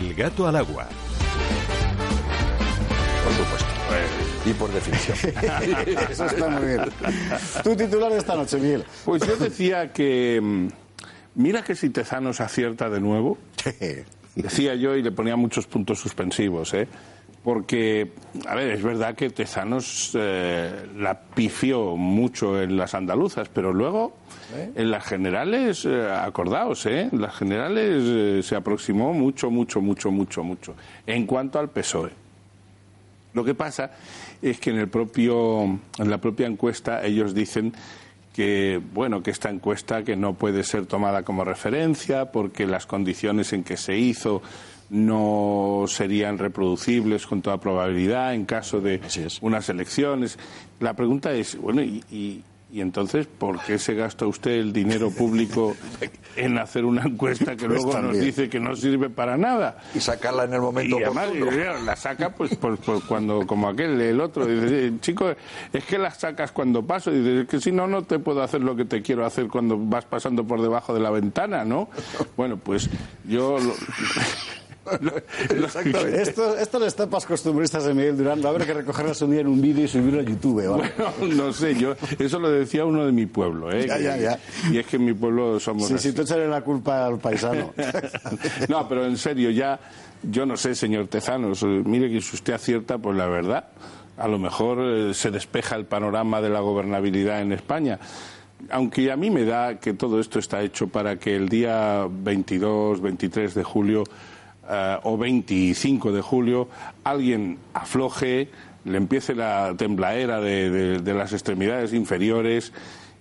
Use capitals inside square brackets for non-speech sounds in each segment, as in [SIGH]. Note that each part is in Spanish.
El gato al agua. Por supuesto. Y por definición. [LAUGHS] Eso está muy bien. Tu titular de esta noche, Miguel. Pues yo decía que. mm, Mira que si Tezanos acierta de nuevo. Decía yo y le ponía muchos puntos suspensivos, ¿eh? Porque, a ver, es verdad que Tezanos eh, la pifió mucho en las andaluzas, pero luego en las generales, eh, acordaos, ¿eh? En las generales eh, se aproximó mucho, mucho, mucho, mucho, mucho. En cuanto al PSOE. Lo que pasa es que en, el propio, en la propia encuesta ellos dicen que bueno que esta encuesta que no puede ser tomada como referencia porque las condiciones en que se hizo no serían reproducibles con toda probabilidad en caso de unas elecciones. La pregunta es, bueno, ¿y, y, y entonces por qué se gasta usted el dinero público [LAUGHS] en hacer una encuesta que Pues luego nos dice que no sirve para nada? Y sacarla en el momento Y además, claro, la saca pues, pues, pues, cuando como aquel el otro dice "Eh, chico es que las sacas cuando paso y dices "Es que si no no te puedo hacer lo que te quiero hacer cuando vas pasando por debajo de la ventana no [LAUGHS] bueno pues yo lo- Esto, esto está para costumbristas de Miguel Durán. Va a haber que recogerlas un día en un vídeo y subirlo a YouTube. ¿vale? Bueno, no sé, yo eso lo decía uno de mi pueblo, ¿eh? Ya, ya, ya. Y es que en mi pueblo somos Sí, así. sí, tú echarle la culpa al paisano. [LAUGHS] no, pero en serio, ya, yo no sé, señor Tezanos, mire que si usted acierta, pues la verdad, a lo mejor eh, se despeja el panorama de la gobernabilidad en España. Aunque a mí me da que todo esto está hecho para que el día 22, 23 de julio eh, o 25 de julio alguien afloje, le empiece la temblaera de, de- de las extremidades inferiores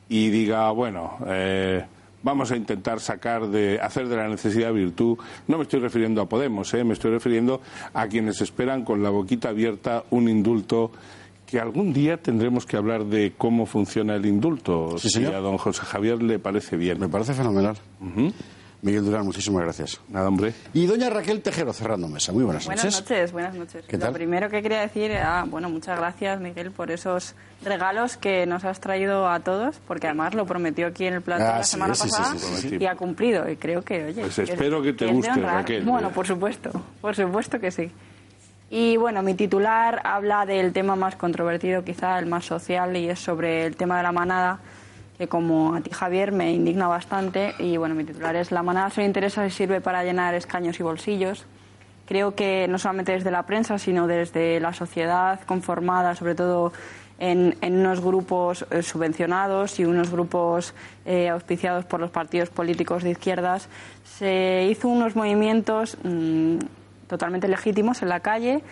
y diga, bueno, eh, vamos a intentar sacar de, hacer de la necesidad virtud. No me estoy refiriendo a Podemos, eh, me estoy refiriendo a quienes esperan con la boquita abierta un indulto que algún día tendremos que hablar de cómo funciona el indulto. Sí, si señor. a don José Javier le parece bien. Me parece fenomenal. Miguel Durán, muchísimas gracias. Nada, hombre. Y doña Raquel Tejero, cerrando mesa. Muy buenas, Buenas noches. noches, buenas noches. ¿Qué tal? Lo primero que quería decir era, bueno, muchas gracias, Miguel, por esos regalos que nos has traído a todos, porque además lo prometió aquí en el plato Ah, la sí, semana sí, pasada sí, sí. y ha cumplido. Y creo que, oye... Pues es- espero que te guste. Raquel. Bueno, por supuesto, por supuesto que sí. Y bueno, mi titular habla del tema más controvertido, quizá el más social, y es sobre el tema de la manada, que como a ti, Javier, me indigna bastante. Y bueno, mi titular es La manada solo interesa si sirve para llenar escaños y bolsillos. Creo que no solamente desde la prensa, sino desde la sociedad conformada, sobre todo en, en unos grupos eh, subvencionados y unos grupos eh, auspiciados por los partidos políticos de izquierdas, se hizo unos movimientos mm, totalmente legítimos en la calle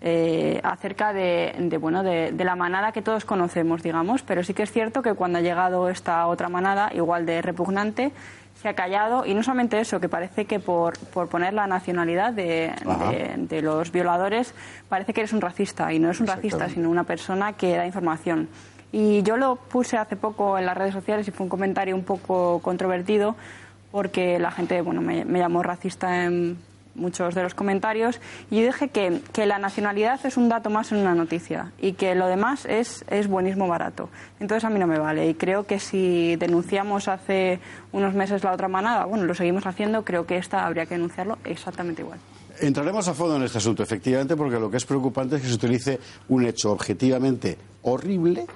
eh, acerca de, de, bueno de, de la manada que todos conocemos, digamos, pero sí que es cierto que cuando ha llegado esta otra manada, igual de repugnante, se ha callado y no solamente eso, que parece que por, por poner la nacionalidad de, de los violadores parece que eres un racista y no es un racista, sino una persona que da información. Y yo lo puse hace poco en las redes sociales y fue un comentario un poco controvertido porque la gente bueno, me, me llamó racista en muchos de los comentarios y dije que, que la nacionalidad es un dato más en una noticia y que lo demás es, es buenismo barato. Entonces a mí no me vale y creo que si denunciamos hace unos meses la otra manada, bueno, lo seguimos haciendo, creo que esta habría que denunciarlo exactamente igual. Entraremos a fondo en este asunto, efectivamente, porque lo que es preocupante es que se utilice un hecho objetivamente horrible,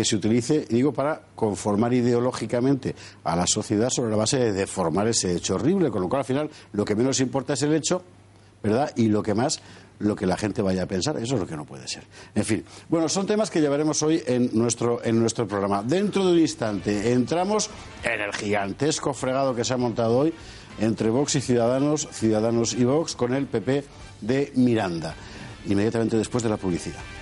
que se utilice, digo, para conformar ideológicamente a la sociedad sobre la base de deformar ese hecho horrible, con lo cual al final lo que menos importa es el hecho, ¿verdad? Y lo que más, lo que la gente vaya a pensar, eso es lo que no puede ser. En fin, bueno, son temas que llevaremos hoy en nuestro, en nuestro programa. Dentro de un instante entramos en el gigantesco fregado que se ha montado hoy entre Vox y Ciudadanos, Ciudadanos y Vox, con el PP de Miranda, inmediatamente después de la publicidad.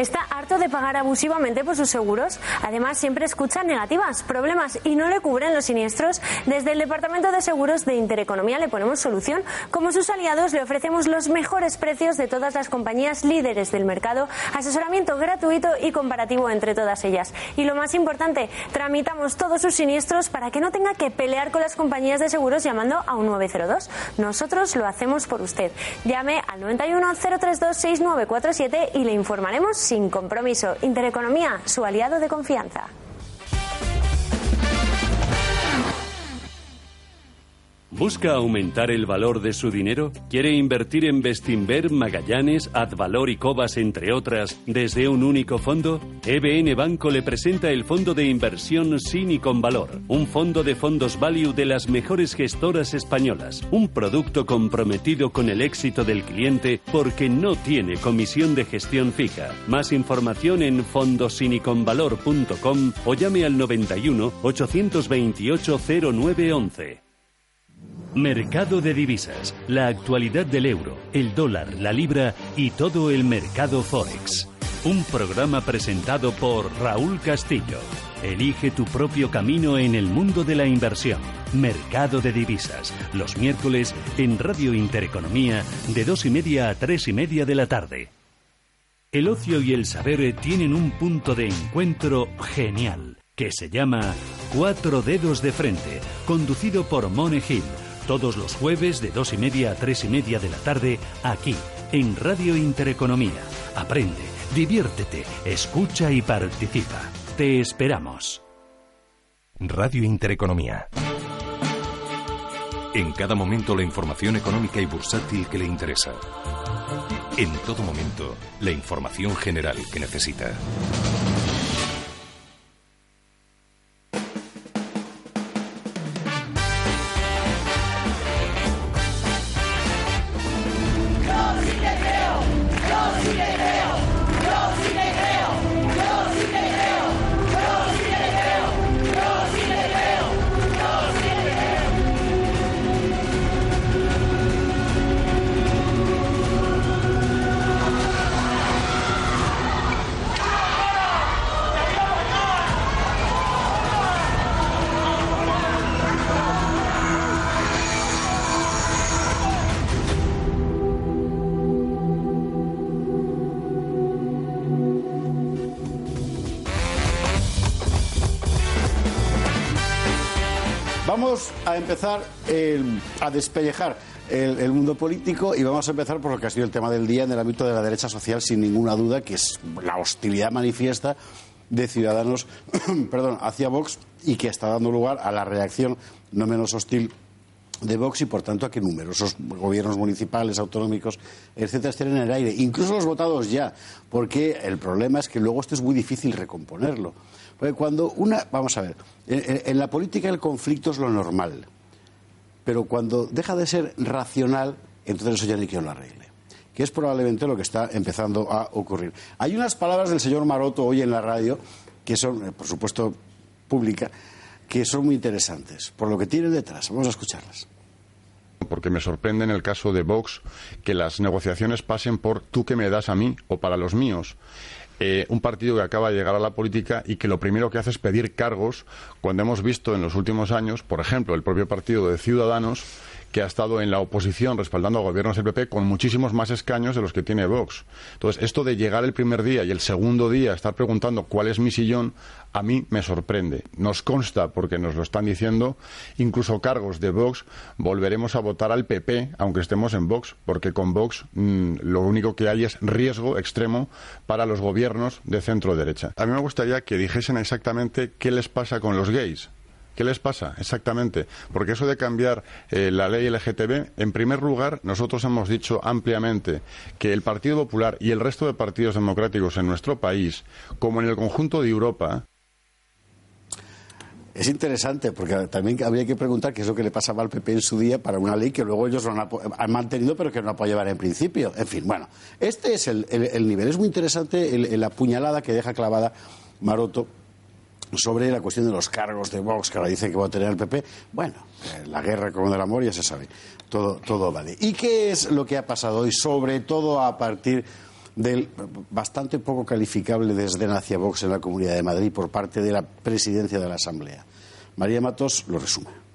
Está harto de pagar abusivamente por sus seguros. Además, siempre escucha negativas, problemas y no le cubren los siniestros. Desde el Departamento de Seguros de Intereconomía le ponemos solución. Como sus aliados, le ofrecemos los mejores precios de todas las compañías líderes del mercado, asesoramiento gratuito y comparativo entre todas ellas. Y lo más importante, tramitamos todos sus siniestros para que no tenga que pelear con las compañías de seguros llamando a un 902. Nosotros lo hacemos por usted. Llame al 91 032 6947 y le informaremos sin compromiso. Intereconomía, su aliado de confianza. ¿Busca aumentar el valor de su dinero? ¿Quiere invertir en Bestinver, Magallanes, Advalor y Cobas, entre otras, desde un único fondo? EBN Banco le presenta el fondo de inversión Sin y con Valor, un fondo de fondos value de las mejores gestoras españolas, un producto comprometido con el éxito del cliente porque no tiene comisión de gestión fija. Más información en fondosiniconvalor.com o llame al 91 828 0911. Mercado de divisas, la actualidad del euro, el dólar, la libra y todo el mercado forex. Un programa presentado por Raúl Castillo. Elige tu propio camino en el mundo de la inversión. Mercado de divisas, los miércoles en Radio Intereconomía de dos y media a tres y media de la tarde. El ocio y el saber tienen un punto de encuentro genial que se llama Cuatro Dedos de Frente, conducido por Mone Hill todos los jueves de dos y media a tres y media de la tarde, aquí, en Radio Intereconomía. Aprende, diviértete, escucha y participa. Te esperamos. Radio Intereconomía. En cada momento la información económica y bursátil que le interesa. En todo momento, la información general que necesita. Vamos a empezar a despellejar el, mundo político y vamos a empezar por lo que ha sido el tema del día en el ámbito de la derecha social, sin ninguna duda, que es la hostilidad manifiesta de ciudadanos [CLEARS THROAT] perdón, hacia Vox y que está dando lugar a la reacción no menos hostil de Vox y por tanto a que numerosos gobiernos municipales, autonómicos, etcétera, estén en el aire, incluso los votados ya, porque el problema es que luego esto es muy difícil recomponerlo. Cuando una, vamos a ver, en, la política el conflicto es lo normal, pero cuando deja de ser racional, entonces eso ya ni quien lo arregle. Que es probablemente lo que está empezando a ocurrir. Hay unas palabras del señor Maroto hoy en la radio, que son, eh, por supuesto, pública, que son muy interesantes, por lo que tiene detrás. Vamos a escucharlas porque me sorprende en el caso de Vox que las negociaciones pasen por tú que me das a mí o para los míos. Eh, un partido que acaba de llegar a la política y que lo primero que hace es pedir cargos cuando hemos visto en los últimos años, por ejemplo, el propio partido de Ciudadanos, que ha estado en la oposición respaldando a gobiernos del PP con muchísimos más escaños de los que tiene Vox. Entonces, esto de llegar el primer día y el segundo día estar preguntando cuál es mi sillón, a mí me sorprende. Nos consta, porque nos lo están diciendo, incluso cargos de Vox, volveremos a votar al PP, aunque estemos en Vox, porque con Vox mm, lo único que hay es riesgo extremo para los gobiernos de centro derecha. A mí me gustaría que dijesen exactamente qué les pasa con los gays ¿Qué les pasa exactamente? Porque eso de cambiar eh, la ley LGTB, en primer lugar, nosotros hemos dicho ampliamente que el Partido Popular y el resto de partidos democráticos en nuestro país, como en el conjunto de Europa, es interesante, porque también habría que preguntar qué es lo que le pasaba al PP en su día para una ley que luego ellos han, han mantenido, pero que no apoyaban en principio. En fin, bueno, este es el, nivel. Es muy interesante la puñalada que deja clavada Maroto sobre la cuestión de los cargos de Vox, que ahora dice que va a tener el PP. Bueno, eh, la guerra como el amor ya se sabe, todo, todo vale. ¿Y qué es lo que ha pasado hoy? Sobre todo a partir del bastante poco calificable desdén hacia Vox en la Comunidad de Madrid por parte de la presidencia de la Asamblea. María Matos lo resume.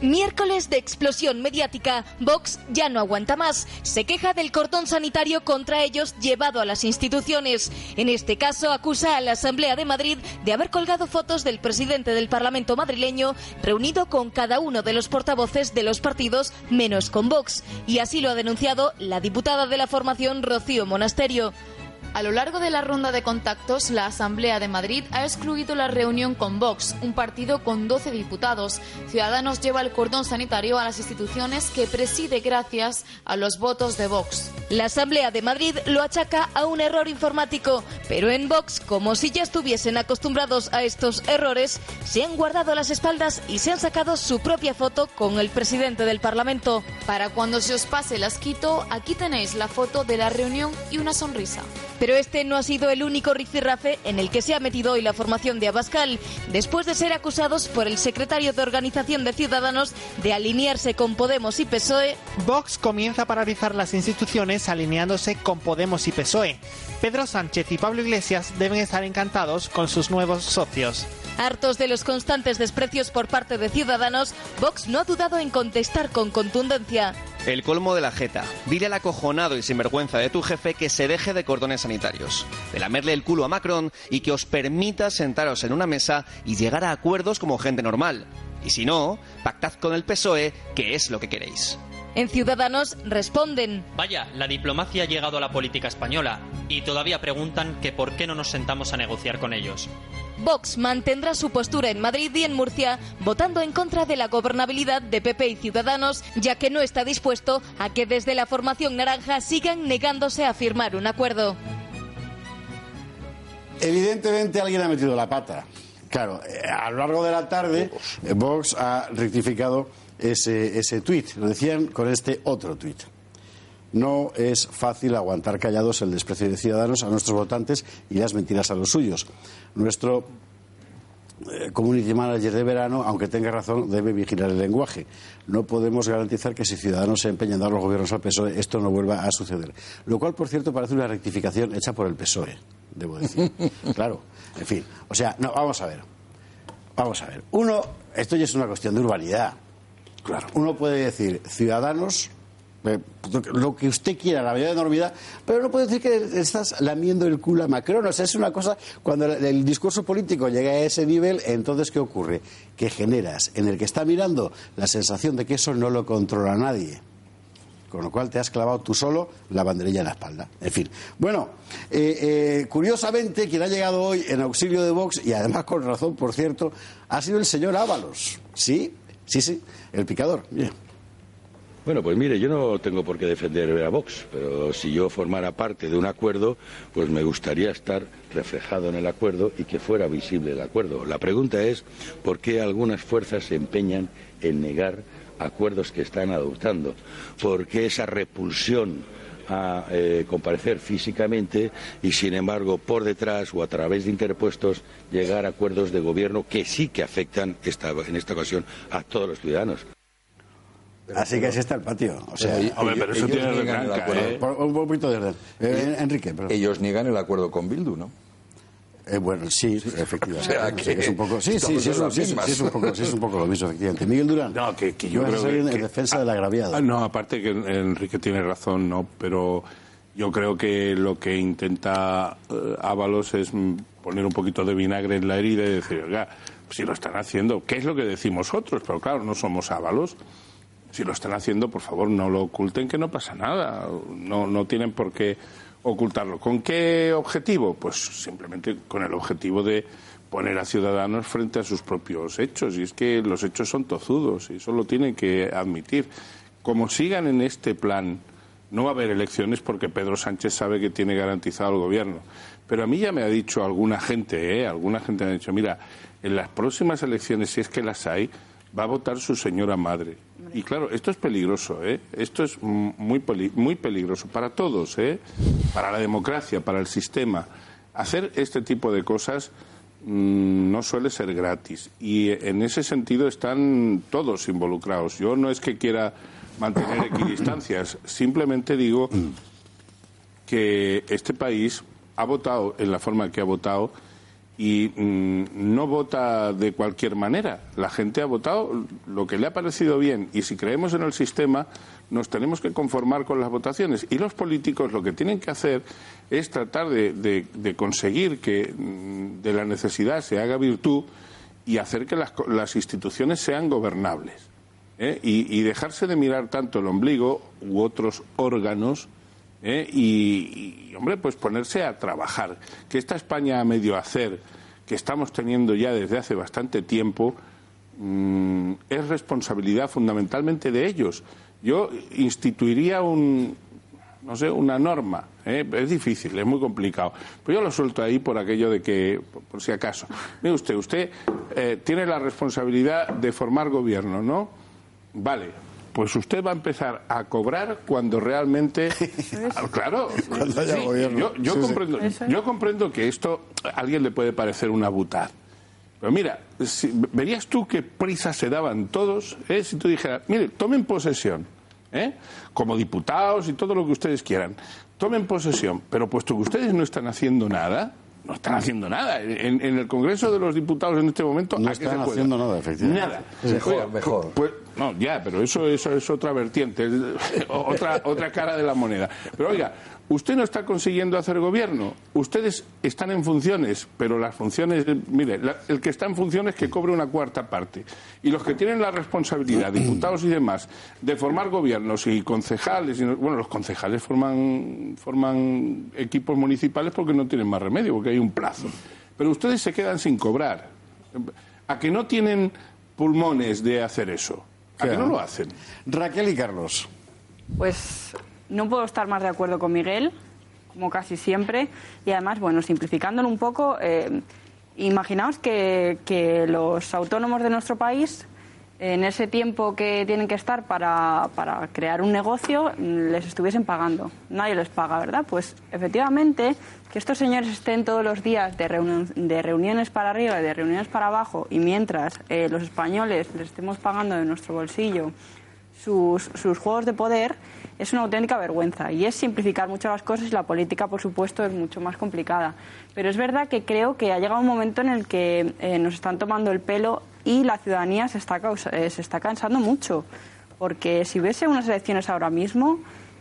Miércoles de explosión mediática, Vox ya no aguanta más. Se queja del cordón sanitario contra ellos llevado a las instituciones. En este caso, acusa a la Asamblea de Madrid de haber colgado fotos del presidente del Parlamento madrileño reunido con cada uno de los portavoces de los partidos, menos con Vox. Y así lo ha denunciado la diputada de la formación Rocío Monasterio. A lo largo de la ronda de contactos, la Asamblea de Madrid ha excluido la reunión con Vox, un partido con 12 diputados. Ciudadanos lleva el cordón sanitario a las instituciones que preside gracias a los votos de Vox. La Asamblea de Madrid lo achaca a un error informático, pero en Vox, como si ya estuviesen acostumbrados a estos errores, se han guardado las espaldas y se han sacado su propia foto con el presidente del Parlamento. Para cuando se os pase el asquito, aquí tenéis la foto de la reunión y una sonrisa. Pero este no ha sido el único rifirrafe en el que se ha metido hoy la formación de Abascal, después de ser acusados por el secretario de Organización de Ciudadanos de alinearse con Podemos y PSOE. Vox comienza a paralizar las instituciones alineándose con Podemos y PSOE. Pedro Sánchez y Pablo Iglesias deben estar encantados con sus nuevos socios. Hartos de los constantes desprecios por parte de Ciudadanos, Vox no ha dudado en contestar con contundencia. El colmo de la jeta. Dile al acojonado y sinvergüenza de tu jefe que se deje de cordones sanitarios, de lamerle el culo a Macron y que os permita sentaros en una mesa y llegar a acuerdos como gente normal. Y si no, pactad con el PSOE, que es lo que queréis. En Ciudadanos responden. Vaya, la diplomacia ha llegado a la política española y todavía preguntan que por qué no nos sentamos a negociar con ellos. Vox mantendrá su postura en Madrid y en Murcia, votando en contra de la gobernabilidad de PP y Ciudadanos, ya que no está dispuesto a que desde la formación naranja sigan negándose a firmar un acuerdo. Evidentemente alguien ha metido la pata. Claro, eh, a lo largo de la tarde, Vox ha rectificado ese, ese tuit. Lo decían con este otro tuit. No es fácil aguantar callados el desprecio de ciudadanos a nuestros votantes y las mentiras a los suyos. Nuestro eh, community manager de verano, aunque tenga razón, debe vigilar el lenguaje. No podemos garantizar que si Ciudadanos se empeñan en dar los gobiernos al PSOE, esto no vuelva a suceder. Lo cual, por cierto, parece una rectificación hecha por el PSOE, debo decir. [LAUGHS] claro, en fin. O sea, no, vamos a ver. Vamos a ver. Uno, esto ya es una cuestión de urbanidad. Claro. Uno puede decir, Ciudadanos lo que usted quiera, la medida de enormidad, pero no puede decir que estás lamiendo el culo a Macron. O sea, es una cosa, cuando el discurso político llega a ese nivel, entonces, ¿qué ocurre? Que generas en el que está mirando la sensación de que eso no lo controla nadie. Con lo cual te has clavado tú solo la banderilla en la espalda. En fin. Bueno, eh, eh, curiosamente, quien ha llegado hoy en auxilio de Vox, y además con razón, por cierto, ha sido el señor Ábalos. Sí, sí, sí, el picador. Bueno, pues mire, yo no tengo por qué defender a Vox, pero si yo formara parte de un acuerdo, pues me gustaría estar reflejado en el acuerdo y que fuera visible el acuerdo. La pregunta es por qué algunas fuerzas se empeñan en negar acuerdos que están adoptando, por qué esa repulsión a eh, comparecer físicamente y, sin embargo, por detrás o a través de interpuestos llegar a acuerdos de gobierno que sí que afectan en esta ocasión a todos los ciudadanos. Así que así está el patio. O sea, Hombre, pero eso tiene acuerdo. ¿eh? Por- un poquito de orden. Eh, Enrique, perdón. Ellos niegan el acuerdo con Bildu, ¿no? Eh, bueno, sí, efectivamente. [LAUGHS] O sea, Sí, que es un poco, sí, sí, sí, es, un- sí, sí, es un poco, sí, es un poco lo mismo, efectivamente. Miguel Durán. No, que, que yo creo que, en defensa del agraviado. Ah, no, aparte que Enrique tiene razón, no, pero yo creo que lo que intenta eh, Ábalos es mm, poner un poquito de vinagre en la herida y decir, oiga, si lo están haciendo, ¿qué es lo que decimos otros? Pero claro, no somos Ábalos. Si lo están haciendo, por favor, no lo oculten, que no pasa nada. No, no tienen por qué ocultarlo. ¿Con qué objetivo? Pues simplemente con el objetivo de poner a ciudadanos frente a sus propios hechos. Y es que los hechos son tozudos y eso lo tienen que admitir. Como sigan en este plan, no va a haber elecciones porque Pedro Sánchez sabe que tiene garantizado el gobierno. Pero a mí ya me ha dicho alguna gente, ¿eh? alguna gente me ha dicho, mira, en las próximas elecciones, si es que las hay, va a votar su señora madre. Y claro, esto es peligroso, ¿eh? Esto es mm, muy, peli- muy peligroso para todos, ¿eh? Para la democracia, para el sistema. Hacer este tipo de cosas mm, no suele ser gratis. Y en ese sentido están todos involucrados. Yo no es que quiera mantener [COUGHS] equidistancias, simplemente digo que este país ha votado en la forma que ha votado y mm, no vota de cualquier manera. La gente ha votado lo que le ha parecido bien y si creemos en el sistema nos tenemos que conformar con las votaciones y los políticos lo que tienen que hacer es tratar de, conseguir que mm, de la necesidad se haga virtud y hacer que las, las instituciones sean gobernables. ¿eh? Y, y dejarse de mirar tanto el ombligo u otros órganos ¿eh? y, hombre, pues ponerse a trabajar. Que esta España a medio hacer, que estamos teniendo ya desde hace bastante tiempo, mm, es responsabilidad fundamentalmente de ellos. Yo instituiría un, no sé, una norma. ¿eh? Es difícil, es muy complicado. Pero yo lo suelto ahí por aquello de que, por, por si acaso. Mire usted, usted eh, tiene la responsabilidad de formar gobierno, ¿no? Vale, pues usted va a empezar a cobrar cuando realmente [LAUGHS] Ah, claro Cuando haya sí, gobierno. yo, yo Sí, sí. comprendo yo comprendo que esto a alguien le puede parecer una butad pero mira si- verías tú qué prisa se daban todos ¿eh? si tú dijeras mire tomen posesión ¿eh? como diputados y todo lo que ustedes quieran tomen posesión pero puesto que ustedes no están haciendo nada no están haciendo nada. En, en el Congreso de los Diputados en este momento No ¿a qué están haciendo nada, efectivamente. Nada. Mejor, Oiga, mejor. Pues, no, ya, pero eso, eso es otra vertiente, es [LAUGHS] otra, otra cara de la moneda. Pero oiga, usted no está consiguiendo hacer gobierno. Ustedes están en funciones, pero las funciones, mire, la- el que está en funciones que cobre una cuarta parte. Y los que tienen la responsabilidad, diputados y demás, de formar gobiernos y concejales, y no- bueno, los concejales forman, forman equipos municipales porque no tienen más remedio, porque hay un plazo. Pero ustedes se quedan sin cobrar. ¿A que no tienen pulmones de hacer eso? ¿A que no lo hacen? Raquel y Carlos. Pues no puedo estar más de acuerdo con Miguel, como casi siempre. Y además, bueno, simplificándolo un poco, eh, imaginaos que, que los autónomos de nuestro país, en ese tiempo que tienen que estar para, para crear un negocio, les estuviesen pagando. Nadie les paga, ¿verdad? Pues efectivamente, que estos señores estén todos los días de, de reuniones para arriba y de reuniones para abajo, y mientras eh, los españoles les estemos pagando de nuestro bolsillo sus, juegos de poder es una auténtica vergüenza y es simplificar mucho las cosas y la política, por supuesto, es mucho más complicada. Pero es verdad que creo que ha llegado un momento en el que eh, nos están tomando el pelo y la ciudadanía se está, causa- eh, se está cansando mucho. Porque si hubiese unas elecciones ahora mismo,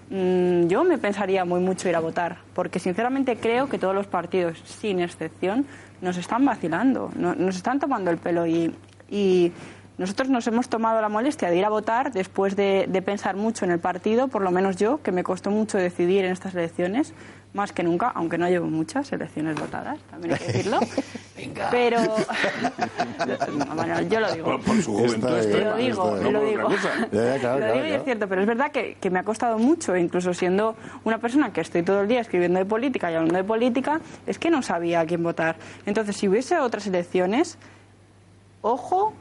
mm, yo me pensaría muy mucho ir a votar. Porque sinceramente creo que todos los partidos, sin excepción, nos están vacilando, no- nos están tomando el pelo y- y nosotros nos hemos tomado la molestia de ir a votar después de, de pensar mucho en el partido, por lo menos yo, que me costó mucho decidir en estas elecciones, más que nunca, aunque no llevo muchas elecciones votadas, también hay que decirlo. [LAUGHS] Pero, [LAUGHS] bueno, yo lo digo. Por, por su juventud extrema, Lo digo, lo digo. otra cosa. Ya, ya, claro, lo claro, digo y es cierto, pero es verdad que, que me ha costado mucho, incluso siendo una persona que estoy todo el día escribiendo de política y hablando de política, es que no sabía a quién votar. Entonces, si hubiese otras elecciones, ojo,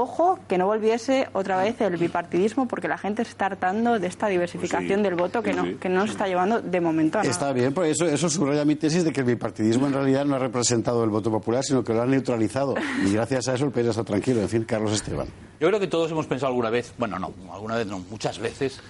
ojo, que no volviese otra vez el bipartidismo, porque la gente se está hartando de esta diversificación Pues sí, del voto que sí, no, que no nos está llevando de momento a nada. Está bien, pues eso, eso subraya mi tesis de que el bipartidismo en realidad no ha representado el voto popular, sino que lo ha neutralizado. Y gracias a eso el país está tranquilo. En fin, Carlos Esteban. Yo creo que todos hemos pensado alguna vez, bueno, no, alguna vez no, muchas veces,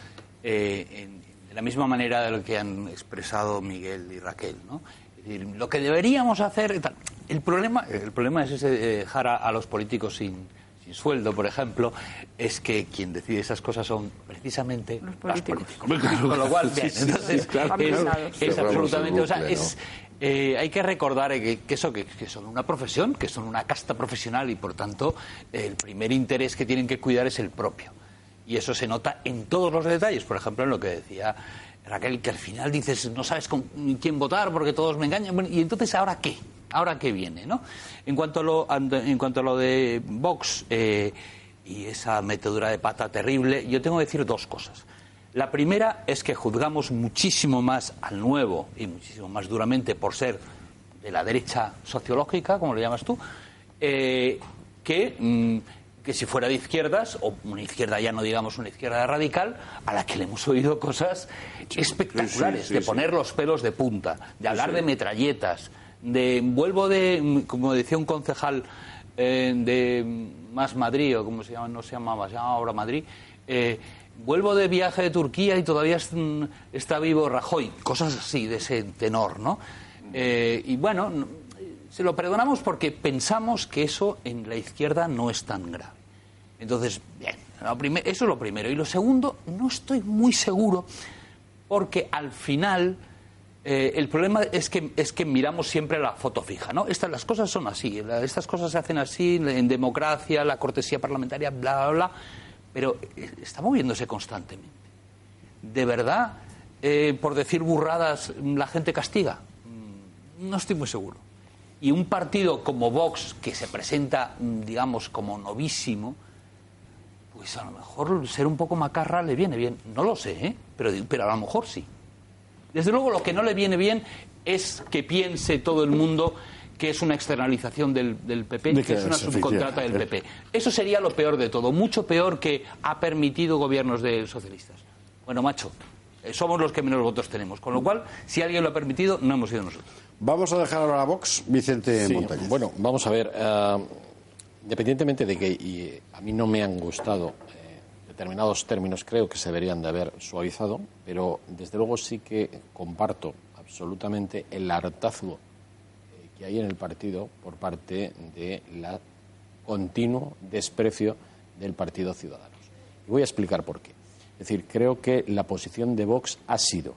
eh, en- de la misma manera de lo que han expresado Miguel y Raquel, ¿no? Es decir, lo que deberíamos hacer. El problema, el problema es ese de dejar a, a los políticos sin, sin sueldo, por ejemplo, es que quien decide esas cosas son precisamente los políticos. Con lo cual, bien, Sí, sí, entonces, sí, claro, es, claro. absolutamente, o sea, es, eh, hay que recordar eh, que, que eso que, que son una profesión, que son una casta profesional y por tanto el primer interés que tienen que cuidar es el propio. Y eso se nota en todos los detalles, por ejemplo, en lo que decía Raquel, que al final dices, no sabes con quién votar porque todos me engañan. Bueno, y entonces, ¿ahora qué? ¿Ahora qué viene? ¿no? En, cuanto a lo, en cuanto a lo de Vox eh, y esa metedura de pata terrible, yo tengo que decir dos cosas. La primera es que juzgamos muchísimo más al nuevo y muchísimo más duramente por ser de la derecha sociológica, como lo llamas tú, eh, que, mm, que si fuera de izquierdas, o una izquierda ya no digamos una izquierda radical, a la que le hemos oído cosas espectaculares, sí, sí, de poner los pelos de punta, de hablar de metralletas, de vuelvo de, como decía un concejal eh, de Más Madrid, o como se llama, no se llamaba, se llama ahora Madrid, eh, vuelvo de viaje de Turquía y todavía mm, está vivo Rajoy, cosas así de ese tenor, ¿no? Eh, y bueno, no- se lo perdonamos porque pensamos que eso en la izquierda no es tan grave. Entonces, bien, eso es lo primero. Y lo segundo, no estoy muy seguro porque al final eh, el problema es que, es que miramos siempre la foto fija, ¿no? Estas, las cosas son así, estas cosas se hacen así en democracia, la cortesía parlamentaria, bla, bla, bla, pero eh, está moviéndose constantemente. ¿De verdad eh, por decir burradas la gente castiga? Mm, No estoy muy seguro. Y un partido como Vox, que se presenta, mm, digamos, como novísimo, pues a lo mejor ser un poco macarra le viene bien. No lo sé, ¿eh? pero, pero a lo mejor sí. Desde luego lo que no le viene bien es que piense todo el mundo que es una externalización del, del PP, De que es una subcontrata del. PP. Eso sería lo peor de todo, mucho peor que ha permitido gobiernos de socialistas. Bueno, macho, eh, somos los que menos votos tenemos, con lo cual, si alguien lo ha permitido, no hemos sido nosotros. Vamos a dejar ahora a Vox, Vicente Sí, Montañez. Bueno, vamos a ver. eh, independientemente de que y a mí no me han gustado eh, determinados términos, creo que se deberían de haber suavizado, pero desde luego sí que comparto absolutamente el hartazgo eh, que hay en el partido por parte de la continuo desprecio del Partido Ciudadanos. Y voy a explicar por qué. Es decir, creo que la posición de Vox ha sido,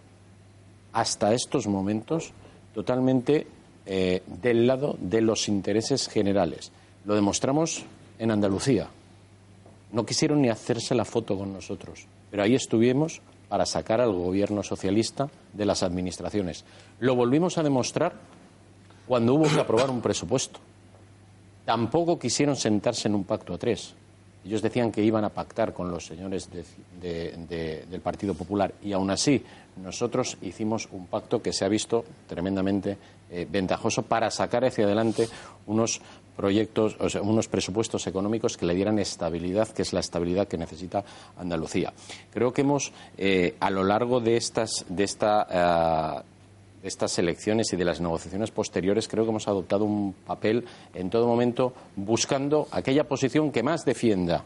hasta estos momentos, totalmente eh, del lado de los intereses generales. Lo demostramos en Andalucía. No quisieron ni hacerse la foto con nosotros, pero ahí estuvimos para sacar al gobierno socialista de las administraciones. Lo volvimos a demostrar cuando hubo que aprobar un presupuesto. Tampoco quisieron sentarse en un pacto a tres. Ellos decían que iban a pactar con los señores de- de- de- del Partido Popular y aún así nosotros hicimos un pacto que se ha visto tremendamente eh, ventajoso para sacar hacia adelante unos proyectos, o sea, unos presupuestos económicos que le dieran estabilidad, que es la estabilidad que necesita Andalucía. Creo que hemos, eh, a lo largo de estas, de esta de estas elecciones y de las negociaciones posteriores, creo que hemos adoptado un papel en todo momento buscando aquella posición que más defienda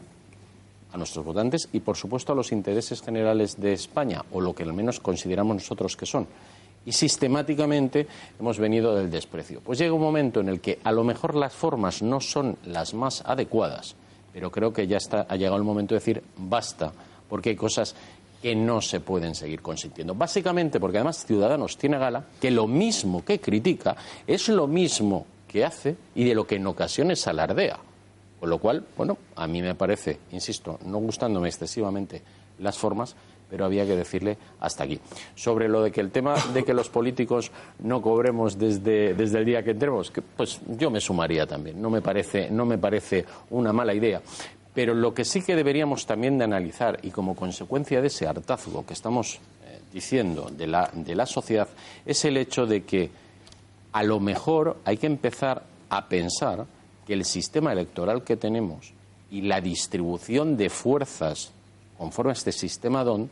a nuestros votantes y, por supuesto, a los intereses generales de España, o lo que al menos consideramos nosotros que son. Y sistemáticamente hemos venido del desprecio. Pues llega un momento en el que a lo mejor las formas no son las más adecuadas, pero creo que ya está, ha llegado el momento de decir basta, porque hay cosas que no se pueden seguir consintiendo. Básicamente porque además Ciudadanos tiene gala que lo mismo que critica es lo mismo que hace y de lo que en ocasiones alardea. Con lo cual, bueno, a mí me parece, insisto, no gustándome excesivamente las formas, pero había que decirle hasta aquí. Sobre lo de que el tema de que los políticos no cobremos desde, desde el día que entremos, pues yo me sumaría también. No me parece, no me parece una mala idea. Pero lo que sí que deberíamos también de analizar, y como consecuencia de ese hartazgo que estamos eh, diciendo de la, de la sociedad, es el hecho de que a lo mejor hay que empezar a pensar que el sistema electoral que tenemos y la distribución de fuerzas conforme a este sistema DON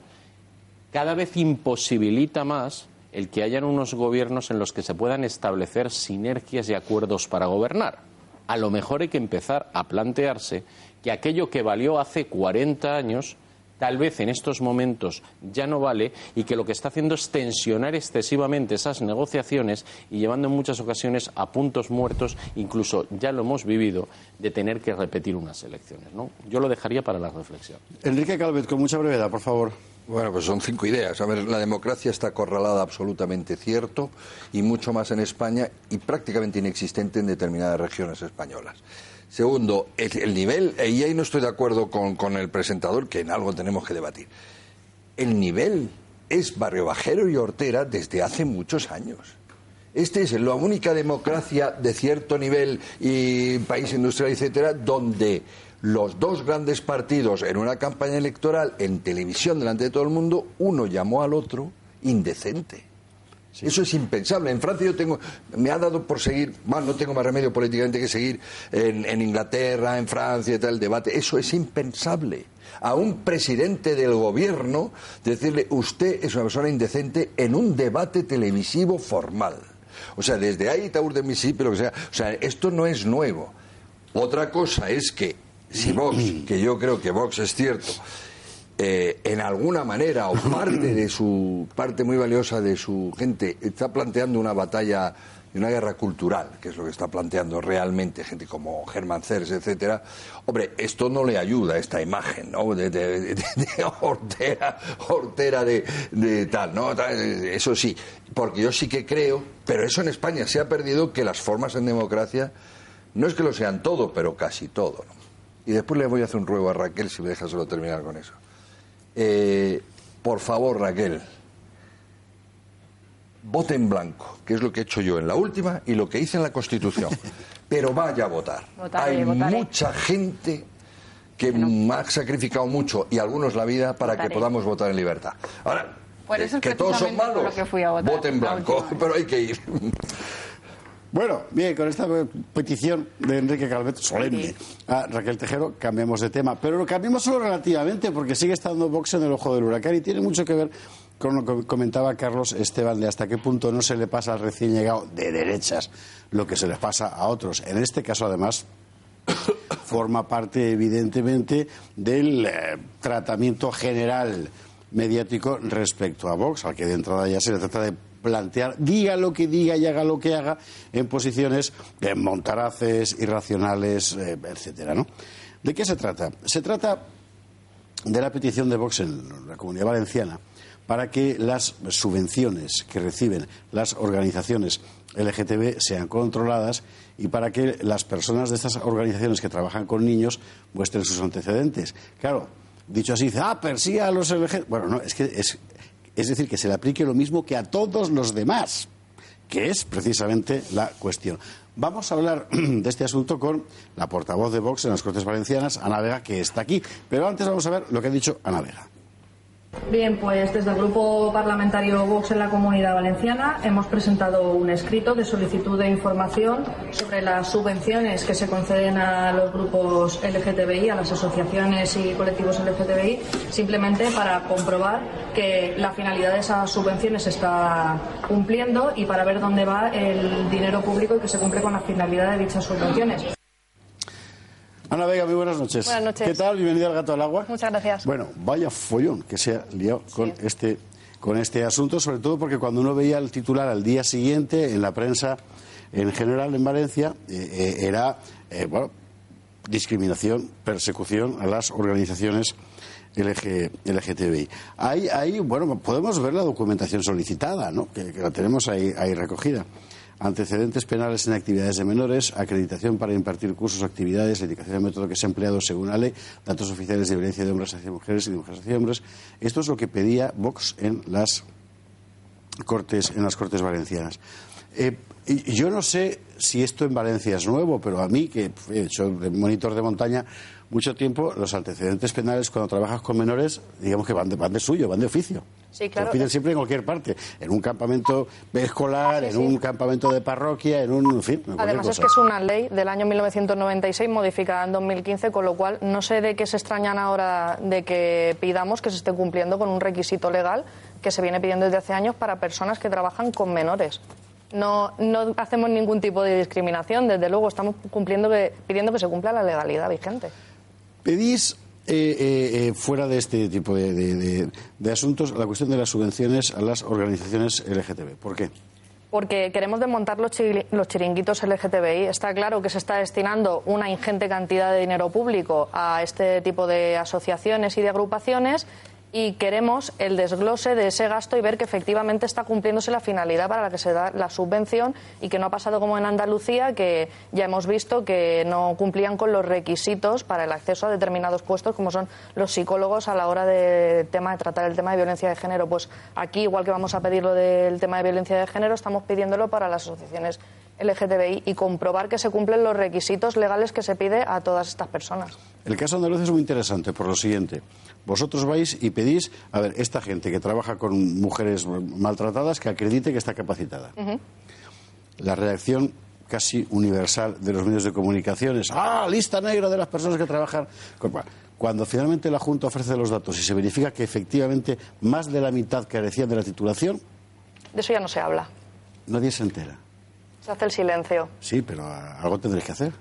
cada vez imposibilita más el que hayan unos gobiernos en los que se puedan establecer sinergias y acuerdos para gobernar. A lo mejor hay que empezar a plantearse que aquello que valió hace 40 años tal vez en estos momentos ya no vale y que lo que está haciendo es tensionar excesivamente esas negociaciones y llevando en muchas ocasiones a puntos muertos, incluso ya lo hemos vivido, de tener que repetir unas elecciones. ¿no? Yo lo dejaría para la reflexión. Enrique Calvet, con mucha brevedad, por favor. Bueno, pues son cinco ideas. A ver, la democracia está acorralada, absolutamente cierto, y mucho más en España y prácticamente inexistente en determinadas regiones españolas. Segundo, el, el nivel, y ahí no estoy de acuerdo con, con el presentador, que en algo tenemos que debatir. El nivel es Barrio Bajero y Hortera desde hace muchos años. Esta es la única democracia de cierto nivel y país industrial, etcétera, donde los dos grandes partidos en una campaña electoral en televisión delante de todo el mundo, uno llamó al otro indecente. Eso es impensable. En Francia yo tengo, me ha dado por seguir, bueno, no tengo más remedio políticamente que seguir en, en Inglaterra, en Francia y tal, el debate. Eso es impensable. A un presidente del gobierno decirle, usted es una persona indecente en un debate televisivo formal. O sea, desde ahí, Taur de Mississippi, lo que sea. O sea, esto no es nuevo. Otra cosa es que si Vox, que yo creo que Vox es cierto, eh, en alguna manera o parte de su parte muy valiosa de su gente está planteando una batalla y una guerra cultural, que es lo que está planteando realmente gente como Germán Cers, etcétera. Hombre, esto no le ayuda esta imagen, ¿no? De, de, de- de hortera, hortera de, tal, ¿no? Eso sí, porque yo sí que creo, pero eso en España se ha perdido que las formas en democracia no es que lo sean todo, pero casi todo, ¿no? Y después le voy a hacer un ruego a Raquel si me deja solo terminar con eso. Eh, por favor, Raquel, vote en blanco, que es lo que he hecho yo en la última y lo que hice en la Constitución. [LAUGHS] Pero vaya a votar. Votaré, Hay votaré. mucha gente que ha sacrificado mucho y algunos la vida para que podamos votar en libertad. Ahora, Por eso es que todos son malos, lo que fui a votar vote en la blanco, [LAUGHS] pero hay que ir. Bueno, bien, con esta petición de Enrique Calvet, solemne, a Raquel Tejero, cambiamos de tema. Pero lo cambiamos solo relativamente, porque sigue estando Vox en el ojo del huracán y tiene mucho que ver con lo que comentaba Carlos Esteban de hasta qué punto no se le pasa al recién llegado de derechas lo que se les pasa a otros. En este caso, además, [COUGHS] forma parte, evidentemente, del eh, tratamiento general mediático respecto a Vox, al que de entrada ya se le trata de plantear, diga lo que diga y haga lo que haga, en posiciones eh, montaraces, irracionales, eh, etcétera, ¿no? ¿De qué se trata? Se trata de la petición de Vox en la Comunidad Valenciana para que las subvenciones que reciben las organizaciones LGTB sean controladas y para que las personas de estas organizaciones que trabajan con niños muestren sus antecedentes. Claro, dicho así, dice, ah, persiga a los LGTB. Bueno, no, es que es, es decir, que se le aplique lo mismo que a todos los demás, que es precisamente la cuestión. Vamos a hablar [CLEARS THROAT] de este asunto con la portavoz de Vox en las Cortes Valencianas, Ana Vega, que está aquí. Pero antes vamos a ver lo que ha dicho Ana Vega. Bien, pues desde el Grupo Parlamentario Vox en la Comunidad Valenciana hemos presentado un escrito de solicitud de información sobre las subvenciones que se conceden a los grupos LGTBI, a las asociaciones y colectivos LGTBI, simplemente para comprobar que la finalidad de esas subvenciones se está cumpliendo y para ver dónde va el dinero público y que se cumple con la finalidad de dichas subvenciones. Ana Vega, muy buenas noches. Buenas noches. ¿Qué tal? Bienvenida al Gato al Agua. Muchas gracias. Bueno, vaya follón que se ha liado con este con este asunto, sobre todo porque cuando uno veía el titular al día siguiente en la prensa en general en Valencia eh, eh, era eh, bueno discriminación, persecución a las organizaciones LG, LGTBI. Ahí, ahí, bueno, podemos ver la documentación solicitada, ¿no? que, que la tenemos ahí, ahí recogida. Antecedentes penales en actividades de menores, acreditación para impartir cursos o actividades, la indicación del método que se ha empleado según la ley, datos oficiales de violencia de hombres hacia mujeres y de mujeres hacia hombres. Esto es lo que pedía Vox en las Cortes, en las Cortes Valencianas. Eh, yo no sé si esto en Valencia es nuevo, pero a mí, que he hecho monitor de montaña mucho tiempo, los antecedentes penales cuando trabajas con menores, digamos que van de, van de suyo, van de oficio. Sí, claro. Los piden siempre en cualquier parte, en un campamento escolar, en un campamento de parroquia, en un, en fin, en Además es que es una ley del año 1996 modificada en 2015, con lo cual no sé de qué se extrañan ahora de que pidamos que se esté cumpliendo con un requisito legal que se viene pidiendo desde hace años para personas que trabajan con menores. No, no hacemos ningún tipo de discriminación, desde luego estamos cumpliendo que- pidiendo que se cumpla la legalidad vigente. Pedís, eh, eh, eh, fuera de este tipo de, de- asuntos, la cuestión de las subvenciones a las organizaciones LGTB. ¿Por qué? Porque queremos desmontar los chiringuitos LGTBI. Está claro que se está destinando una ingente cantidad de dinero público a este tipo de asociaciones y de agrupaciones y queremos el desglose de ese gasto y ver que efectivamente está cumpliéndose la finalidad para la que se da la subvención y que no ha pasado como en Andalucía, que ya hemos visto que no cumplían con los requisitos para el acceso a determinados puestos, como son los psicólogos a la hora de, tema, de tratar el tema de violencia de género. Pues aquí, igual que vamos a pedir lo del tema de violencia de género, estamos pidiéndolo para las asociaciones LGTBI y comprobar que se cumplen los requisitos legales que se pide a todas estas personas. El caso andaluz es muy interesante por lo siguiente. Vosotros vais y pedís, a ver, esta gente que trabaja con mujeres maltratadas, que acredite que está capacitada. La reacción casi universal de los medios de comunicación es, ah, lista negra de las personas que trabajan. con-". Cuando finalmente la Junta ofrece los datos y se verifica que efectivamente más de la mitad carecían de la titulación, De eso ya no se habla. nadie se entera. Se hace el silencio. Sí, pero algo tendréis que hacer.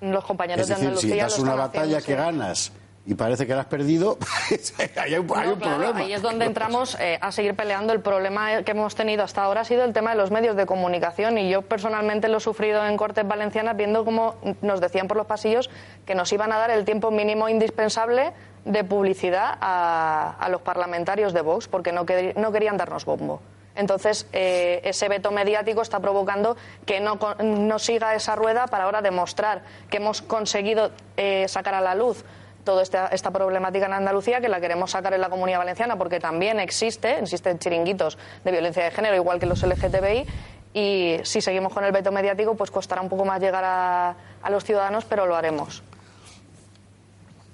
Los compañeros Es decir, de Andalucía si das una batalla que ganas y parece que la has perdido, [LAUGHS] hay un, hay un claro, problema. Ahí es donde entramos eh, a seguir peleando. El problema que hemos tenido hasta ahora ha sido el tema de los medios de comunicación y yo personalmente lo he sufrido en Cortes Valencianas viendo cómo nos decían por los pasillos que nos iban a dar el tiempo mínimo indispensable de publicidad a, a los parlamentarios de Vox porque no, no querían darnos bombo. Entonces, eh, ese veto mediático está provocando que no, no siga esa rueda para ahora demostrar que hemos conseguido eh, sacar a la luz toda esta, esta problemática en Andalucía que la queremos sacar en la comunidad valenciana porque también existe, existen chiringuitos de violencia de género igual que los LGTBI y si seguimos con el veto mediático pues costará un poco más llegar a, a los ciudadanos pero lo haremos.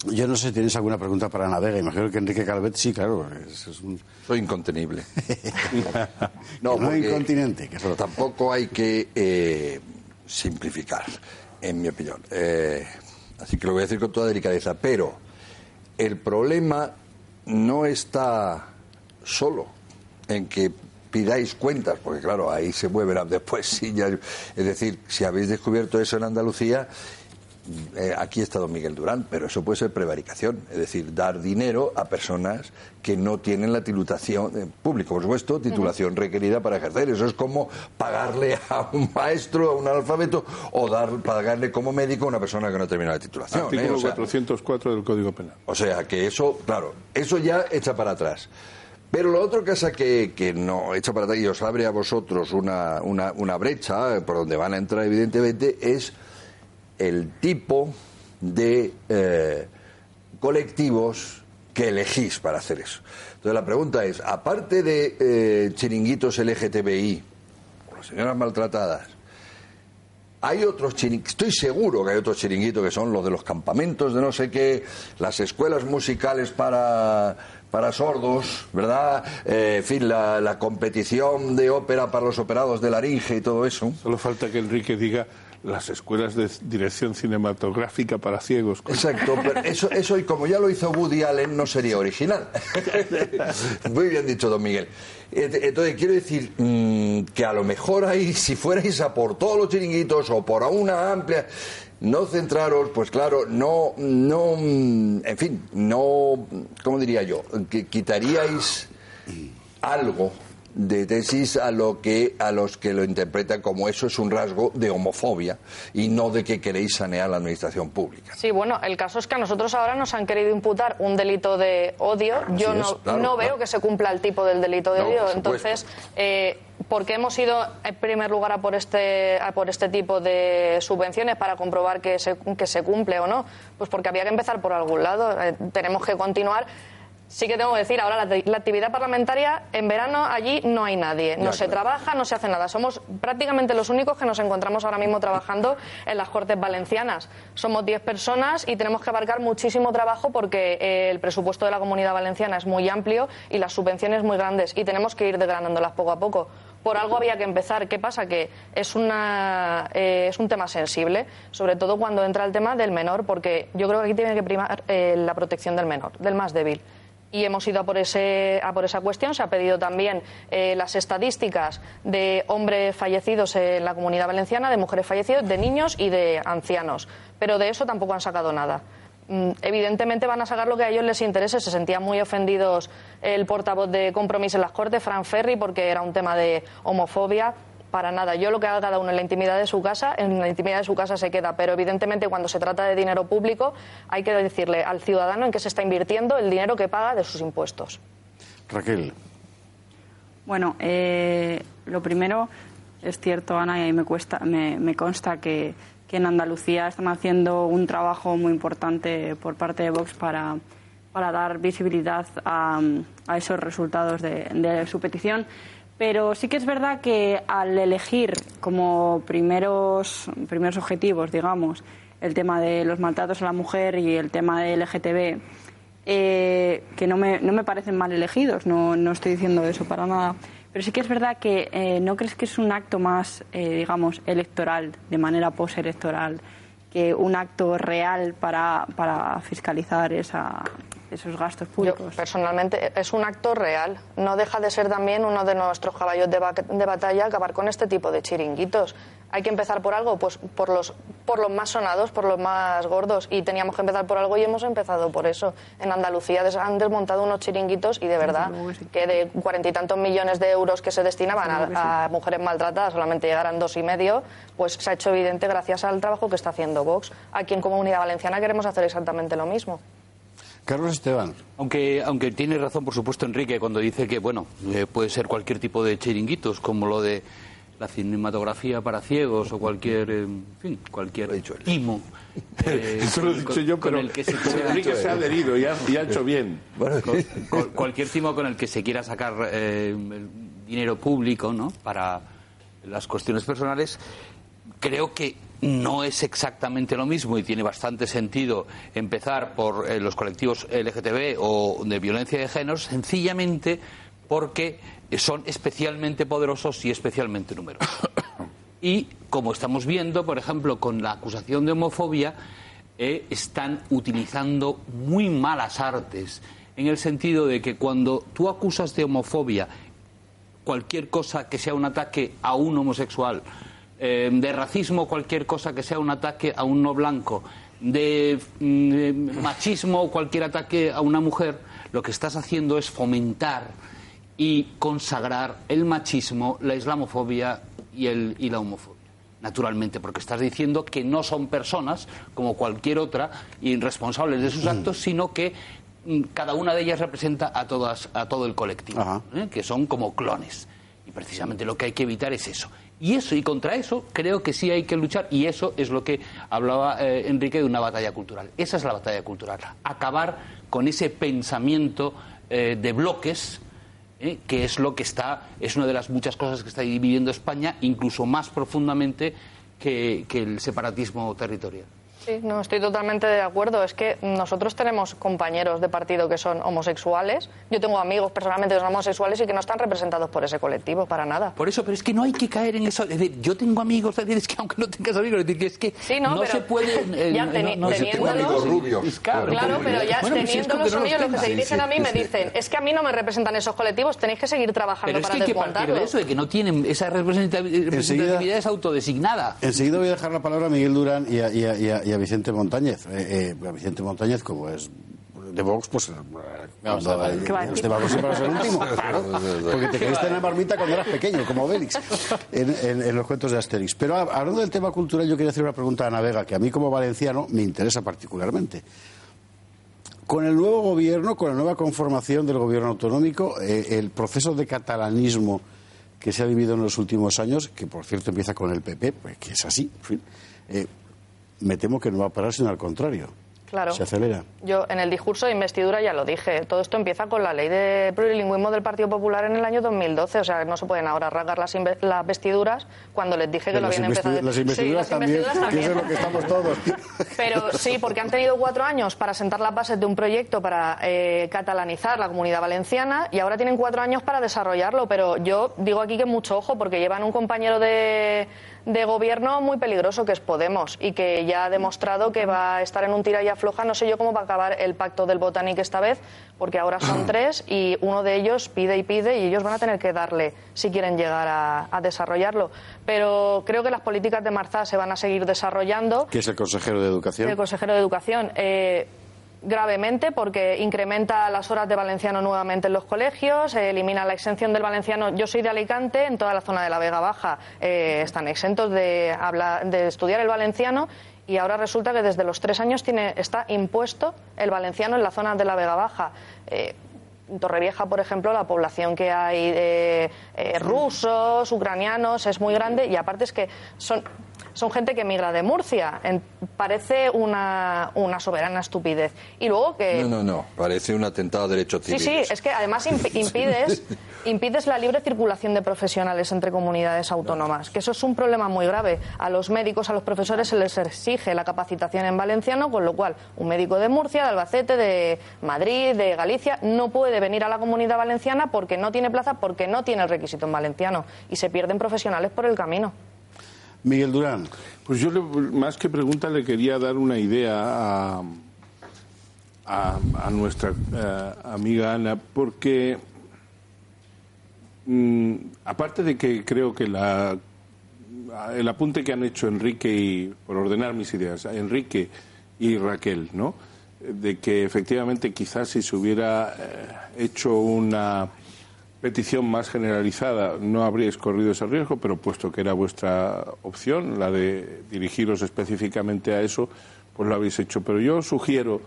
Yo no sé si tienes alguna pregunta para Navega. Imagino que Enrique Calvet sí, claro. Es, es un... Soy incontenible. [LAUGHS] [LAUGHS] no, porque incontinente. Que Pero tampoco hay que eh, simplificar, en mi opinión. Eh, así que lo voy a decir con toda delicadeza. Pero el problema no está solo en que pidáis cuentas, porque claro, ahí se mueven después. [LAUGHS] Sí, ya, es decir, si habéis descubierto eso en Andalucía, eh, aquí está don Miguel Durán, pero eso puede ser prevaricación, es decir, dar dinero a personas que no tienen la titulación, eh, público por supuesto, titulación requerida para ejercer. Eso es como pagarle a un maestro, a un alfabeto, o dar, pagarle como médico a una persona que no termina la titulación. ¿eh? Artículo O sea, 404 del Código Penal. o sea que eso, claro, eso ya echa para atrás. Pero lo otro que hace que, que no echa para atrás y os abre a vosotros una, una, una brecha eh, por donde van a entrar, evidentemente, es el tipo de eh, colectivos que elegís para hacer eso. Entonces la pregunta es, aparte de eh, chiringuitos LGTBI, o las señoras maltratadas, hay otros chiringuitos, estoy seguro que hay otros chiringuitos que son los de los campamentos de no sé qué, las escuelas musicales para, para sordos, ¿verdad? Eh, en fin, la, la competición de ópera para los operados de laringe y todo eso. Solo falta que Enrique diga las escuelas de dirección cinematográfica para ciegos. Exacto, pero eso, eso y como ya lo hizo Woody Allen no sería original. [LAUGHS] Muy bien dicho, don Miguel. Entonces, quiero decir mm, que a lo mejor ahí, si fuerais a por todos los chiringuitos o por a una amplia, no centraros, pues claro, no, no, mm, en fin, no, ¿cómo diría yo? Que quitaríais algo de tesis a lo que a los que lo interpretan como eso es un rasgo de homofobia y no de que queréis sanear la administración pública. Sí, bueno, el caso es que a nosotros ahora nos han querido imputar un delito de odio. Yo es, no, claro, no claro. veo que se cumpla el tipo del delito de No, odio. Entonces, eh, ¿por qué hemos ido en primer lugar a por este, a por este tipo de subvenciones para comprobar que se, que se cumple o no? Pues porque había que empezar por algún lado. Eh, tenemos que continuar. Sí que tengo que decir, ahora la, la actividad parlamentaria, en verano allí no hay nadie. No Ya, se claro. trabaja, no se hace nada. Somos prácticamente los únicos que nos encontramos ahora mismo trabajando en las Cortes Valencianas. Somos 10 personas y tenemos que abarcar muchísimo trabajo porque eh, el presupuesto de la Comunidad Valenciana es muy amplio y las subvenciones muy grandes y tenemos que ir desgranándolas poco a poco. Por algo había que empezar. ¿Qué pasa? Que es, una, eh, es un tema sensible, sobre todo cuando entra el tema del menor, porque yo creo que aquí tiene que primar eh, la protección del menor, del más débil y hemos ido a por, ese, a por esa cuestión. Se ha pedido también eh, las estadísticas de hombres fallecidos en la comunidad valenciana, de mujeres fallecidas, de niños y de ancianos. Pero de eso tampoco han sacado nada. Mm, Evidentemente van a sacar lo que a ellos les interese. Se sentían muy ofendidos el portavoz de Compromís en las Cortes, Fran Ferri, porque era un tema de homofobia. Para nada. Yo lo que haga cada uno en la intimidad de su casa, en la intimidad de su casa se queda. Pero evidentemente cuando se trata de dinero público hay que decirle al ciudadano en qué se está invirtiendo el dinero que paga de sus impuestos. Raquel. Bueno, eh, lo primero es cierto, Ana, y me, cuesta, me, me consta que, que en Andalucía están haciendo un trabajo muy importante por parte de Vox para, para dar visibilidad a, a esos resultados de, de su petición. Pero sí que es verdad que al elegir como primeros, primeros objetivos, digamos, el tema de los maltratos a la mujer y el tema de LGTB, eh, que no me, no me parecen mal elegidos, no, no estoy diciendo eso para nada. Pero sí que es verdad que eh, no crees que es un acto más, eh, digamos, electoral, de manera postelectoral, que un acto real para, para fiscalizar esa, esos gastos públicos. Yo, personalmente, es un acto real. No deja de ser también uno de nuestros caballos de, ba- de batalla acabar con este tipo de chiringuitos. Hay que empezar por algo, pues por los, por los más sonados, por los más gordos. Y teníamos que empezar por algo y hemos empezado por eso. En Andalucía des- han desmontado unos chiringuitos y de verdad que de cuarenta y tantos millones de euros que se destinaban a, a mujeres maltratadas solamente llegaran dos y medio, pues se ha hecho evidente gracias al trabajo que está haciendo Vox. Aquí en Comunidad Valenciana queremos hacer exactamente lo mismo. Carlos Esteban. Aunque, aunque tiene razón, por supuesto, Enrique, cuando dice que, bueno, eh, puede ser cualquier tipo de chiringuitos, como lo de la cinematografía para ciegos o cualquier, eh, en fin, cualquier timo. [LAUGHS] eh, Eso lo he dicho yo, con pero el que se quiera- Enrique se ha adherido y ha, y ha hecho bien. con- con cualquier timo con el que se quiera sacar eh, dinero público ¿no? para las cuestiones personales, creo que no es exactamente lo mismo y tiene bastante sentido empezar por eh, los colectivos LGTB o de violencia de género, sencillamente porque son especialmente poderosos y especialmente numerosos. [COUGHS] Y como estamos viendo, por ejemplo, con la acusación de homofobia, eh, están utilizando muy malas artes, en el sentido de que cuando tú acusas de homofobia cualquier cosa que sea un ataque a un homosexual, eh, de racismo cualquier cosa que sea un ataque a un no blanco, de mm, machismo cualquier ataque a una mujer, lo que estás haciendo es fomentar y consagrar el machismo, la islamofobia y, el, y la homofobia. Naturalmente, porque estás diciendo que no son personas como cualquier otra y responsables de sus actos, sino que mm, cada una de ellas representa a todas a todo el colectivo, ¿eh? que son como clones. Y precisamente lo que hay que evitar es eso. Y eso, y contra eso, creo que sí hay que luchar, y eso es lo que hablaba eh, Enrique de una batalla cultural. Esa es la batalla cultural. Acabar con ese pensamiento eh, de bloques, eh, que es lo que está, es una de las muchas cosas que está dividiendo España, incluso más profundamente que, que el separatismo territorial. Sí, no, estoy totalmente de acuerdo. Es que nosotros tenemos compañeros de partido que son homosexuales. Yo tengo amigos personalmente que son homosexuales y que no están representados por ese colectivo, para nada. Por eso, pero es que no hay que caer en eso. Es decir, yo tengo amigos, es decir, es que aunque no tengas amigos, es decir, que es que Sí, no, pero se puede. [LAUGHS] eh, ya no- teni- no se teniéndolos- rubios. Es claro, Claro, pero ya Bueno, pues es teniéndolos que no son ellos los que se dirigen a mí me sí. dicen, es que a mí no me representan esos colectivos, tenéis que seguir trabajando Pero es para que hay que partir de eso, de que no tienen esa representatividad, representatividad es autodesignada. Enseguida voy a dejar la palabra a Miguel Durán y a, y a- y a- y a Vicente Montañez. Eh, eh, a Vicente Montañez, como es de Vox, pues eh, cuando, eh, ¿Qué va a decir? los de Vox siempre ser el último, [LAUGHS] claro, porque te quedaste en la marmita cuando eras pequeño, como Obélix, en, en- en los cuentos de Asterix. Pero hablando del tema cultural, yo quería hacer una pregunta a Ana Vega, que a mí como valenciano me interesa particularmente. Con el nuevo gobierno, con la nueva conformación del gobierno autonómico, eh, el proceso de catalanismo que se ha vivido en los últimos años, que por cierto empieza con el PP, pues que es así, en fin, eh, me temo que no va a parar, sino al contrario. Claro. Se acelera. Yo en el discurso de investidura ya lo dije. Todo esto empieza con la ley de plurilingüismo del Partido Popular en el año 2012. O sea, no se pueden ahora rasgar las, las vestiduras cuando les dije que Pero lo las, habían empezado. las Sí, investiduras las también, investiduras que eso es lo que estamos todos. [LAUGHS] Pero sí, porque han tenido cuatro años para sentar las bases de un proyecto para eh, catalanizar la comunidad valenciana y ahora tienen cuatro años para desarrollarlo. Pero yo digo aquí que mucho ojo porque llevan un compañero de, de gobierno muy peligroso que es Podemos y que ya ha demostrado que va a estar en un tira y afloja. No sé yo cómo va a acabar el pacto del Botanic esta vez porque ahora son [CLEARS THROAT] tres y uno de ellos pide y pide y ellos van a tener que darle si quieren llegar a, a desarrollarlo. Pero creo que las políticas de Marzá se van a seguir desarrollando. que es el consejero de Educación. El consejero de Educación. eh, gravemente porque incrementa las horas de valenciano nuevamente en los colegios, eh, elimina la exención del valenciano. Yo soy de Alicante, en toda la zona de la Vega Baja eh, están exentos de, de estudiar el valenciano y ahora resulta que desde los tres años tiene, está impuesto el valenciano en la zona de la Vega Baja. Eh, en Torrevieja, por ejemplo, la población que hay de eh, rusos, ucranianos, es muy grande y aparte es que son, son gente que migra de Murcia. En- parece una, una soberana estupidez. Y luego que... No, no, no. Parece un atentado a derechos Sí, civiles. sí, es que además imp- [LAUGHS] impides, impides la libre circulación de profesionales entre comunidades autónomas, que eso es un problema muy grave. A los médicos, a los profesores se les exige la capacitación en valenciano, con lo cual un médico de Murcia, de Albacete, de Madrid, de Galicia, no puede venir a la comunidad valenciana porque no tiene plaza, porque no tiene el requisito en valenciano y se pierden profesionales por el camino. Miguel Durán. Pues yo, le- más que pregunta, le quería dar una idea a, a, nuestra eh, amiga Ana, porque mm, aparte de que creo que la, el apunte que han hecho Enrique y, por ordenar mis ideas, Enrique y Raquel, ¿no? De que efectivamente quizás si se hubiera eh, hecho una petición más generalizada no habríais corrido ese riesgo, pero puesto que era vuestra opción, la de dirigiros específicamente a eso, pues lo habéis hecho. Pero yo sugiero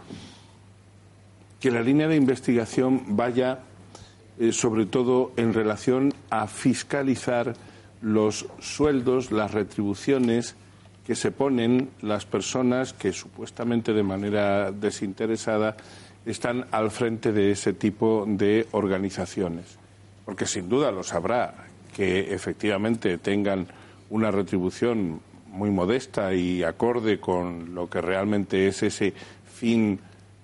que la línea de investigación vaya eh, sobre todo en relación a fiscalizar los sueldos, las retribuciones que se ponen las personas que supuestamente de manera desinteresada están al frente de ese tipo de organizaciones. Porque sin duda lo sabrá que efectivamente tengan una retribución muy modesta y acorde con lo que realmente es ese fin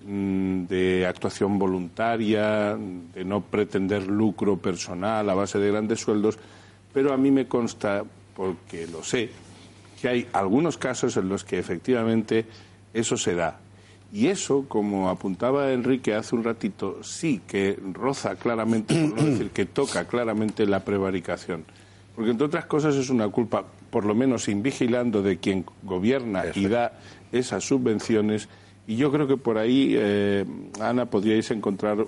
mm, de actuación voluntaria, de no pretender lucro personal a base de grandes sueldos, pero a mí me consta, porque lo sé, que hay algunos casos en los que efectivamente eso se da. Y eso, como apuntaba Enrique hace un ratito, sí que roza claramente, por no decir que toca claramente la prevaricación. Porque, entre otras cosas, es una culpa, por lo menos invigilando, de quien gobierna y da esas subvenciones. Y yo creo que por ahí, eh, Ana, podríais encontrar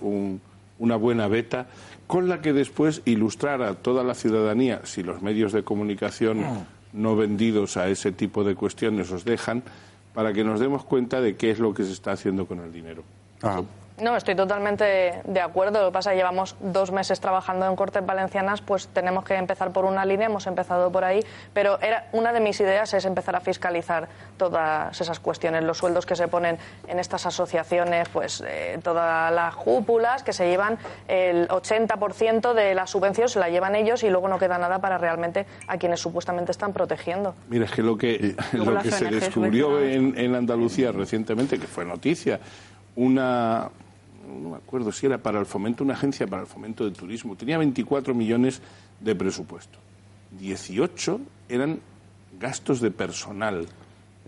una buena beta con la que después ilustrar a toda la ciudadanía, si los medios de comunicación no vendidos a ese tipo de cuestiones os dejan, para que nos demos cuenta de qué es lo que se está haciendo con el dinero. No, estoy totalmente de acuerdo. Lo que pasa es que llevamos dos meses trabajando en Cortes Valencianas, pues tenemos que empezar por una línea, hemos empezado por ahí, pero era, una de mis ideas es empezar a fiscalizar todas esas cuestiones, los sueldos que se ponen en estas asociaciones, pues eh, todas las cúpulas que se llevan el 80% de la subvención se la llevan ellos y luego no queda nada para realmente a quienes supuestamente están protegiendo. Mira, es que lo que, [LAUGHS] lo que se descubrió en, en Andalucía recientemente, que fue noticia, una, no me acuerdo si era para el fomento, una agencia para el fomento del turismo, tenía 24 millones de presupuesto. 18 eran gastos de personal.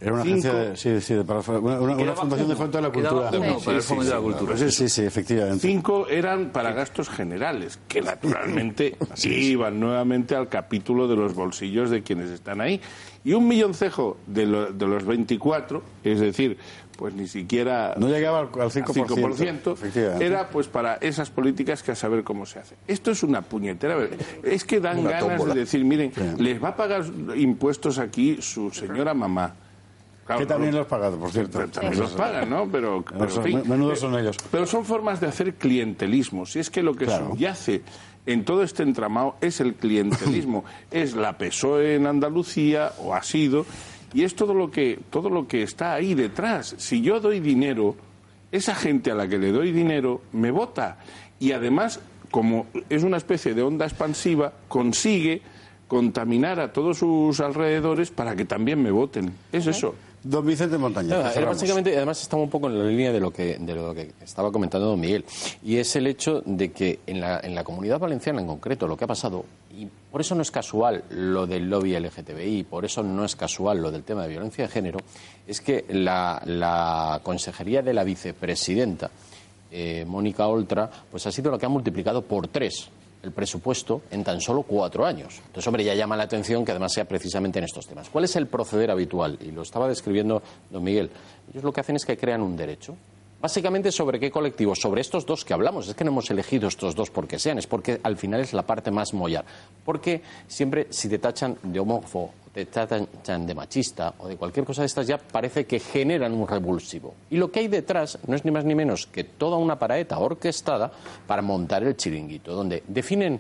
Era una agencia de, sí, sí, para, una, una fundación de fomento de la cultura. Uno, para el fomento de la cultura. Sí, sí, sí, efectivamente. Cinco eran para gastos generales, que naturalmente [LAUGHS] iban nuevamente al capítulo de los bolsillos de quienes están ahí. Y un milloncejo de, lo, de los 24, es decir, pues ni siquiera no llegaba al 5%, era pues para esas políticas que a saber cómo se hace. Esto es una puñetera. Es que dan ganas de decir, miren, les va a pagar impuestos aquí su señora mamá. que también los pagan, por cierto. También los pagan, ¿no? Pero, menudo son ellos. Pero son formas de hacer clientelismo. Si es que lo que subyace en todo este entramado es el clientelismo. [LAUGHS] es la PSOE en Andalucía, o ha sido, y es todo lo que, todo lo que está ahí detrás. Si yo doy dinero, esa gente a la que le doy dinero me vota. Y además, como es una especie de onda expansiva, consigue contaminar a todos sus alrededores para que también me voten. Es eso. Don Vicente Montaña. básicamente, además estamos un poco en la línea de lo que, de lo que estaba comentando don Miguel, y es el hecho de que en la, en la comunidad valenciana en concreto lo que ha pasado, y por eso no es casual lo del lobby LGTBI, por eso no es casual lo del tema de violencia de género, es que la, la consejería de la vicepresidenta, eh, Mónica Oltra, pues ha sido lo que ha multiplicado por tres el presupuesto en tan solo cuatro años. Entonces, hombre, ya llama la atención que además sea precisamente en estos temas. ¿Cuál es el proceder habitual? Y lo estaba describiendo don Miguel. Ellos lo que hacen es que crean un derecho. Básicamente, ¿sobre qué colectivos? Sobre estos dos que hablamos. Es que no hemos elegido estos dos porque sean, es porque al final es la parte más mollar. Porque siempre, si te tachan de homófobo te tratan de machista o de cualquier cosa de estas, ya parece que generan un revulsivo. Y lo que hay detrás no es ni más ni menos que toda una paraeta orquestada para montar el chiringuito, donde definen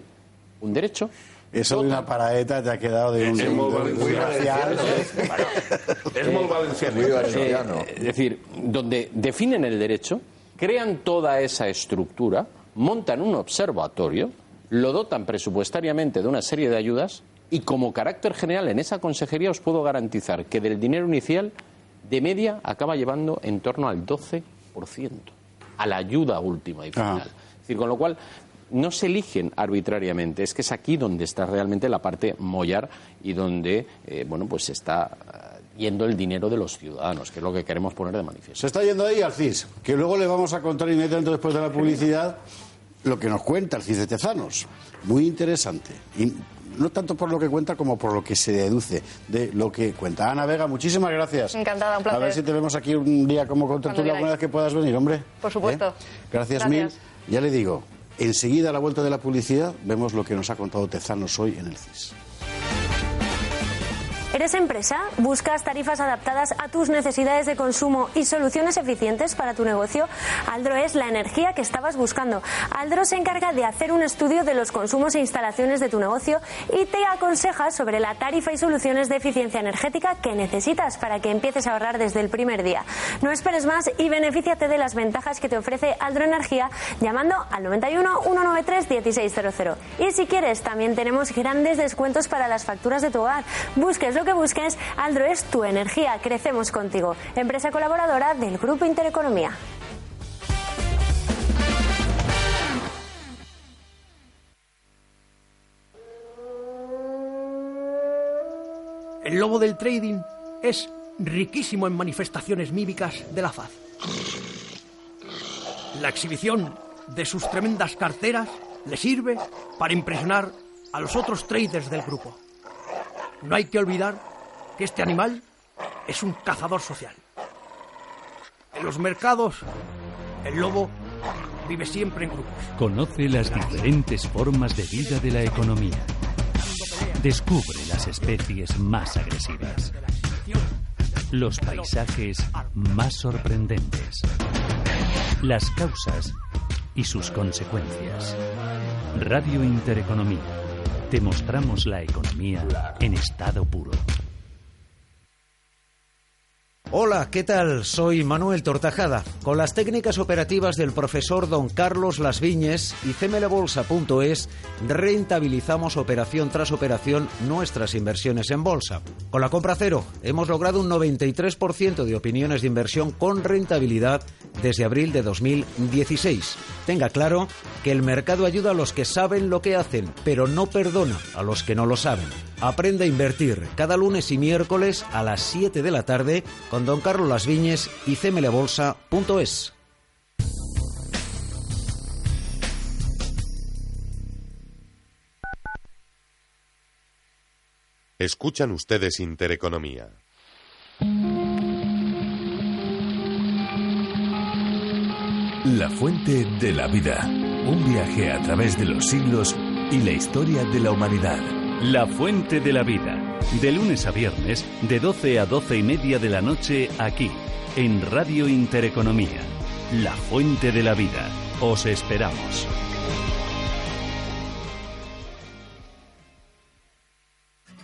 un derecho eso de una paraeta te ha quedado de un... Es muy valenciano. Es muy valenciano. Eh, es decir, donde definen el derecho, crean toda esa estructura, montan un observatorio, lo dotan presupuestariamente de una serie de ayudas y como carácter general en esa consejería os puedo garantizar que del dinero inicial de media acaba llevando en torno al 12% a la ayuda última y final. Es decir, con lo cual no se eligen arbitrariamente, es que es aquí donde está realmente la parte mollar y donde eh, bueno, pues está eh, yendo el dinero de los ciudadanos, que es lo que queremos poner de manifiesto. Se está yendo ahí al CIS, que luego le vamos a contar inmediatamente después de la publicidad lo que nos cuenta el CIS de Tezanos. Muy interesante no tanto por lo que cuenta como por lo que se deduce de lo que cuenta. Ana Vega, muchísimas gracias. Encantada, un placer. A ver si te vemos aquí un día como contertulia alguna vez que puedas venir, hombre. Por supuesto. ¿Eh? Gracias, mil. Ya le digo, enseguida a la vuelta de la publicidad vemos lo que nos ha contado Tezanos hoy en el CIS. ¿Eres empresa? ¿Buscas tarifas adaptadas a tus necesidades de consumo y soluciones eficientes para tu negocio? Aldro es la energía que estabas buscando. Aldro se encarga de hacer un estudio de los consumos e instalaciones de tu negocio y te aconseja sobre la tarifa y soluciones de eficiencia energética que necesitas para que empieces a ahorrar desde el primer día. No esperes más y benefíciate de las ventajas que te ofrece Aldro Energía llamando al 91 193 1600. Y si quieres, también tenemos grandes descuentos para las facturas de tu hogar. Busques lo que busques, Aldro es tu energía. Crecemos contigo. Empresa colaboradora del Grupo Intereconomía. El lobo del trading es riquísimo en manifestaciones mímicas de la faz. La exhibición de sus tremendas carteras le sirve para impresionar a los otros traders del grupo. No hay que olvidar que este animal es un cazador social. En los mercados, el lobo vive siempre en grupos. Conoce las diferentes formas de vida de la economía. Descubre las especies más agresivas. Los paisajes más sorprendentes. Las causas y sus consecuencias. Radio Intereconomía. Te mostramos la economía en estado puro. Hola, ¿qué tal? Soy Manuel Tortajada. Con las técnicas operativas del profesor don Carlos Las Viñes y cmlbolsa.es rentabilizamos operación tras operación nuestras inversiones en bolsa. Con la compra cero hemos logrado un 93% de opiniones de inversión con rentabilidad desde abril de 2016. Tenga claro que el mercado ayuda a los que saben lo que hacen, pero no perdona a los que no lo saben. Aprende a invertir cada lunes y miércoles a las 7 de la tarde con Don Carlos Las Viñes y cmlbolsa.es. Escuchan ustedes Intereconomía. La fuente de la vida. Un viaje a través de los siglos y la historia de la humanidad. La Fuente de la Vida. De lunes a viernes, de 12 a 12 y media de la noche, aquí, en Radio Intereconomía. La Fuente de la Vida. Os esperamos.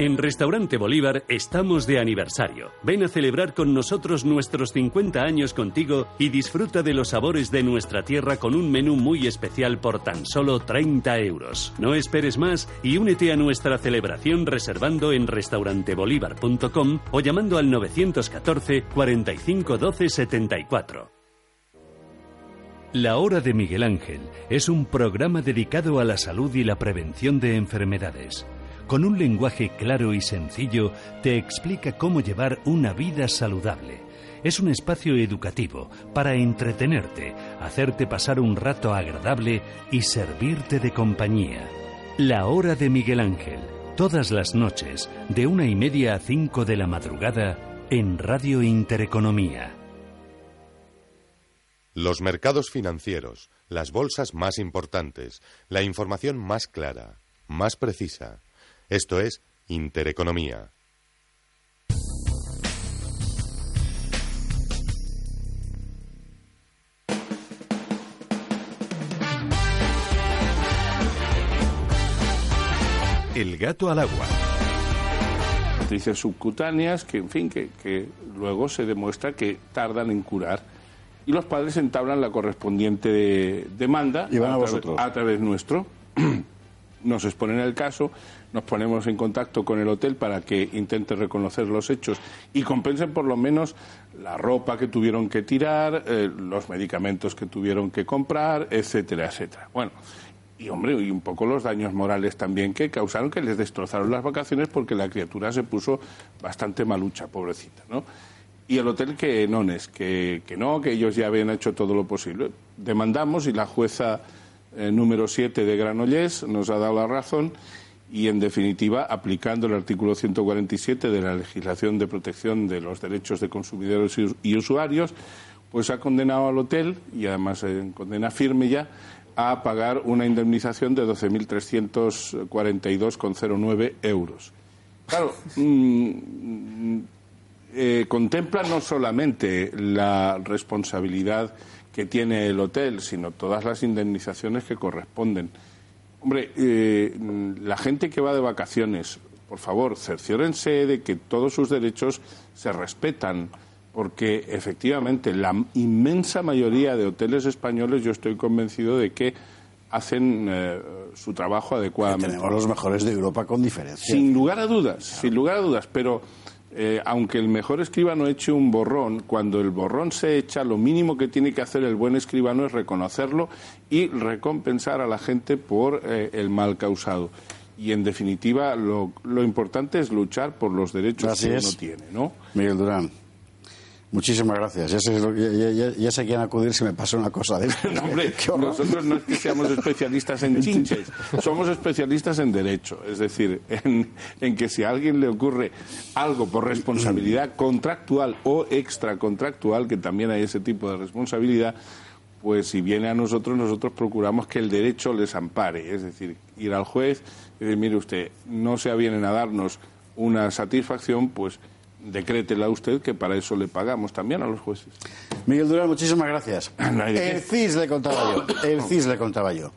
En Restaurante Bolívar estamos de aniversario. Ven a celebrar con nosotros nuestros 50 años contigo y disfruta de los sabores de nuestra tierra con un menú muy especial por tan solo 30 euros. No esperes más y únete a nuestra celebración reservando en restaurantebolívar.com o llamando al 914 45 12 74. La Hora de Miguel Ángel es un programa dedicado a la salud y la prevención de enfermedades con un lenguaje claro y sencillo, te explica cómo llevar una vida saludable. Es un espacio educativo para entretenerte, hacerte pasar un rato agradable y servirte de compañía. La hora de Miguel Ángel, todas las noches, de una y media a cinco de la madrugada, en Radio Intereconomía. Los mercados financieros, las bolsas más importantes, la información más clara, más precisa. Esto es Intereconomía. El gato al agua. Noticias subcutáneas que, en fin, que, que luego se demuestra que tardan en curar. Y los padres entablan la correspondiente demanda Y van a través- vosotros. a través nuestro. [CLEARS THROAT] Nos exponen el caso, nos ponemos en contacto con el hotel para que intente reconocer los hechos y compensen por lo menos la ropa que tuvieron que tirar, eh, los medicamentos que tuvieron que comprar, etcétera, etcétera. Bueno, y hombre, y un poco los daños morales también que causaron que les destrozaron las vacaciones porque la criatura se puso bastante malucha, pobrecita, ¿no? Y el hotel que no es, que, que no, que ellos ya habían hecho todo lo posible. Demandamos y la jueza eh, número 7 de Granollers nos ha dado la razón y, en definitiva, aplicando el artículo 147 de la legislación de protección de los derechos de consumidores y, usuarios, pues ha condenado al hotel, y además en condena firme ya, a pagar una indemnización de 12.342,09 euros. Claro, mm, eh, contempla no solamente la responsabilidad que tiene el hotel, sino todas las indemnizaciones que corresponden. Hombre, eh, la gente que va de vacaciones, por favor, cerciórense de que todos sus derechos se respetan porque efectivamente la inmensa mayoría de hoteles españoles yo estoy convencido de que hacen eh, su trabajo adecuadamente. Tenemos los mejores de Europa con diferencia. Sin lugar a dudas, sin lugar a dudas, pero eh, aunque el mejor escribano eche un borrón, cuando el borrón se echa, lo mínimo que tiene que hacer el buen escribano es reconocerlo y recompensar a la gente por eh, el mal causado. Y en definitiva, lo, lo, importante es luchar por los derechos Así que es. uno tiene, ¿no? Miguel Durán. Muchísimas gracias. Ya sé, ya, ya- ya sé quién acudir si me pasa una cosa de. [LAUGHS] No, hombre, nosotros no es que seamos especialistas en chinches, [LAUGHS] somos especialistas en derecho. Es decir, en, en que si a alguien le ocurre algo por responsabilidad [CLEARS THROAT] contractual o extracontractual, que también hay ese tipo de responsabilidad, pues si viene a nosotros, nosotros procuramos que el derecho les ampare. Es decir, ir al juez y decir, mire usted, no se avienen a darnos una satisfacción, pues decrétela usted que para eso le pagamos también a los jueces. Miguel Durán, muchísimas gracias. [CLEARS THROAT] No. El CIS le contaba yo. El CIS le contaba yo.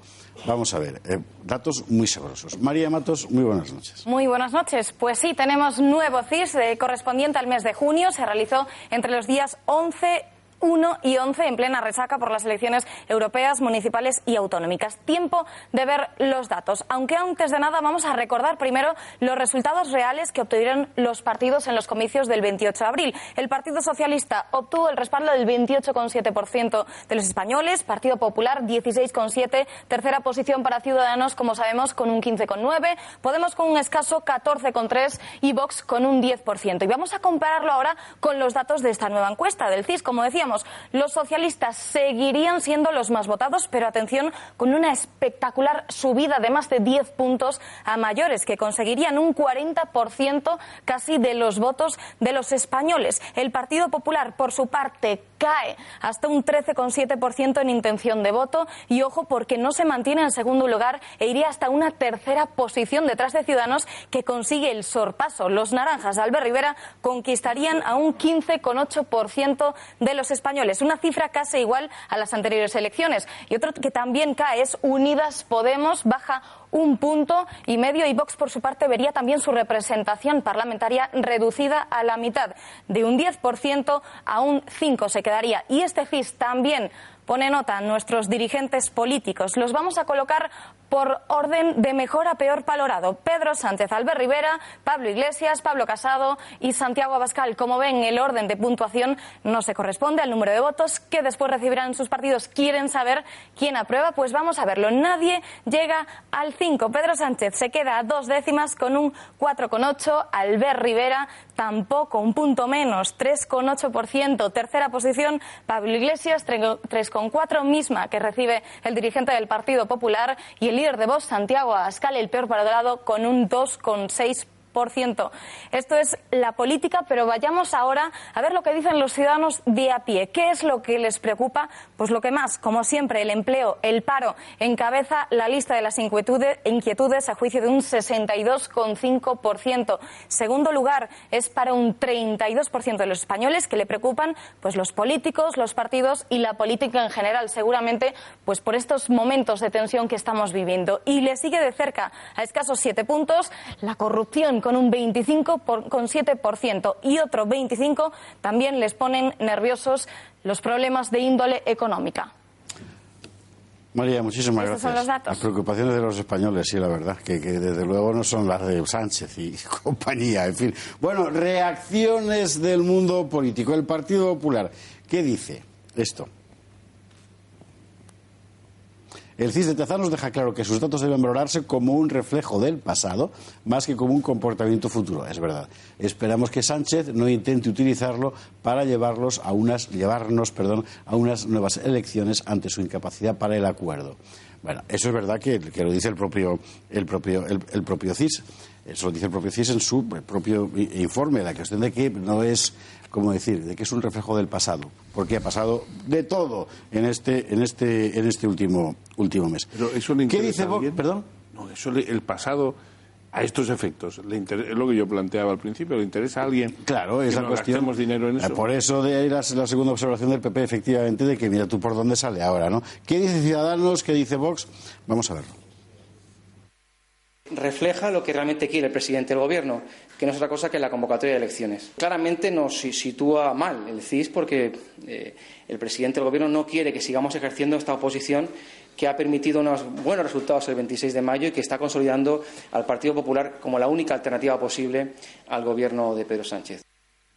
Vamos a ver, eh, datos muy sabrosos. María Matos, muy buenas noches. Muy buenas noches. Pues sí, tenemos nuevo CIS eh, correspondiente al mes de junio. Se realizó entre los días 11 1 y 11 en plena resaca por las elecciones europeas, municipales y autonómicas. Tiempo de ver los datos. Aunque antes de nada vamos a recordar primero los resultados reales que obtuvieron los partidos en los comicios del 28 de abril. El Partido Socialista obtuvo el respaldo del 28,7% de los españoles, Partido Popular 16,7%, tercera posición para Ciudadanos, como sabemos, con un 15,9%, Podemos con un escaso 14,3% y Vox con un 10%. Y vamos a compararlo ahora con los datos de esta nueva encuesta del CIS. Como decíamos, los socialistas seguirían siendo los más votados, pero atención, con una espectacular subida de más de 10 puntos a mayores, que conseguirían un 40% casi de los votos de los españoles. El Partido Popular, por su parte, cae hasta un 13,7% en intención de voto y ojo porque no se mantiene en segundo lugar e iría hasta una tercera posición detrás de Ciudadanos que consigue el sorpaso. Los naranjas de Albert Rivera conquistarían a un 15,8% de los españoles, una cifra casi igual a las anteriores elecciones. Y otro que también cae es Unidas Podemos, baja un punto y medio y Vox por su parte vería también su representación parlamentaria reducida a la mitad, de un 10% a un 5% se quedaría. Y este CIS también pone nota a nuestros dirigentes políticos. Los vamos a colocar por orden de mejor a peor valorado. Pedro Sánchez, Albert Rivera, Pablo Iglesias, Pablo Casado y Santiago Abascal. Como ven, el orden de puntuación no se corresponde al número de votos que después recibirán sus partidos. ¿Quieren saber quién aprueba? Pues vamos a verlo. Nadie llega al 5. Pedro Sánchez se queda a dos décimas con un 4,8. Albert Rivera tampoco, un punto menos, 3,8%. Tercera posición, Pablo Iglesias, 3,4, misma que recibe el dirigente del Partido Popular y el líder de Vox, Santiago Abascal, el peor valorado, con un 2,6%. Esto es la política, pero vayamos ahora a ver lo que dicen los ciudadanos de a pie. ¿Qué es lo que les preocupa? Pues lo que más, como siempre, el empleo, el paro, encabeza la lista de las inquietudes, a juicio de un 62,5%. Segundo lugar es para un 32% de los españoles que le preocupan pues los políticos, los partidos y la política en general, seguramente pues por estos momentos de tensión que estamos viviendo. Y le sigue de cerca a escasos siete puntos la corrupción con un 25,7% y otro 25 también les ponen nerviosos los problemas de índole económica. María, muchísimas gracias. son los datos. Las preocupaciones de los españoles, sí, la verdad, que, que desde luego no son las de Sánchez y [LAUGHS] compañía, en fin. Bueno, reacciones del mundo político. El Partido Popular, ¿qué dice esto? El CIS de Tezanos deja claro que sus datos deben valorarse como un reflejo del pasado, más que como un comportamiento futuro. Es verdad. Esperamos que Sánchez no intente utilizarlo para llevarlos a unas, llevarnos perdón, a unas nuevas elecciones ante su incapacidad para el acuerdo. Bueno, eso es verdad que, lo dice el propio, el propio, el, el propio CIS. Eso lo dice el propio CIS en su propio informe, la cuestión de que no es, como decir, de que es un reflejo del pasado, porque ha pasado de todo en este, en este, en este último, último mes. Pero eso le ¿Qué interesa dice Vox? Perdón. No, eso le- el pasado a estos efectos le inter- es lo que yo planteaba al principio. ¿Le interesa a alguien? Claro, es que la no cuestión. dinero en Eh, eso. Por eso de ahí la, la segunda observación del PP, efectivamente, de que mira tú por dónde sale ahora, ¿no? ¿Qué dice Ciudadanos? ¿Qué dice Vox? Vamos a verlo. Refleja lo que realmente quiere el presidente del Gobierno, que no es otra cosa que la convocatoria de elecciones. Claramente nos si- sitúa mal el CIS porque eh, el presidente del Gobierno no quiere que sigamos ejerciendo esta oposición que ha permitido unos buenos resultados el 26 de mayo y que está consolidando al Partido Popular como la única alternativa posible al Gobierno de Pedro Sánchez.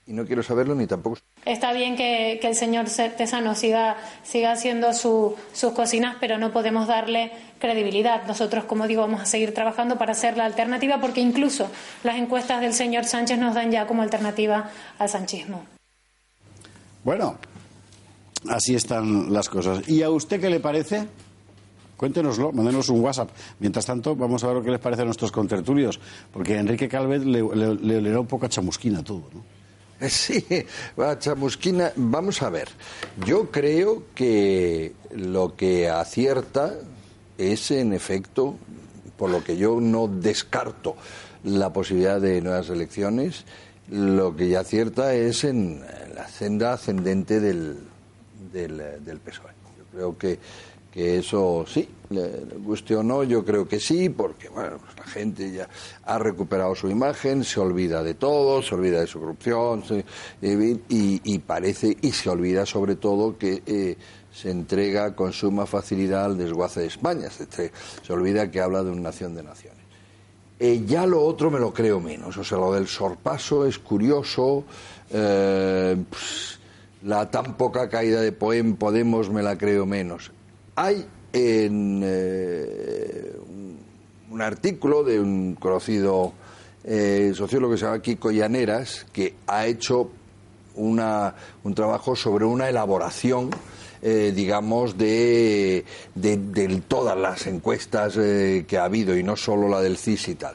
Y no quiero saberlo ni tampoco Está bien que, que el señor Tesano siga, siga haciendo su- sus cocinas, pero no podemos darle credibilidad. Nosotros, como digo, vamos a seguir trabajando para ser la alternativa, porque incluso las encuestas del señor Sánchez nos dan ya como alternativa al sanchismo. Bueno, así están las cosas. ¿Y a usted qué le parece? Cuéntenoslo, mándenos un WhatsApp. Mientras tanto, vamos a ver lo que les parece a nuestros contertulios, porque a Enrique Calvet le, le, le olerá un poco a chamusquina todo, ¿no? [LAUGHS] Sí, chamusquina. Vamos a ver. Yo creo que lo que acierta es, en efecto, por lo que yo no descarto la posibilidad de nuevas elecciones, lo que ya acierta es en la senda ascendente del, del, del PSOE. Yo creo que, que eso sí, le, guste o no, yo creo que sí, porque bueno, la gente ya ha recuperado su imagen, se olvida de todo, se olvida de su corrupción, y, y parece, y se olvida sobre todo que eh, se entrega con suma facilidad al desguace de España, se, se olvida que habla de una nación de naciones. Eh, ya lo otro me lo creo menos. O sea, lo del sorpaso es curioso. eh, la tan poca caída de Podemos me la creo menos. Hay en eh, un, artículo de un conocido eh, sociólogo que se llama Kiko Llaneras que ha hecho una, un trabajo sobre una elaboración, eh, digamos, de, de, todas las encuestas que ha habido y no solo la del CIS y tal.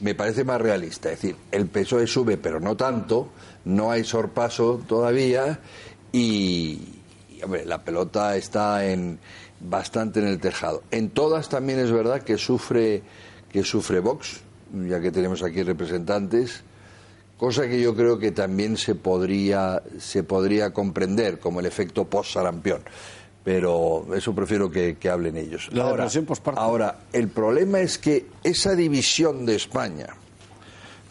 Me parece más realista. Es decir, el PSOE sube, pero no tanto, no hay sorpaso todavía y, y, hombre, la pelota está en, bastante en el tejado. En todas también es verdad que sufre, que sufre Vox, ya que tenemos aquí representantes cosa que yo creo que también se podría, se podría comprender como el efecto post-sarampión. Pero eso prefiero que, que hablen ellos. La ahora, ahora, el problema es que esa división de España,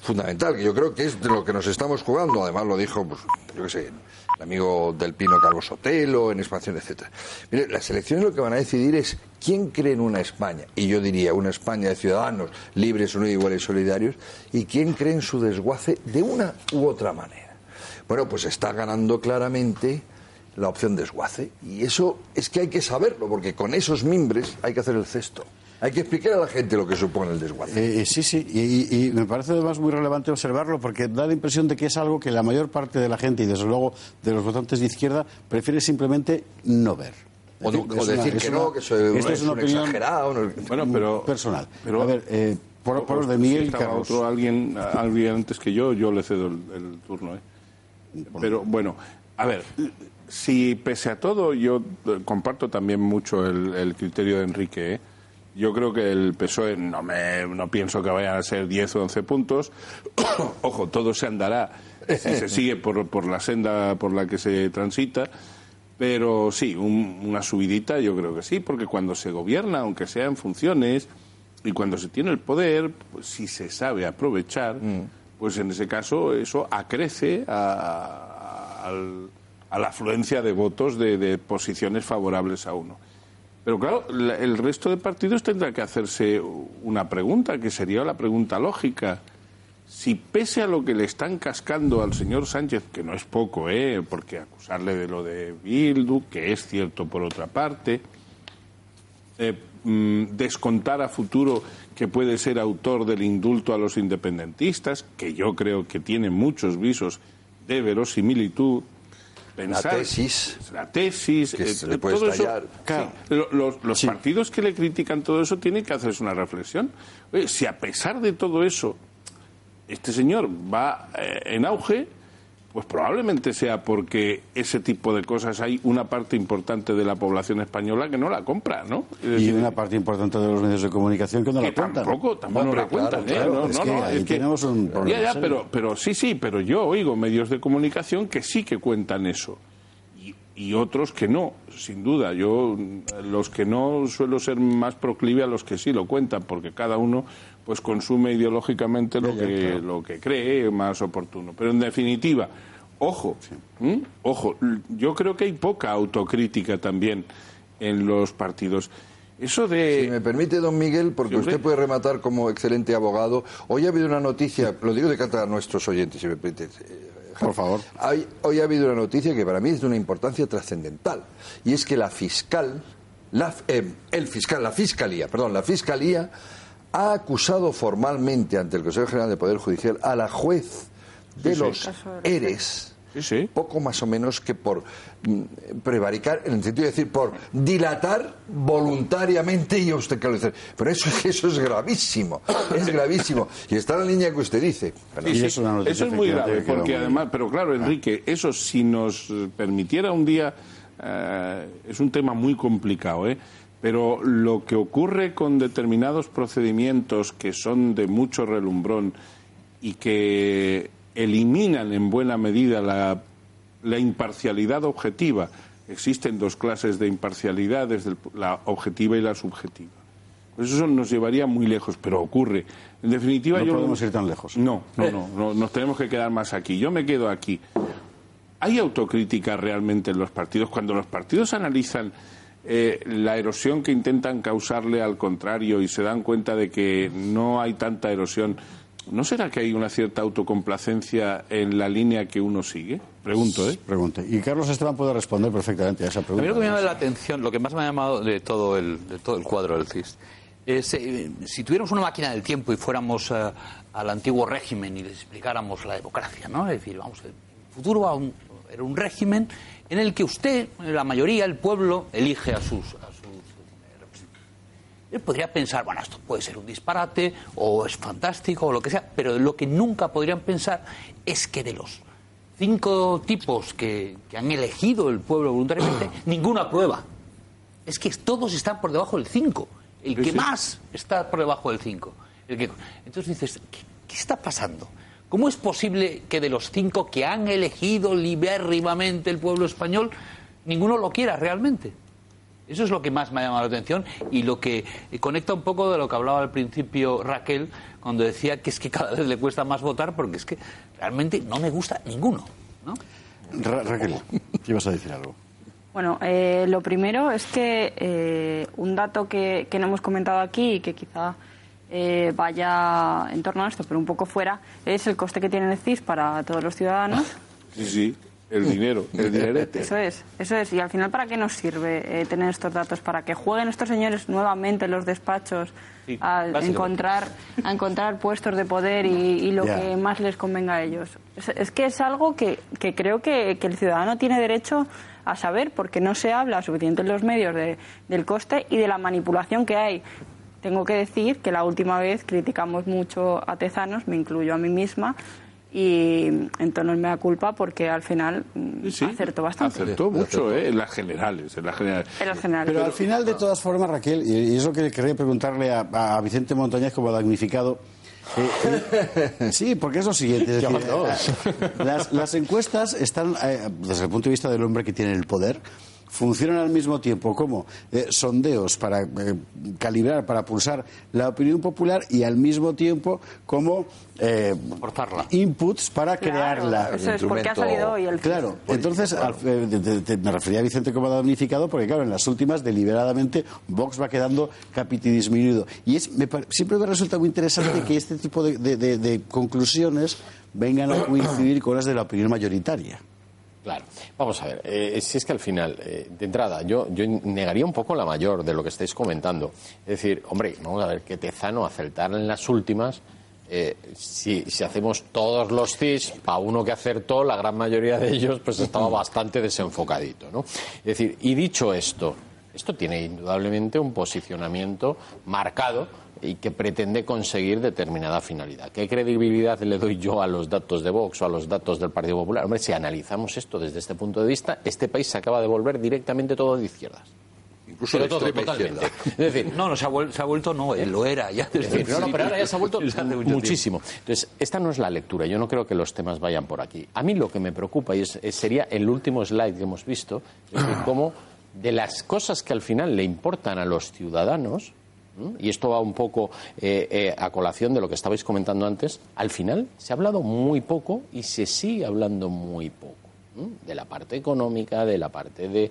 fundamental, que yo creo que es de lo que nos estamos jugando, además lo dijo, pues, yo qué sé, el amigo del Pino Carlos Sotelo, en expansión, etcétera. Las elecciones lo que van a decidir es quién cree en una España, y yo diría una España de ciudadanos libres, unidos, iguales solidarios, y quién cree en su desguace de una u otra manera. Bueno, pues está ganando claramente la opción desguace, y eso es que hay que saberlo, porque con esos mimbres hay que hacer el cesto. Hay que explicar a la gente lo que supone el desguace. Eh, eh, sí, sí, y, y- y me parece además muy relevante observarlo porque da la impresión de que es algo que la mayor parte de la gente y desde luego de los votantes de izquierda prefiere simplemente no ver. O no- Es o decir es que no, que soy- esta es un exagerado, no- Bueno, pero- personal. pero- a ver, eh, por, por los de Miguel Carlos. otro alguien, alguien antes que yo, yo le cedo el, el turno. ¿eh? Pero bueno, a ver, si pese a todo yo eh, comparto también mucho el, el criterio de Enrique, ¿eh? Yo creo que el PSOE no, me, no pienso que vayan a ser 10 o 11 puntos. [COUGHS] Ojo, todo se andará si se sigue por, por la senda por la que se transita. Pero sí, un- una subidita yo creo que sí, porque cuando se gobierna, aunque sea en funciones, y cuando se tiene el poder, pues si se sabe aprovechar, pues en ese caso eso acrece a, a- a la afluencia de votos de, de posiciones favorables a uno. Pero claro, la- el resto de partidos tendrá que hacerse una pregunta, que sería la pregunta lógica. Si pese a lo que le están cascando al señor Sánchez, que no es poco, ¿eh? porque acusarle de lo de Bildu, que es cierto por otra parte, eh, mm, descontar a futuro que puede ser autor del indulto a los independentistas, que yo creo que tiene muchos visos de verosimilitud. Pensar, La tesis. La tesis. Que eh, se le puede todo eso- sí, los los partidos que le critican todo eso tienen que hacerse una reflexión. Oye, si a pesar de todo eso este señor va eh, en auge, pues probablemente sea porque ese tipo de cosas hay una parte importante de la población española que no la compra, ¿no? Y una parte importante de los medios de comunicación que no que la cuentan. tampoco, tampoco Hombre, la cuentan, claro, ¿eh? claro, No, es no, que no, ahí es que- tenemos un problema Ya, ya, pero, pero sí, sí, pero yo oigo medios de comunicación que sí que cuentan eso. Y, y otros que no, sin duda. Yo, los que no, suelo ser más proclive a los que sí lo cuentan, porque cada uno pues consume ideológicamente lo, que, lo que cree más oportuno. Pero en definitiva, ojo, ojo, yo creo que hay poca autocrítica también en los partidos. Eso de... Si me permite, don Miguel, porque usted puede rematar como excelente abogado. Hoy ha habido una noticia, lo digo de cara a nuestros oyentes, si me permite. eh, Por favor. Hoy ha habido una noticia que para mí es de una importancia trascendental. Y es que la fiscal, la, eh, el fiscal, la fiscalía, perdón, la fiscalía ha acusado formalmente ante el Consejo General de Poder Judicial a la juez de Sí, sí. los ERES. Poco más o menos que por mm, prevaricar, en el sentido de decir, por dilatar voluntariamente y obstaculizar. Pero eso, [LAUGHS] eso es gravísimo, es gravísimo. Y está en la línea que usted dice. Pero- Sí, sí, Eso es muy grave, porque además, pero claro, Enrique, eso si nos permitiera un día, eh, es un tema muy complicado, ¿eh? Pero lo que ocurre con determinados procedimientos que son de mucho relumbrón y que eliminan en buena medida la, la imparcialidad objetiva, existen dos clases de imparcialidad, desde el- la objetiva y la subjetiva. Pues eso nos llevaría muy lejos, pero ocurre. En definitiva, No yo podemos ir tan lejos. No, no, no, no, nos tenemos que quedar más aquí. Yo me quedo aquí. ¿Hay autocrítica realmente en los partidos? Cuando los partidos analizan eh, la erosión que intentan causarle al contrario y se dan cuenta de que no hay tanta erosión, ¿no será que hay una cierta autocomplacencia en la línea que uno sigue? Pregunto, ¿eh? Pregunte. Y Carlos Esteban puede responder perfectamente a esa A mí pregunta. lo que me llama la atención, lo que más me ha llamado de todo el, de todo el cuadro del CIS, es eh, si tuviéramos una máquina del tiempo y fuéramos eh, al antiguo régimen y les explicáramos la democracia, ¿no? Es decir, vamos, el futuro a un- era un régimen en el que usted, la mayoría, el pueblo, elige a sus, a sus eh, representantes. Él podría pensar, bueno, esto puede ser un disparate o es fantástico o lo que sea, pero lo que nunca podrían pensar es que de los cinco tipos que, que han elegido el pueblo voluntariamente, [CLEARS THROAT] ninguno aprueba. Es que todos están por debajo del 5. El que más está por debajo del 5. Entonces dices, ¿qué, qué está pasando? ¿Cómo es posible que de los cinco que han elegido libérrimamente el pueblo español, ninguno lo quiera realmente? Eso es lo que más me ha llamado la atención y lo que conecta un poco de lo que hablaba al principio Raquel cuando decía que es que cada vez le cuesta más votar porque es que realmente no me gusta ninguno. ¿no? Ra- Raquel, ¿qué ibas a decir algo? Bueno, eh, lo primero es que eh, un dato que, que no hemos comentado aquí y que quizá eh, vaya en torno a esto, pero un poco fuera, es el coste que tiene el CIS para todos los ciudadanos. Sí, sí, el dinero, el dinerete. Eso es, eso es. Y al final, ¿para qué nos sirve eh, tener estos datos? ¿Para que jueguen estos señores nuevamente en los despachos Sí, a encontrar, a encontrar puestos de poder y, y lo que más les convenga a ellos? Es, es que es algo que, que creo que, que el ciudadano tiene derecho a saber porque no se habla suficiente en los medios de- del coste y de la manipulación que hay. Tengo que decir que la última vez criticamos mucho a Tezanos, me incluyo a mí misma, y en tono me da culpa porque al final mm, acertó bastante. Acertó mucho, ¿eh? En las generales, en las generales. En las generales. Pero al final, de todas formas, Raquel, y y es lo que quería preguntarle a, a Vicente Montañez como damnificado. eh, eh, sí, porque es lo siguiente. es [LAUGHS] decir, eh, las, las encuestas están, eh, desde el punto de vista del hombre que tiene el poder, funcionan al mismo tiempo como eh, sondeos para eh, calibrar, para pulsar la opinión popular y al mismo tiempo como eh, inputs para Claro, crearla. eso es, porque ha salido hoy el Claro, entonces al- eh, de- de- de- me refería a Vicente como damnificado porque, claro, en las últimas, deliberadamente, Vox va quedando capitidisminuido. Y es, me siempre me resulta muy interesante que este tipo de, de- de- de conclusiones vengan a coincidir con las de la opinión mayoritaria. Claro. Vamos a ver, eh, si es que al final, eh, de entrada, yo, yo negaría un poco la mayor de lo que estáis comentando. Es decir, hombre, vamos a ver, que Tezano acertar en las últimas, eh, si, si hacemos todos los CIS, para uno que acertó, la gran mayoría de ellos pues estaba [LAUGHS] bastante desenfocadito, ¿no? Es decir, y dicho esto, esto tiene indudablemente un posicionamiento marcado y que pretende conseguir determinada finalidad. ¿Qué credibilidad le doy yo a los datos de Vox o a los datos del Partido Popular? Hombre, si analizamos esto desde este punto de vista, este país se acaba de volver directamente todo de izquierdas. Incluso Pero de todo, totalmente. izquierda. Es decir, No, no, se ha, vuel- se ha vuelto, no, él lo era ya es desde decir, no, no, pero ahora ya se ha vuelto [LAUGHS] muchísimo. Entonces, esta no es la lectura. Yo no creo que los temas vayan por aquí. A mí lo que me preocupa, y es- es- sería el último slide que hemos visto, es decir, cómo de las cosas que al final le importan a los ciudadanos. Y esto va un poco eh, eh, a colación de lo que estabais comentando antes, al final se ha hablado muy poco y se sigue hablando muy poco. De la parte económica, de la parte de...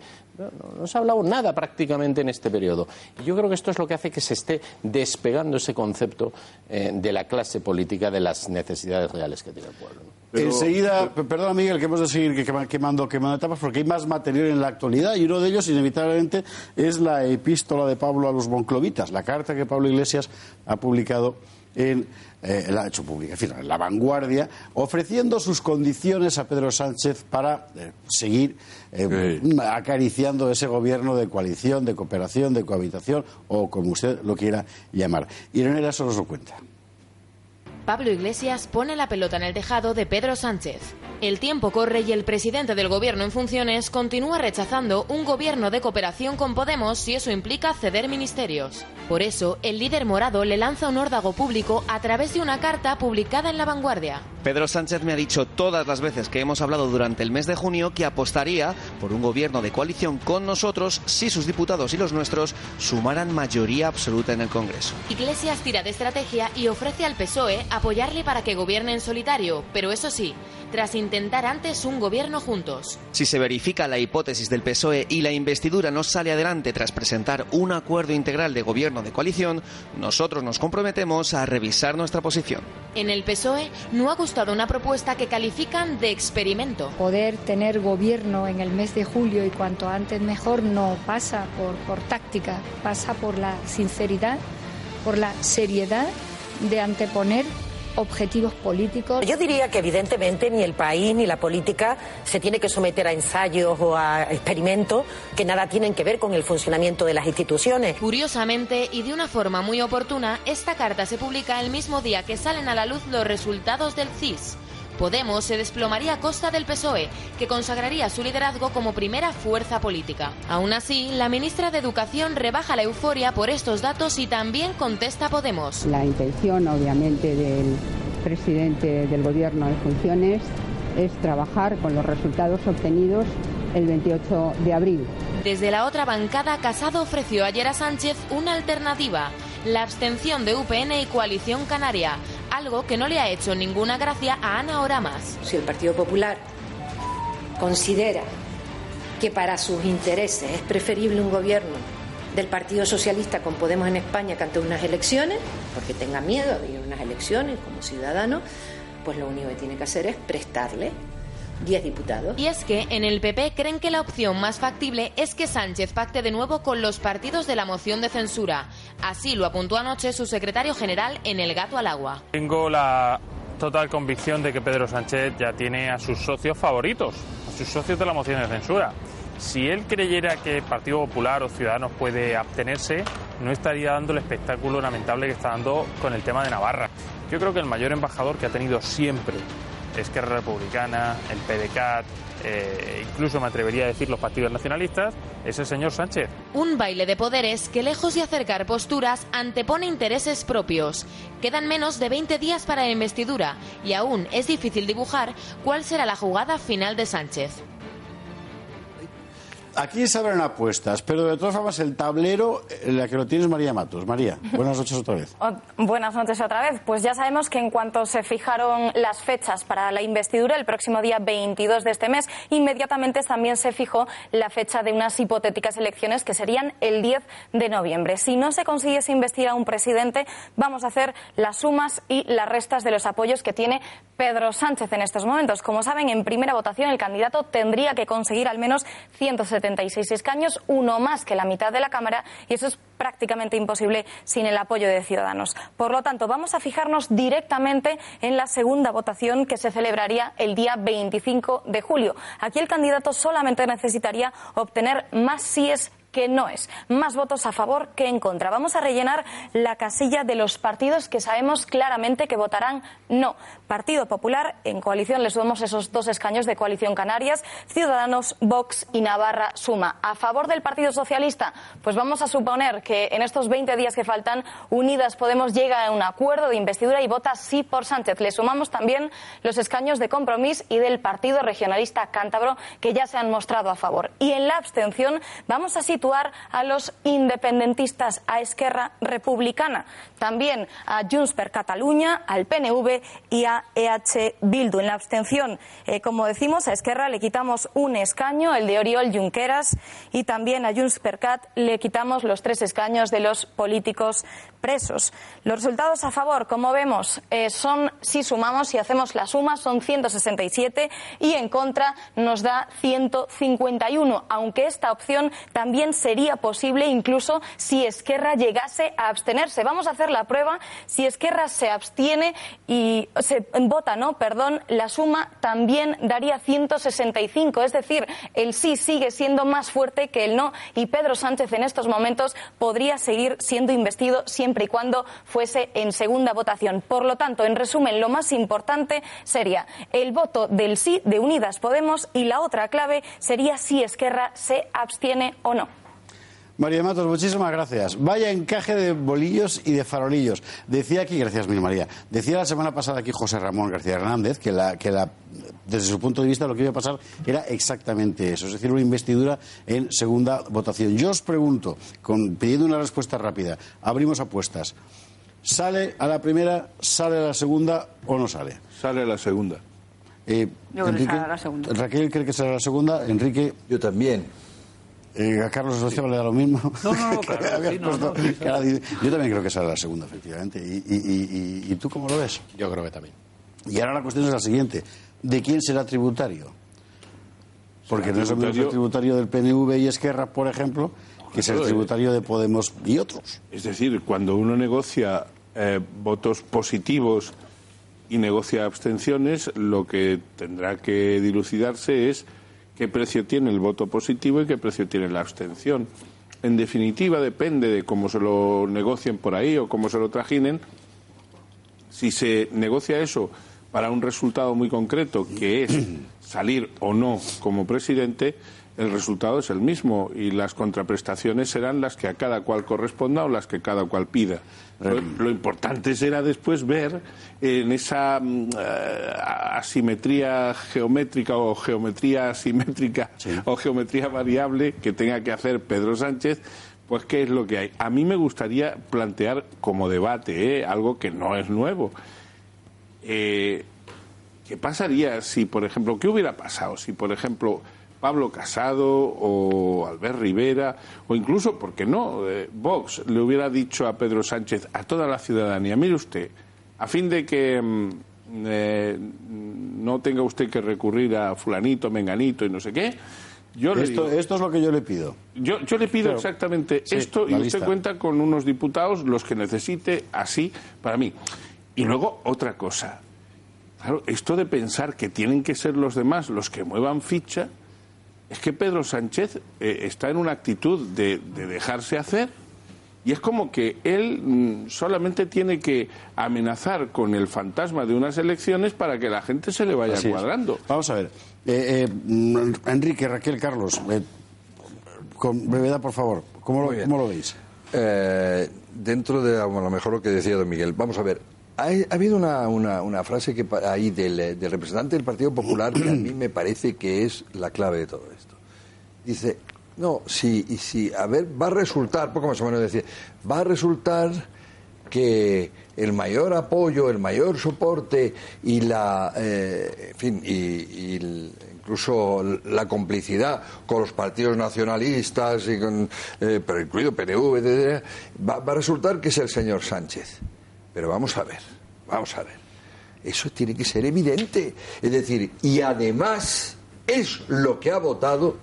No, se ha hablado nada prácticamente en este periodo. Y yo creo que esto es lo que hace que se esté despegando ese concepto eh, de la clase política, de las necesidades reales que tiene el pueblo. ¿no? Enseguida, perdona Miguel, que hemos de seguir que- quema- quemando, quemando etapas porque hay más material en la actualidad y uno de ellos, inevitablemente, es la epístola de Pablo a los monclovitas, la carta que Pablo Iglesias ha publicado en, eh, la ha hecho pública, en fin, La Vanguardia, ofreciendo sus condiciones a Pedro Sánchez para eh, seguir eh, acariciando ese gobierno de coalición, de cooperación, de cohabitación o como usted lo quiera llamar. Irene Eraso nos lo cuenta. Pablo Iglesias pone la pelota en el tejado de Pedro Sánchez. El tiempo corre y el presidente del gobierno en funciones continúa rechazando un gobierno de cooperación con Podemos si eso implica ceder ministerios. Por eso, el líder morado le lanza un órdago público a través de una carta publicada en La Vanguardia. Pedro Sánchez me ha dicho todas las veces que hemos hablado durante el mes de junio que apostaría por un gobierno de coalición con nosotros si sus diputados y los nuestros sumaran mayoría absoluta en el Congreso. Iglesias tira de estrategia y ofrece al PSOE apoyarle para que gobierne en solitario, pero eso sí, tras intentar antes un gobierno juntos. Si se verifica la hipótesis del PSOE y la investidura no sale adelante tras presentar un acuerdo integral de gobierno de coalición, nosotros nos comprometemos a revisar nuestra posición. En el PSOE no ha gustado una propuesta que califican de experimento. Poder tener gobierno en el mes de julio y cuanto antes mejor no pasa por, por táctica, pasa por la sinceridad, por la seriedad de anteponer objetivos políticos. Yo diría que evidentemente ni el país ni la política se tiene que someter a ensayos o a experimentos que nada tienen que ver con el funcionamiento de las instituciones. Curiosamente y de una forma muy oportuna, esta carta se publica el mismo día que salen a la luz los resultados del CIS. Podemos se desplomaría a costa del PSOE, que consagraría su liderazgo como primera fuerza política. Aún así, la ministra de Educación rebaja la euforia por estos datos y también contesta a Podemos. La intención, obviamente, del presidente del Gobierno en funciones es trabajar con los resultados obtenidos el 28 de abril. Desde la otra bancada, Casado ofreció ayer a Sánchez una alternativa, la abstención de UPN y Coalición Canaria, algo que no le ha hecho ninguna gracia a Ana Oramas. Si el Partido Popular considera que para sus intereses es preferible un gobierno del Partido Socialista con Podemos en España que ante unas elecciones, porque tenga miedo de ir a unas elecciones como ciudadano, pues lo único que tiene que hacer es prestarle 10 diputados. Y es que en el PP creen que la opción más factible es que Sánchez pacte de nuevo con los partidos de la moción de censura. Así lo apuntó anoche su secretario general en El Gato al Agua. Tengo la total convicción de que Pedro Sánchez ya tiene a sus socios favoritos, a sus socios de la moción de censura. Si él creyera que el Partido Popular o Ciudadanos puede abstenerse, no estaría dando el espectáculo lamentable que está dando con el tema de Navarra. Yo creo que el mayor embajador que ha tenido siempre Esquerra Republicana, el PDCAT, eh, incluso me atrevería a decir los partidos nacionalistas, es el señor Sánchez. Un baile de poderes que lejos de acercar posturas antepone intereses propios. Quedan menos de 20 días para la investidura y aún es difícil dibujar cuál será la jugada final de Sánchez. Aquí se abren apuestas, pero de todas formas el tablero, eh, la que lo tiene es María Matos. María, buenas noches otra vez. O- Buenas noches otra vez. Pues ya sabemos que en cuanto se fijaron las fechas para la investidura, el próximo día 22 de este mes, inmediatamente también se fijó la fecha de unas hipotéticas elecciones que serían el 10 de noviembre. Si no se consiguiese investir a un presidente, vamos a hacer las sumas y las restas de los apoyos que tiene Pedro Sánchez en estos momentos. Como saben, en primera votación el candidato tendría que conseguir al menos 176 escaños, uno más que la mitad de la Cámara, y eso es prácticamente imposible sin el apoyo de Ciudadanos. Por lo tanto, vamos a fijarnos directamente en la segunda votación que se celebraría el día 25 de julio. Aquí el candidato solamente necesitaría obtener más síes que no es. Más votos a favor que en contra. Vamos a rellenar la casilla de los partidos que sabemos claramente que votarán no. Partido Popular, en coalición le sumamos esos dos escaños de coalición Canarias, Ciudadanos, Vox y Navarra Suma. A favor del Partido Socialista, pues vamos a suponer que en estos 20 días que faltan, Unidas Podemos llega a un acuerdo de investidura y vota sí por Sánchez. Le sumamos también los escaños de Compromís y del Partido Regionalista Cántabro, que ya se han mostrado a favor. Y en la abstención vamos a situar a los independentistas, a Esquerra Republicana, también a Junts per Catalunya, al PNV y a EH Bildu. En la abstención, eh, como decimos, a Esquerra le quitamos un escaño, el de Oriol Junqueras, y también a Junts per Cat le quitamos los tres escaños de los políticos presos. Los resultados a favor, como vemos, eh, son, si sumamos, si hacemos la suma, son 167 y en contra nos da 151, aunque esta opción también sería posible incluso si Esquerra llegase a abstenerse. Vamos a hacer la prueba. Si Esquerra se abstiene y se vota, no, perdón, la suma también daría 165, es decir, el sí sigue siendo más fuerte que el no y Pedro Sánchez en estos momentos podría seguir siendo investido siempre y cuando fuese en segunda votación. Por lo tanto, en resumen, lo más importante sería el voto del sí de Unidas Podemos y la otra clave sería si Esquerra se abstiene o no. María Matos, muchísimas gracias. Vaya encaje de bolillos y de farolillos. Decía aquí, gracias mil María, decía la semana pasada aquí José Ramón García Hernández que, la, que la, desde su punto de vista lo que iba a pasar era exactamente eso, es decir, una investidura en segunda votación. Yo os pregunto, con, pidiendo una respuesta rápida, abrimos apuestas. ¿Sale a la primera, sale a la segunda o no sale? Sale a la segunda. Eh, Yo creo que Enrique, sale a la segunda. Raquel cree que será la segunda. Enrique. Yo también. Eh, a Carlos Rocío le da lo mismo. No, no, no, [LAUGHS] Que claro, habías sí, no, puesto no, sí, cara de- Yo también creo que será la segunda, efectivamente. ¿Y, y, y- y- y tú cómo lo ves? Yo creo que también. Y ahora la cuestión es la siguiente. ¿De quién será tributario? Porque Será no es lo mismo tributario- el tributario del PNV y Esquerra, por ejemplo, que es el eh. tributario de Podemos y otros. Es decir, cuando uno negocia eh, votos positivos y negocia abstenciones, lo que tendrá que dilucidarse es qué precio tiene el voto positivo y qué precio tiene la abstención. En definitiva, depende de cómo se lo negocien por ahí o cómo se lo trajinen. Si se negocia eso para un resultado muy concreto, que es salir o no como presidente, el resultado es el mismo y las contraprestaciones serán las que a cada cual corresponda o las que cada cual pida. Lo, lo importante será después ver en esa mm, eh, asimetría geométrica o geometría asimétrica o geometría variable que tenga que hacer Pedro Sánchez, pues qué es lo que hay. A mí me gustaría plantear como debate ¿eh? algo que no es nuevo. Eh, ¿Qué pasaría si, por ejemplo, qué hubiera pasado si, por ejemplo, Pablo Casado o Albert Rivera o incluso, ¿por qué no?, eh, Vox le hubiera dicho a Pedro Sánchez, a toda la ciudadanía, mire usted, a fin de que mm, eh, no tenga usted que recurrir a fulanito, menganito y no sé qué, yo le Esto, digo, esto es lo que yo le pido. yo, yo le pido Pero- exactamente Sí, esto y usted lista. cuenta con unos diputados los que necesite así para mí. Y luego otra cosa. Claro, esto de pensar que tienen que ser los demás los que muevan ficha, es que Pedro Sánchez eh, está en una actitud de, de dejarse hacer y es como que él mm, solamente tiene que amenazar con el fantasma de unas elecciones para que la gente se le vaya Así es. cuadrando. Vamos a ver. Eh, eh, mm, Enrique, Raquel, Carlos, eh, con brevedad, por favor. ¿Cómo lo, cómo lo veis? Eh, dentro de a lo mejor lo que decía don Miguel, vamos a ver. Ha, ha habido una, una- una frase que ahí del, eh, del representante del Partido Popular que a mí me parece que es la clave de todo esto. Dice, No, sí, y sí. A ver, va a resultar, poco más o menos decir, va a resultar que el mayor apoyo, el mayor soporte y la, eh, en fin, y, incluso la complicidad con los partidos nacionalistas y con, eh, pero incluido PNV, etcétera, va, va a resultar que es el señor Sánchez. Pero vamos a ver, vamos a ver. Eso tiene que ser evidente. Es decir, y además es lo que ha votado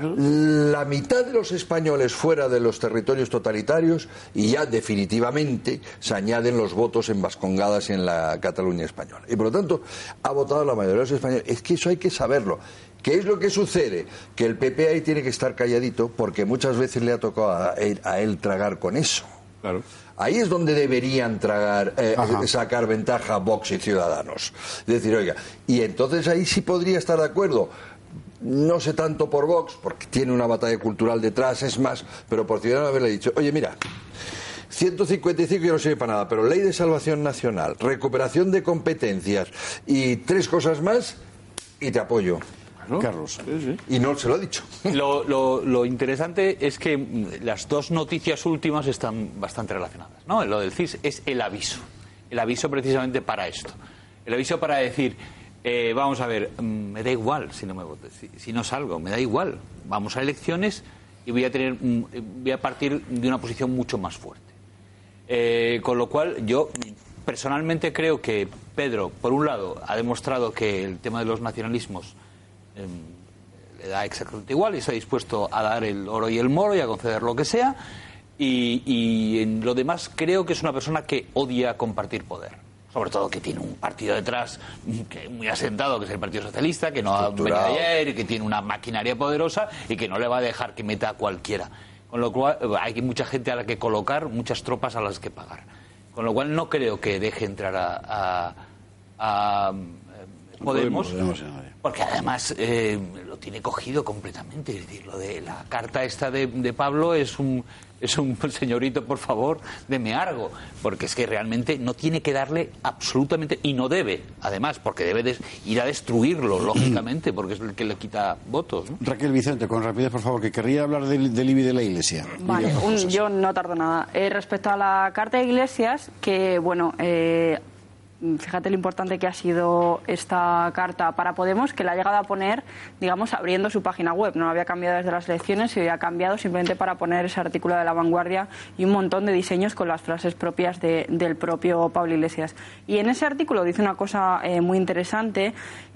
la mitad de los españoles fuera de los territorios totalitarios y ya definitivamente se añaden los votos en Vascongadas y en la Cataluña española. Y por lo tanto ha votado la mayoría de los españoles. Es que eso hay que saberlo. ¿Qué es lo que sucede? Que el PP ahí tiene que estar calladito porque muchas veces le ha tocado a él, a él tragar con eso. Ahí es donde deberían tragar, eh, sacar ventaja Vox y Ciudadanos. Es decir, oiga, y entonces ahí sí podría estar de acuerdo. No sé tanto por Vox, porque tiene una batalla cultural detrás, es más, pero por Ciudadanos haberle dicho, oye, mira, 155 ya no sirve para nada, pero ley de salvación nacional, recuperación de competencias y tres cosas más, y te apoyo. Carlos. Y no se lo ha dicho. [LAUGHS] Lo, lo- lo interesante es que las dos noticias últimas están bastante relacionadas. ¿no? Lo del CIS es el aviso. El aviso precisamente para esto. El aviso para decir, eh, vamos a ver, mm, me da igual si no me si, si no salgo, me da igual. Vamos a elecciones y voy a, tener, mm, eh, voy a partir de una posición mucho más fuerte. Eh, con lo cual, yo personalmente creo que Pedro, por un lado, ha demostrado que el tema de los nacionalismos le da exactamente igual y está dispuesto a dar el oro y el moro y a conceder lo que sea. Y, y en lo demás, creo que es una persona que odia compartir poder. Sobre todo que tiene un partido detrás que muy asentado, que es el Partido Socialista, que no ha venido ayer, y que tiene una maquinaria poderosa y que no le va a dejar que meta a cualquiera. Con lo cual, hay mucha gente a la que colocar, muchas tropas a las que pagar. Con lo cual, no creo que deje entrar a, a- a, eh, Podemos, Podemos, porque además eh, lo tiene cogido completamente. Es decir, lo de la carta esta de, de Pablo es un, es un [LAUGHS] señorito, por favor, deme algo. Porque es que realmente no tiene que darle absolutamente, y no debe, además, porque debe de ir a destruirlo, [CLEARS THROAT] lógicamente, porque es el que le quita votos. ¿no? Raquel Vicente, con rapidez, por favor, que querría hablar del, del IBI de la Iglesia. Vale, un- yo no tardo nada. Eh, respecto a la Carta de Iglesias, que bueno, eh, fíjate lo importante que ha sido esta carta para Podemos, que la ha llegado a poner, digamos, abriendo su página web. No la había cambiado desde las elecciones, se había cambiado simplemente para poner ese artículo de la vanguardia y un montón de diseños con las frases propias de- del propio Pablo Iglesias. Y en ese artículo dice una cosa eh, muy interesante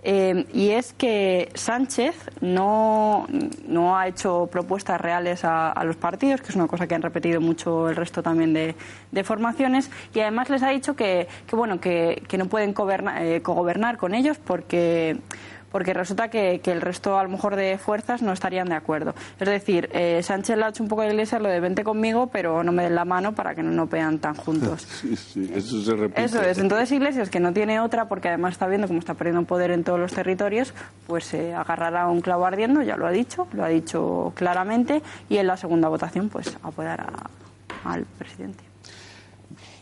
eh, y es que Sánchez no, no ha hecho propuestas reales a, los partidos, que es una cosa que han repetido mucho el resto también de, formaciones, y además les ha dicho que, bueno, que, que no pueden eh, cogobernar con ellos porque porque resulta que, que el resto, a lo mejor, de fuerzas no estarían de acuerdo. Es decir, eh, Sánchez le ha hecho un poco de iglesia lo de vente conmigo, pero no me den la mano para que no nos vean tan juntos. [LAUGHS] Sí, sí, eso se repite. Eso es. Entonces Iglesias, que no tiene otra, porque además está viendo cómo está perdiendo poder en todos los territorios, pues se agarrará un clavo ardiendo, ya lo ha dicho, lo ha dicho claramente, y en la segunda votación, pues apoyará al presidente.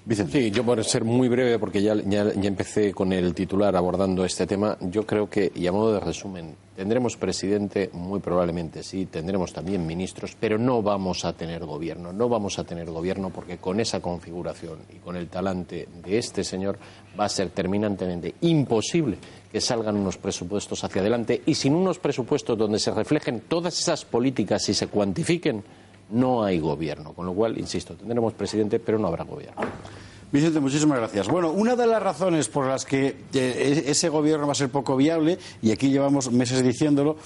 Sí, yo por ser muy breve, porque ya, ya, ya empecé con el titular abordando este tema, yo creo que, y a modo de resumen, tendremos presidente, muy probablemente sí, tendremos también ministros, pero no vamos a tener gobierno. No vamos a tener gobierno porque con esa configuración y con el talante de este señor va a ser terminantemente imposible que salgan unos presupuestos hacia adelante y sin unos presupuestos donde se reflejen todas esas políticas y se cuantifiquen, no hay gobierno. Con lo cual, insisto, tendremos presidente, pero no habrá gobierno. Vicente, muchísimas gracias. Bueno, una de las razones por las que eh, ese gobierno va a ser poco viable, y aquí llevamos meses diciéndolo,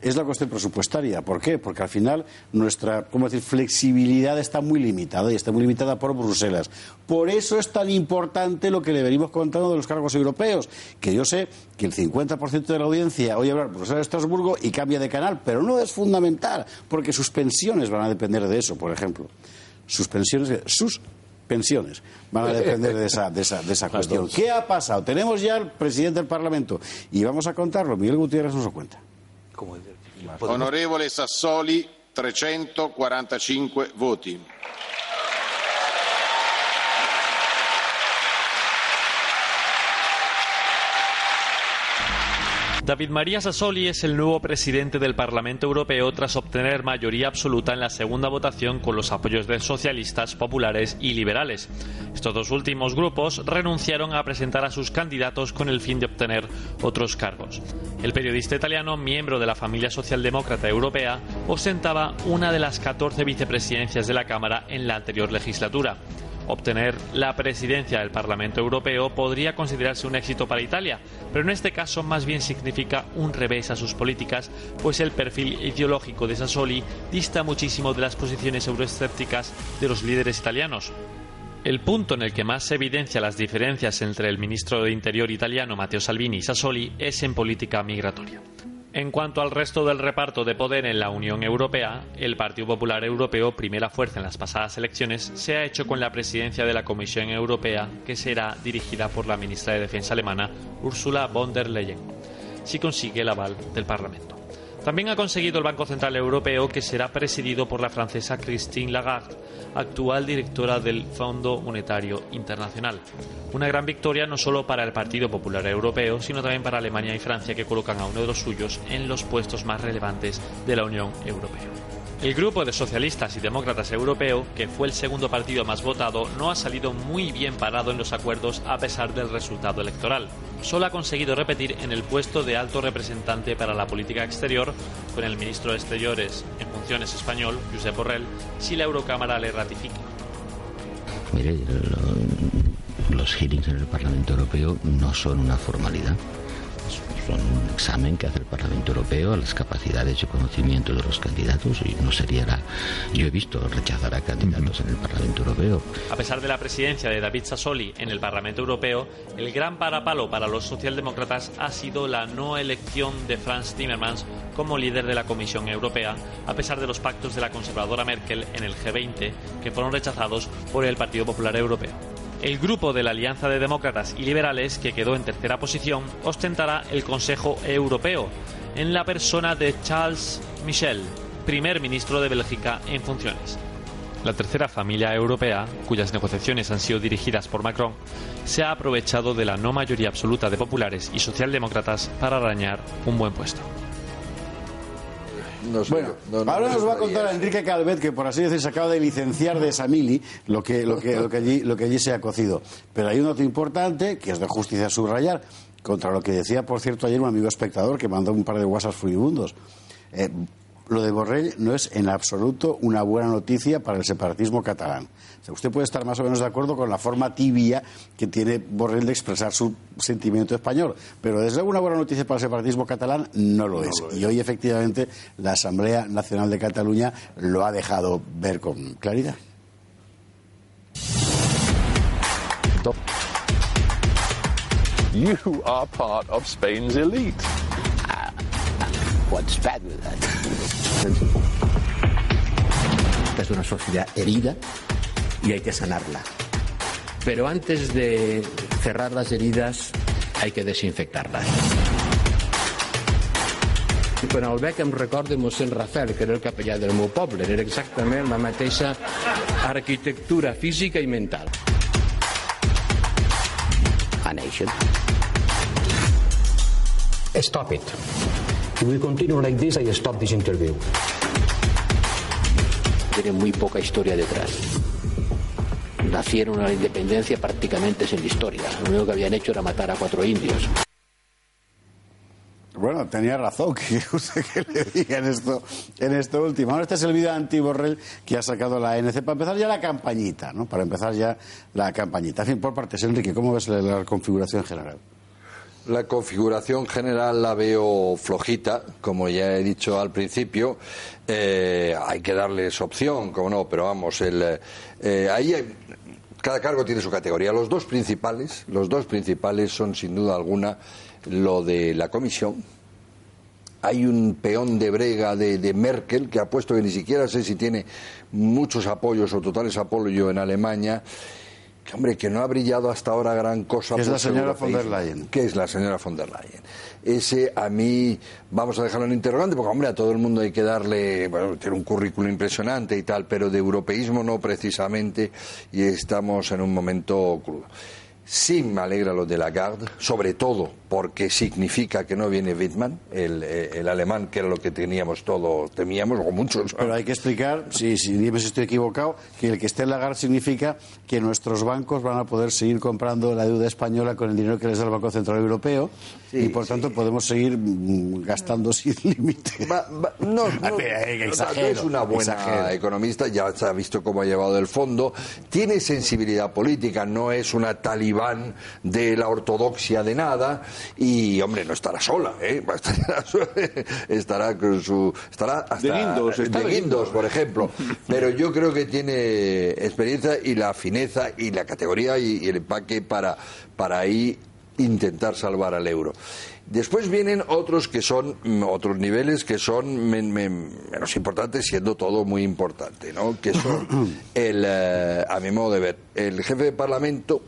es la cuestión presupuestaria. ¿Por qué? Porque al final nuestra ¿cómo decir? flexibilidad está muy limitada y está muy limitada por Bruselas. Por eso es tan importante lo que le venimos contando de los cargos europeos, que yo sé que el 50% de la audiencia oye hablar Bruselas-Estrasburgo y cambia de canal, pero no es fundamental, porque sus pensiones van a depender de eso, por ejemplo. Sus pensiones, sus pensiones van a depender de esa, de esa, de esa [LAUGHS] cuestión. ¿Qué ha pasado? Tenemos ya al presidente del Parlamento y vamos a contarlo. Miguel Gutiérrez nos lo cuenta. Onorevole Sassoli, 345 voti. David María Sassoli es el nuevo presidente del Parlamento Europeo tras obtener mayoría absoluta en la segunda votación con los apoyos de socialistas, populares y liberales. Estos dos últimos grupos renunciaron a presentar a sus candidatos con el fin de obtener otros cargos. El periodista italiano, miembro de la familia socialdemócrata europea, ostentaba una de las 14 vicepresidencias de la Cámara en la anterior legislatura. Obtener la presidencia del Parlamento Europeo podría considerarse un éxito para Italia, pero en este caso más bien significa un revés a sus políticas, pues el perfil ideológico de Sassoli dista muchísimo de las posiciones euroescépticas de los líderes italianos. El punto en el que más se evidencia las diferencias entre el ministro de Interior italiano Matteo Salvini y Sassoli es en política migratoria. En cuanto al resto del reparto de poder en la Unión Europea, el Partido Popular Europeo, primera fuerza en las pasadas elecciones, se ha hecho con la presidencia de la Comisión Europea, que será dirigida por la ministra de Defensa alemana, Ursula von der Leyen, si consigue el aval del Parlamento. También ha conseguido el Banco Central Europeo, que será presidido por la francesa Christine Lagarde, actual directora del Fondo Monetario Internacional. Una gran victoria no solo para el Partido Popular Europeo, sino también para Alemania y Francia, que colocan a uno de los suyos en los puestos más relevantes de la Unión Europea. El grupo de socialistas y demócratas europeo, que fue el segundo partido más votado, no ha salido muy bien parado en los acuerdos a pesar del resultado electoral. Solo ha conseguido repetir en el puesto de alto representante para la política exterior con el ministro de Exteriores en funciones español, Josep Borrell, si la Eurocámara le ratifica. Mire, lo- los hearings en el Parlamento Europeo no son una formalidad. Son un examen que hace el Parlamento Europeo a las capacidades y conocimiento de los candidatos y no sería la... Yo he visto rechazar a candidatos en el Parlamento Europeo. A pesar de la presidencia de David Sassoli en el Parlamento Europeo, el gran parapalo para los socialdemócratas ha sido la no elección de Franz Timmermans como líder de la Comisión Europea, a pesar de los pactos de la conservadora Merkel en el G20, que fueron rechazados por el Partido Popular Europeo. El grupo de la Alianza de Demócratas y Liberales, que quedó en tercera posición, ostentará el Consejo Europeo, en la persona de Charles Michel, primer ministro de Bélgica en funciones. La tercera familia europea, cuyas negociaciones han sido dirigidas por Macron, se ha aprovechado de la no mayoría absoluta de populares y socialdemócratas para arañar un buen puesto. No sé, Bueno, no- no ahora nos va a contar Enrique Calvet, que por así decir se acaba de licenciar de Samili lo que, lo que, lo que, allí, lo que allí se ha cocido. Pero hay un dato importante que es de justicia subrayar, contra lo que decía, por cierto, ayer un amigo espectador que mandó un par de WhatsApp furibundos. Eh, lo de Borrell no es en absoluto una buena noticia para el separatismo catalán. Usted puede estar más o menos de acuerdo con la forma tibia que tiene Borrell de expresar su sentimiento español, pero desde luego una buena noticia para el separatismo catalán no lo, es. Y hoy efectivamente la Asamblea Nacional de Cataluña lo ha dejado ver con claridad. You are part of Spain's elite. What's bad with that? Es una sociedad herida y hay que sanarla. Pero antes de cerrar las heridas hay que desinfectarlas. Quan el veig em recorda mossèn Rafael, que era el capellà del meu poble. Era exactament la mateixa arquitectura física i mental. A nation. Stop it. If we continue like this, I stop this interview. Tiene muy poca historia detrás. Nacieron a la independencia prácticamente sin historia. Lo único que habían hecho era matar a cuatro indios. Bueno, tenía razón, [LAUGHS] que usted que le diga en esto, en esto último. Ahora este es el vídeo anti-Borrell que ha sacado la ANC. Para empezar ya la campañita, ¿no? Para empezar ya la campañita. En fin, por partes, Enrique, ¿cómo ves la, la configuración general? La configuración general la veo flojita, como ya he dicho al principio. Eh, hay que darles opción, como no, pero vamos, el, eh, ahí hay- cada cargo tiene su categoría. Los dos principales, los dos principales son sin duda alguna lo de la comisión. Hay un peón de brega de, de Merkel que ha puesto que ni siquiera sé si tiene muchos apoyos o totales apoyo en Alemania. Que, hombre, que no ha brillado hasta ahora gran cosa. Que es la señora von der. Leyen. Que es la señora von der Leyen. Ese a mí, vamos a dejarlo en interrogante, porque hombre, a todo el mundo hay que darle, bueno, tiene un currículum impresionante y tal, pero de europeísmo no precisamente, y estamos en un momento crudo. Sí me alegra lo de Lagarde, sobre todo porque significa que no viene Wittmann, el, eh, el alemán, que era lo que teníamos todos, temíamos, o muchos. Pero hay que explicar, si, si dime si estoy equivocado, que el que esté en Lagarde significa que nuestros bancos van a poder seguir comprando la deuda española con el dinero que les da el Banco Central Europeo y por tanto podemos seguir mm, gastando sin [LAUGHS] límite. [LAUGHS] No, no, Exagero, es una buena exagero. economista, ya se ha visto cómo ha llevado el fondo, tiene sensibilidad política, no es una talibán de la ortodoxia de nada y, hombre, no estará sola, ¿eh? Va a estar- estará con su... estará hasta De guindos, está de de guindos, guindos. por ejemplo, pero yo creo que tiene experiencia y la fineza y la categoría y, y el empaque para, para ahí intentar salvar al euro. Después vienen otros que son mm, otros niveles que son men- men- menos importantes, siendo todo muy importante, ¿no? Que son [CLEARS THROAT] el, eh, a mi modo de ver, el jefe de parlamento.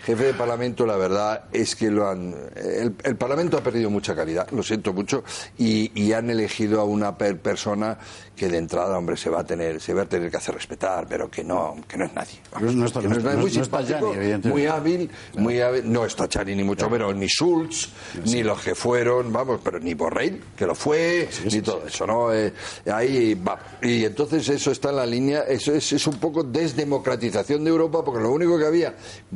Jefe de Parlamento, la verdad es que lo han. El, el Parlamento ha perdido mucha calidad, lo siento mucho, y, y han elegido a una per- persona que de entrada, hombre, se va a tener, se va a tener que hacer respetar, pero que no, que no es nadie. No, no está- Que no es no- nadie. no- muy simpático, Gianni, muy hábil, muy hábil. No está Chani ni mucho menos, ni Schulz, ni los que fueron, vamos, pero ni Borrell, que lo fue, ni todo eso, ¿no? Eh, ahí va. Y entonces eso está en la línea, eso es, es un poco desdemocratización de Europa, porque lo único que había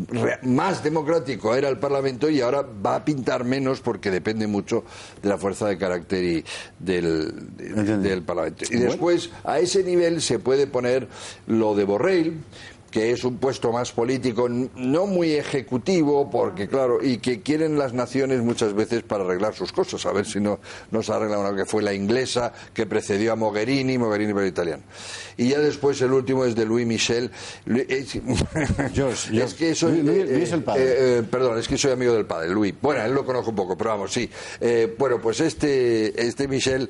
re- más democrático era el Parlamento y ahora va a pintar menos porque depende mucho de la fuerza de carácter y del, de- del Parlamento. Y después, a ese nivel se puede poner lo de Borrell, que es un puesto más político, no muy ejecutivo, porque claro, y que quieren las naciones muchas veces para arreglar sus cosas, a ver si no, no se arregla una que fue la inglesa que precedió a Mogherini, Mogherini pero italiano. Y ya después el último es de Louis Michel. Es, [LAUGHS] es que eso Luis- Luis- eh, Luis el padre. eh, eh, perdón, es que soy amigo del padre, Luis. Bueno, él lo conozco un poco, pero vamos, sí. Eh, bueno, pues este, este Michel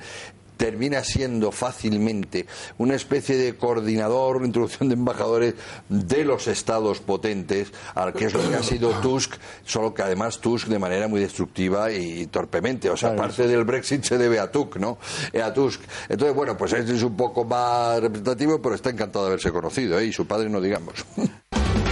termina siendo fácilmente una especie de coordinador, introducción de embajadores de los estados potentes, al que es lo que ha sido [COUGHS] Tusk, solo que además Tusk de manera muy destructiva y torpemente. O sea, parte del Brexit se debe a Tusk, ¿no? Eh, a Tusk. Entonces, bueno, pues este es un poco más representativo, pero está encantado de haberse conocido, ¿eh? Y su padre no digamos. [LAUGHS]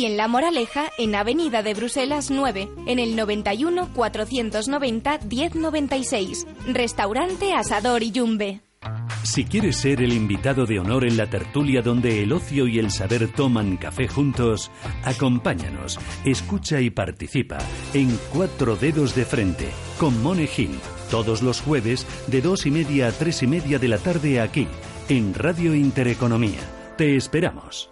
en La Moraleja, en Avenida de Bruselas 9, en el 91 490 1096. Restaurante Asador y Yumbe. Si quieres ser el invitado de honor en la tertulia donde el ocio y el saber toman café juntos, acompáñanos, escucha y participa en Cuatro Dedos de Frente con Mone Gil, todos los jueves de dos y media a tres y media de la tarde aquí, en Radio Intereconomía. Te esperamos.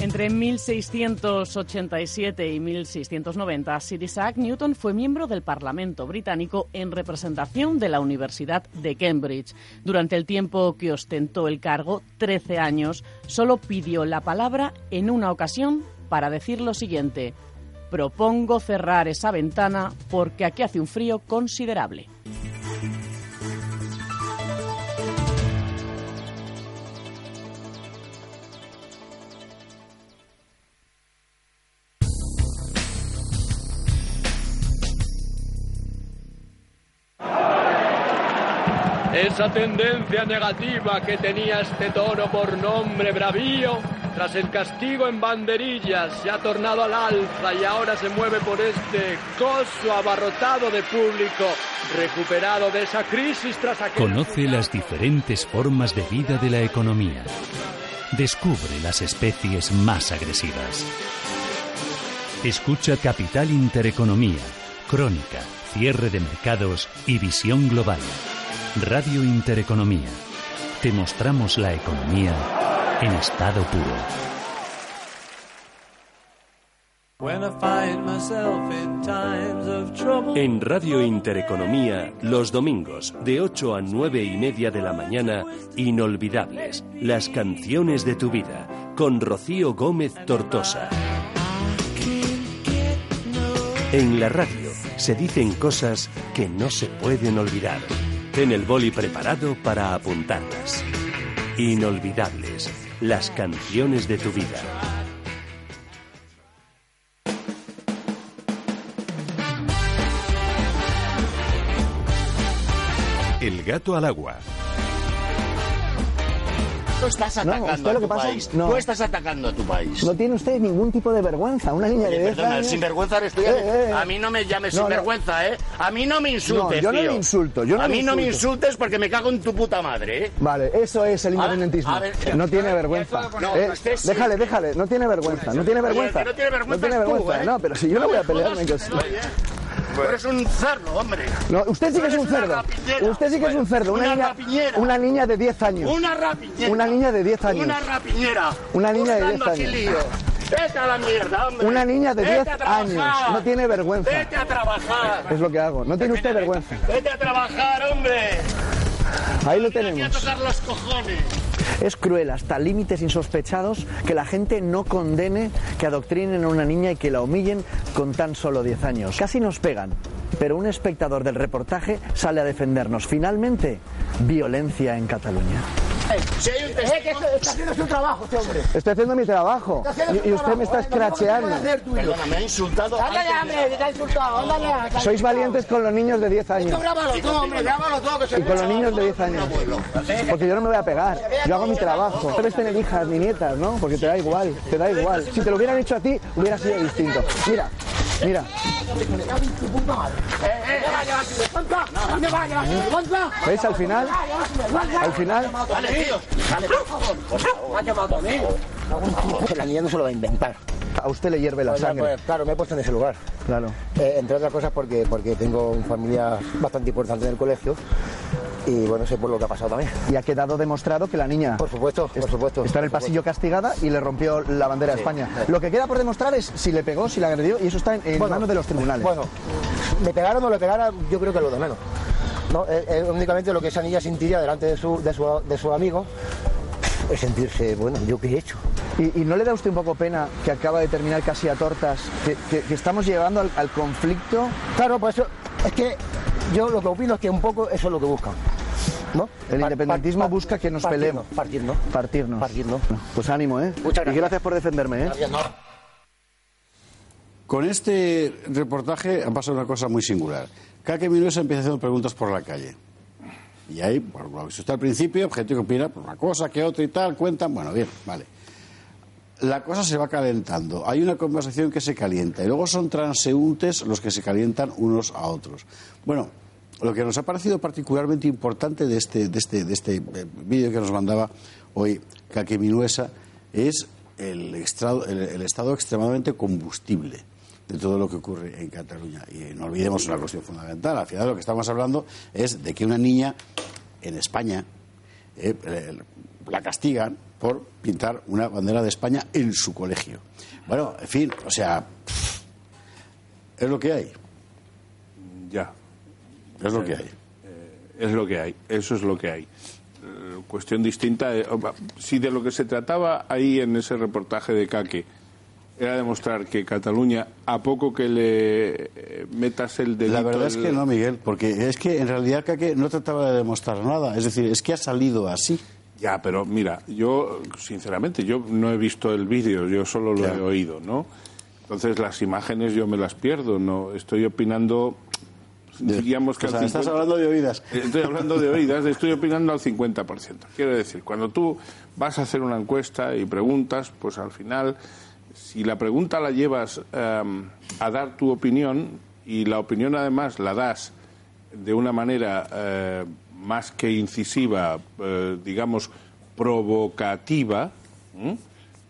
Entre 1687 y 1690, Sir Isaac Newton fue miembro del Parlamento británico en representación de la Universidad de Cambridge. Durante el tiempo que ostentó el cargo, 13 años, solo pidió la palabra en una ocasión para decir lo siguiente. Propongo cerrar esa ventana porque aquí hace un frío considerable. Esa tendencia negativa que tenía este toro por nombre bravío Tras el castigo en banderillas se ha tornado al alza y ahora se mueve por este coso abarrotado de público, recuperado de esa crisis tras aquel... Conoce las diferentes formas de vida de la economía. Descubre las especies más agresivas. Escucha Capital Intereconomía, Crónica, Cierre de Mercados y Visión Global. Radio Intereconomía. Te mostramos la economía en estado puro. En Radio Intereconomía, los domingos, de 8 a 9 y media de la mañana, Inolvidables, las canciones de tu vida, con Rocío Gómez Tortosa. En la radio se dicen cosas que no se pueden olvidar. Ten el boli preparado para apuntarlas. Inolvidables, las canciones de tu vida. El gato al agua. Tú estás atacando usted a lo tu pasa- país. no. Tú estás atacando a tu país. No tiene usted ningún tipo de vergüenza. Una niña de Oye, 10 perdona, años... sinvergüenza eres tú. Eh, eh, eh. A mí no me llames No, no. sinvergüenza, ¿eh? A mí no me insultes, No, yo no le insulto, yo no A mí no me insultes porque me cago en tu puta madre, ¿eh? Vale, eso es el A ver, independentismo. a ver, no tiene ver, vergüenza. no, Eh, sí. Déjale, déjale. No tiene vergüenza. No tiene vergüenza. no tiene vergüenza. No, pero si yo no voy a pelearme. Tú eres un cerdo, hombre. No, usted sí que es un cerdo. Usted sí que es un cerdo. Una, Una niña, rapiñera. una niña de 10 años. Una rapiñera. Una niña de 10 años. Una rapiñera. Una niña de Buscando 10 aquí años. lío. Vete a la mierda, hombre. Una niña de Vete 10 a trabajar. años. No tiene vergüenza. Vete a trabajar. Es lo que hago. No tiene usted vergüenza. Vete a trabajar, hombre. Ahí lo Aquí a tenemos. tocar los cojones. Es cruel hasta límites insospechados que la gente no condene que adoctrinen a una niña y que la humillen con tan solo 10 años. Casi nos pegan, pero un espectador del reportaje sale a defendernos. Finalmente, violencia en Cataluña. Si hay un testigo... está haciendo su trabajo este hombre. Estoy haendo mi trabajo y, y usted me está escracheando. Perdona, me ha insultado. Ándale, hombre, te ha insultado, ándale. Sois valientes con los niños de 10 años. Grábalo tú, hombre, grábalo tú, que se Y con los niños de 10 años. Porque yo no me voy a pegar. Yo hago mi trabajo. Debes tener hijas ni nietas, ¿no? Porque te da igual, te da igual. Si te lo hubieran hecho a ti, hubiera sido distinto. Mira, mira. ¿Veis al final? Al final. La niña no se lo va a inventar. A usted le hierve la Pues, sangre. pues, claro, me he puesto en ese lugar. Claro. Eh, entre otras cosas porque, porque tengo una familia bastante importante en el colegio y bueno, sé por lo que ha pasado también. Y ha quedado demostrado que la niña Por supuesto, por supuesto. está en el pasillo castigada y le rompió la bandera de España. sí. Lo que queda por demostrar es si le pegó, si le agredió, y eso está en, en Bueno, manos de los tribunales. Bueno, me pegaron o no le pegaran, yo creo que lo de menos. No, Eh, eh, únicamente lo que esa niña sentiría delante de su, de su, de su amigo es sentirse, bueno, ¿yo qué he hecho? ¿Y, y no le da usted un poco pena que acaba de terminar casi a tortas, que, que- que estamos llegando al, al conflicto? Claro, pues eso, es que yo lo que opino es que un poco eso es lo que buscan. ¿No? El independentismo busca que nos partirnos, peleemos. Partirnos. Partirnos. Partirnos. Pues ánimo, ¿eh? Muchas gracias. Y gracias por defenderme, ¿eh? Con este reportaje ha pasado una cosa muy singular. Cada que empieza haciendo preguntas por la calle. Y ahí, por lo está al principio, gente que opina por una cosa, que otra y tal, cuentan, bueno, bien, vale. La cosa se va calentando. Hay una conversación que se calienta y luego son transeúntes los que se calientan unos a otros. Bueno, lo que nos ha parecido particularmente importante de este, de este, de este eh, vídeo que nos mandaba hoy Kake Minuesa es el, extra- el- estado extremadamente combustible de todo lo que ocurre en Cataluña. Y no olvidemos una cuestión fundamental. Al final lo que estamos hablando es de que una niña en España eh, la castigan por pintar una bandera de España en su colegio. Bueno, en fin, o sea, es lo que hay. Ya. Es lo que hay. Es lo que hay, eso es lo que hay. Eh, cuestión distinta. eh, si de lo que se trataba ahí en ese reportaje de Caque era demostrar que Cataluña, a poco que le eh, metas el delito... La verdad es que no, Miguel, porque es que en realidad Kake no trataba de demostrar nada. Es decir, es que ha salido así. Ya, pero mira, yo, sinceramente, yo no he visto el vídeo, yo solo lo Ya. he oído, ¿no? Entonces las imágenes yo me las pierdo, ¿no? Estoy opinando diríamos que O sea, al estás 50 hablando de oídas. Estoy hablando de oídas, estoy opinando al 50%. Quiero decir, cuando tú vas a hacer una encuesta y preguntas, pues al final, si la pregunta la llevas em, a dar tu opinión y la opinión además la das de una manera eh, más que incisiva, eh, digamos, provocativa,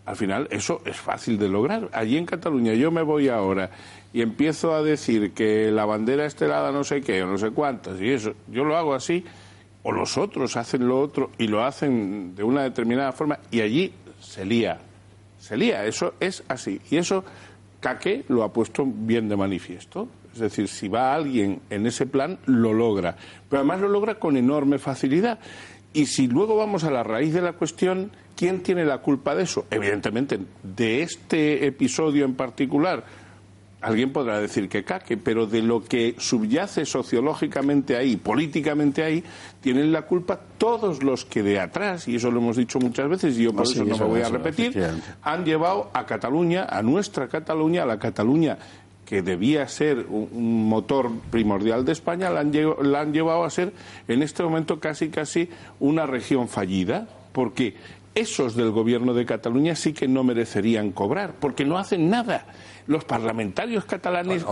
al final eso es fácil de lograr. Allí en Cataluña yo me voy ahora y empiezo a decir que la bandera estelada no sé qué o no sé cuántas y eso, yo lo hago así o los otros hacen lo otro y lo hacen de una determinada forma y allí se lía, se lía, eso es así. Y eso Caque lo ha puesto bien de manifiesto. Es decir, si va alguien en ese plan, lo logra. Pero además lo logra con enorme facilidad. Y si luego vamos a la raíz de la cuestión, ¿quién tiene la culpa de eso? Evidentemente, de este episodio en particular, alguien podrá decir que caque, pero de lo que subyace sociológicamente ahí, políticamente ahí, tienen la culpa todos los que de atrás, y eso lo hemos dicho muchas veces, y yo por Ah, sí, eso no eso, me voy a repetir, han llevado a Cataluña, a nuestra Cataluña, a la Cataluña que debía ser un, motor primordial de España, la han, la han llevado a ser en este momento casi casi una región fallida, porque esos del gobierno de Cataluña sí que no merecerían cobrar, porque no hacen nada. Los parlamentarios catalanes,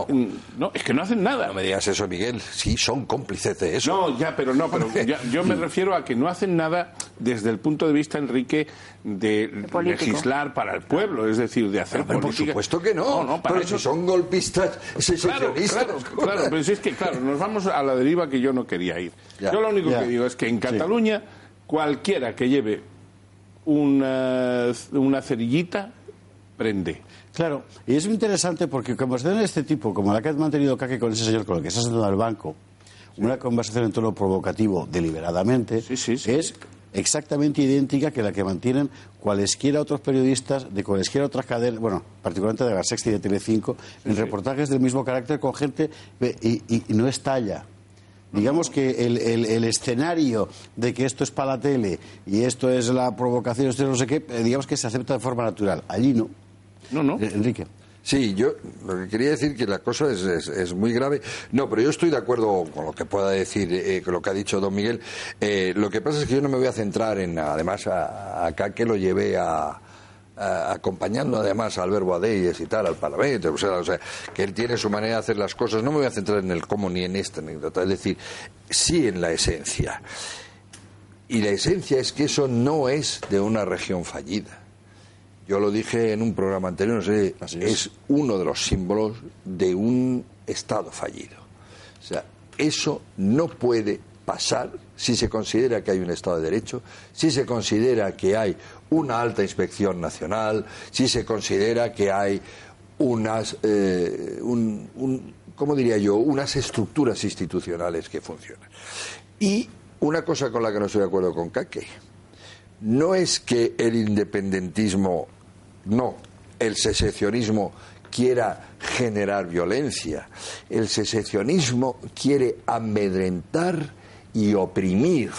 no, es que no hacen nada. No me digas eso, Miguel. Sí, son cómplices de eso. No, ya, pero no, pero ya- yo me [LAUGHS] refiero a que no hacen nada desde el punto de vista, Enrique, de, legislar para el pueblo, es decir, de hacer Pero por política. supuesto que no. No, no, para pero eso si son golpistas, Claro, secesionistas. claro, claro, pero si es que, claro, nos vamos a la deriva que yo no quería ir. Ya, yo lo único ya. que digo es que en Cataluña, cualquiera que lleve una, una cerillita, prende. Claro, y es muy interesante porque conversaciones de este tipo, como la que ha mantenido Caque con ese señor con el que está sentado en el banco, una conversación en tono provocativo deliberadamente, es exactamente idéntica que la que mantienen cualesquiera otros periodistas de cualesquiera otras cadenas, bueno, particularmente de la Sexta y de Telecinco, en reportajes del mismo carácter con gente y, y- y no estalla. Digamos que el, el- el escenario de que esto es para la tele y esto es la provocación, esto es no sé qué, eh, digamos que se acepta de forma natural. Allí no. No, no. Enrique. Sí, yo lo que quería decir que la cosa es, es- es muy grave. No, pero yo estoy de acuerdo con lo que pueda decir, eh, con lo que ha dicho don Miguel. Eh, lo que pasa es que yo no me voy a centrar en, además, a- acá que lo llevé a, a- acompañando además al verbo Adeyes y tal, al Parlamento, o sea, o sea, que él tiene su manera de hacer las cosas. No me voy a centrar en el cómo ni en esta anécdota, es decir, sí en la esencia. Y la esencia es que eso no es de una región fallida. Yo lo dije en un programa anterior, no sé, es. uno de los símbolos de un Estado fallido. O sea, eso no puede pasar si se considera que hay un Estado de Derecho, si se considera que hay una alta inspección nacional, si se considera que hay unas, eh, un, un- ¿cómo diría yo?, unas estructuras institucionales que funcionan. Y una cosa con la que no estoy de acuerdo con Caque, no es que el independentismo, no, el secesionismo quiera generar violencia. El secesionismo quiere amedrentar y oprimir.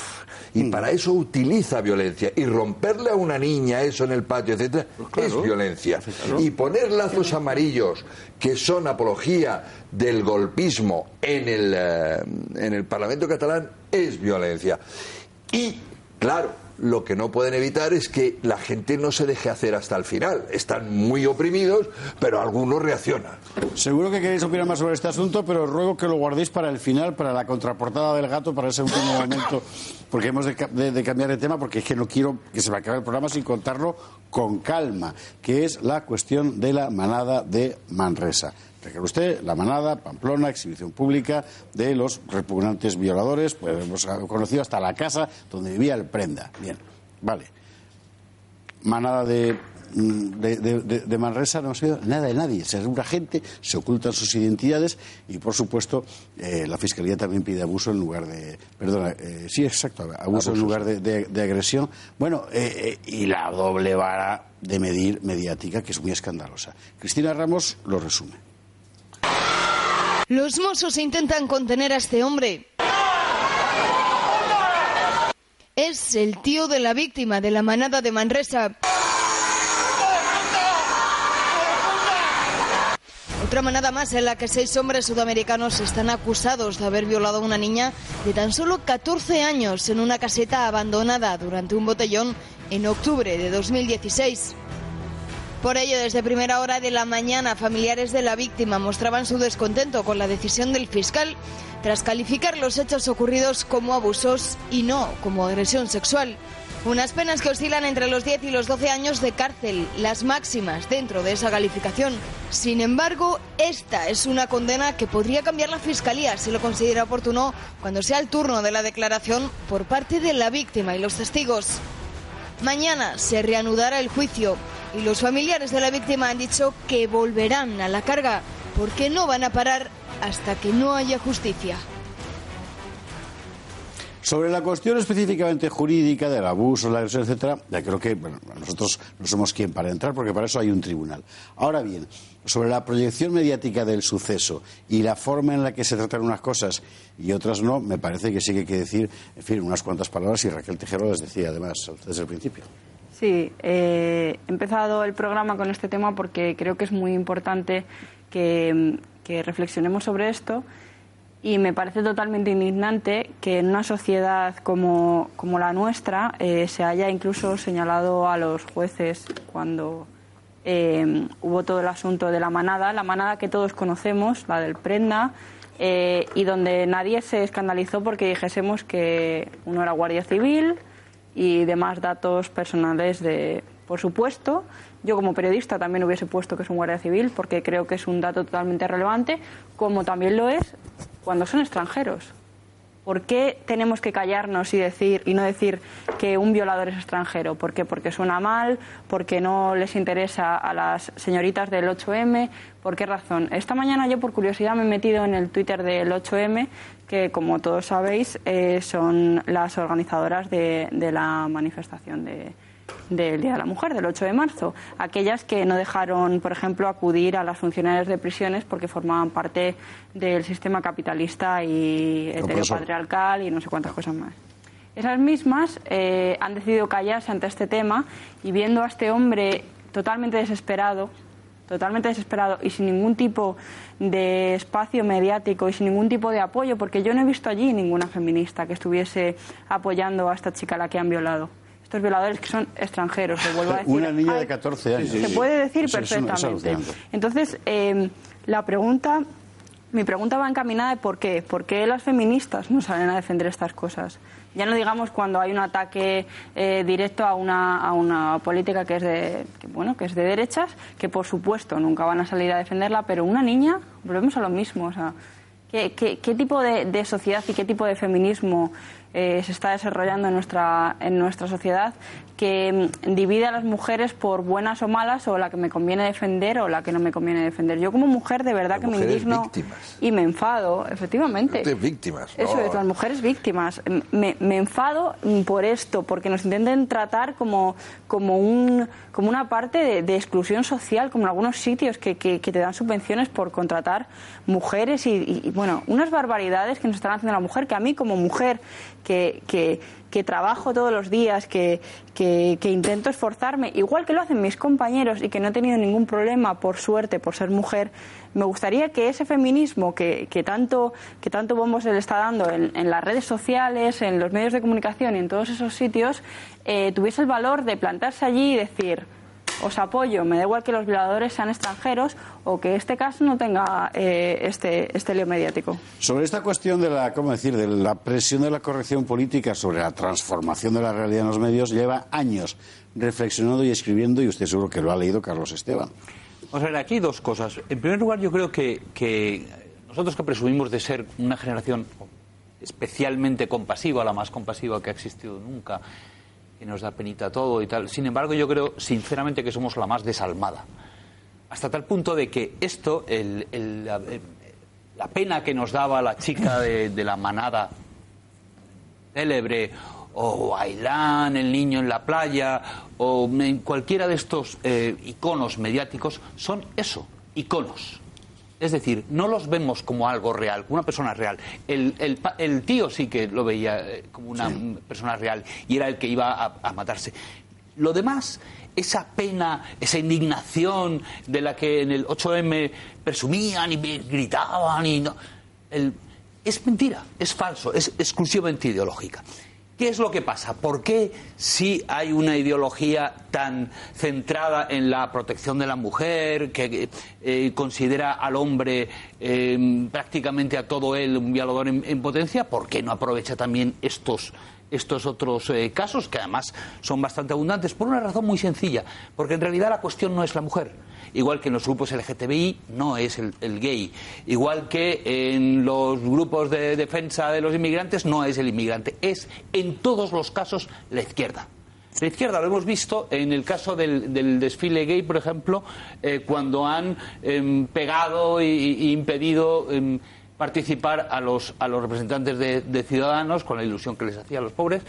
Y para eso utiliza violencia. Y romperle a una niña eso en el patio, etcétera, es violencia. Y poner lazos amarillos que son apología del golpismo en el, eh, en el Parlamento catalán es violencia. Y, claro, lo que no pueden evitar es que la gente no se deje hacer hasta el final. Están muy oprimidos, pero algunos reaccionan. Seguro que queréis opinar más sobre este asunto, pero os ruego que lo guardéis para el final, para la contraportada del gato, para ese último [LAUGHS] momento, porque hemos de, de cambiar de tema, porque es que no quiero que se me acabe el programa sin contarlo con calma, que es la cuestión de la manada de Manresa. Recuerda usted, la manada, Pamplona, exhibición pública de los repugnantes violadores, pues hemos conocido hasta la casa donde vivía el prenda. Bien, vale. Manada de, mm, de, de- de- de Manresa no ha sido nada de nadie. Se reúne gente, se ocultan sus identidades y, por supuesto, eh, la Fiscalía también pide abuso en lugar de. Perdona, eh, sí, exacto, abuso, Abuso, en lugar de agresión. Bueno, eh, eh, y la doble vara de medir mediática, que es muy escandalosa. Cristina Ramos lo resume. Los Mossos intentan contener a este hombre. Es el tío de la víctima de la manada de Manresa. Otra manada más en la que seis hombres sudamericanos están acusados de haber violado a una niña de tan solo 14 años en una caseta abandonada durante un botellón en octubre de 2016. Por ello, desde primera hora de la mañana, familiares de la víctima mostraban su descontento con la decisión del fiscal tras calificar los hechos ocurridos como abusos y no como agresión sexual. Unas penas que oscilan entre los 10 y los 12 años de cárcel, las máximas dentro de esa calificación. Sin embargo, esta es una condena que podría cambiar la Fiscalía si lo considera oportuno cuando sea el turno de la declaración por parte de la víctima y los testigos. Mañana se reanudará el juicio y los familiares de la víctima han dicho que volverán a la carga porque no van a parar hasta que no haya justicia. Sobre la cuestión específicamente jurídica del abuso, la agresión, etcétera, ya creo que bueno, nosotros no somos quien para entrar porque para eso hay un tribunal. Ahora bien, sobre la proyección mediática del suceso y la forma en la que se tratan unas cosas y otras no, me parece que sí que hay que decir, en fin, unas cuantas palabras y Raquel Tejero les decía además desde el principio. Sí, eh, he empezado el programa con este tema porque creo que es muy importante que, reflexionemos sobre esto y me parece totalmente indignante que en una sociedad como, como la nuestra eh, se haya incluso señalado a los jueces cuando eh, hubo todo el asunto de la manada, la manada que todos conocemos, la del Prenda, eh, y donde nadie se escandalizó porque dijésemos que uno era guardia civil y demás datos personales de, por supuesto, yo como periodista también hubiese puesto que es un guardia civil porque creo que es un dato totalmente relevante, como también lo es cuando son extranjeros. ¿Por qué tenemos que callarnos y decir y no decir que un violador es extranjero? ¿Por qué? Porque suena mal, porque no les interesa a las señoritas del 8M. ¿Por qué razón? Esta mañana yo por curiosidad me he metido en el Twitter del 8M, que como todos sabéis eh, son las organizadoras de, de la manifestación de, del Día de la Mujer, del 8 de marzo. Aquellas que no dejaron, por ejemplo, acudir a las funcionarias de prisiones porque formaban parte del sistema capitalista y heteropatriarcal y no sé cuántas cosas más. Esas mismas eh, han decidido callarse ante este tema y viendo a este hombre totalmente desesperado, totalmente desesperado y sin ningún tipo de espacio mediático y sin ningún tipo de apoyo, porque yo no he visto allí ninguna feminista que estuviese apoyando a esta chica a la que han violado estos violadores que son extranjeros, se vuelvo a [LAUGHS] decir. Una niña de 14 años. Se puede decir perfectamente. Entonces, eh, la pregunta, mi pregunta va encaminada de por qué. ¿Por qué las feministas no salen a defender estas cosas? Ya no digamos cuando hay un ataque eh, directo a una, a una política que es de que, bueno que es de derechas, que por supuesto nunca van a salir a defenderla, pero una niña volvemos a lo mismo. O sea, ¿qué, qué, qué tipo de, de sociedad y qué tipo de feminismo eh, se está desarrollando en nuestra, en nuestra sociedad que mm, divide a las mujeres por buenas o malas o la que me conviene defender o la que no me conviene defender. Yo como mujer de verdad que me indigno y me enfado, efectivamente. víctimas. Eso es, las mujeres víctimas. Me, me, enfado por esto, porque nos intenten tratar como, como, un, como una parte de, de exclusión social, como en algunos sitios que, que, que, te dan subvenciones por contratar mujeres y, y, bueno, unas barbaridades que nos están haciendo a la mujer que a mí como mujer que, que, que trabajo todos los días, que, que, intento esforzarme, igual que lo hacen mis compañeros y que no he tenido ningún problema, por suerte, por ser mujer, me gustaría que ese feminismo que, que tanto, que tanto bombo se le está dando en, en, las redes sociales, en los medios de comunicación y en todos esos sitios, eh, tuviese el valor de plantarse allí y decir os apoyo, me da igual que los violadores sean extranjeros o que este caso no tenga eh, este, este lío mediático. Sobre esta cuestión de la, ¿cómo decir?, de la presión de la corrección política sobre la transformación de la realidad en los medios, lleva años reflexionando y escribiendo, y usted seguro que lo ha leído, Carlos Esteban. Vamos a ver, aquí hay dos cosas. En primer lugar, yo creo que, que nosotros que presumimos de ser una generación especialmente compasiva, la más compasiva que ha existido nunca, que nos da penita todo y tal. Sin embargo, yo creo sinceramente que somos la más desalmada. Hasta tal punto de que esto, el, la, pena que nos daba la chica de, la manada célebre, o Ailán, el niño en la playa, o cualquiera de estos eh, iconos mediáticos, son eso, iconos. Es decir, no los vemos como algo real, como una persona real. El, el, el tío sí que lo veía como una sí. persona real y era el que iba a, a, matarse. Lo demás, esa pena, esa indignación de la que en el 8M presumían y gritaban y no, el- es mentira, es falso, es exclusivamente ideológica. ¿Qué es lo que pasa? ¿Por qué si hay una ideología tan centrada en la protección de la mujer, que eh, considera al hombre eh, prácticamente a todo él un violador en, en potencia, por qué no aprovecha también estos, estos otros eh, casos, que además son bastante abundantes? Por una razón muy sencilla, porque en realidad la cuestión no es la mujer. Igual que en los grupos LGTBI no es el, el gay. Igual que en los grupos de defensa de los inmigrantes no es el inmigrante. Es en todos los casos la izquierda. La izquierda lo hemos visto en el caso del, desfile gay, por ejemplo, eh, cuando han em, pegado y impedido em, participar a los, a los representantes de, de Ciudadanos con la ilusión que les hacía a los pobres.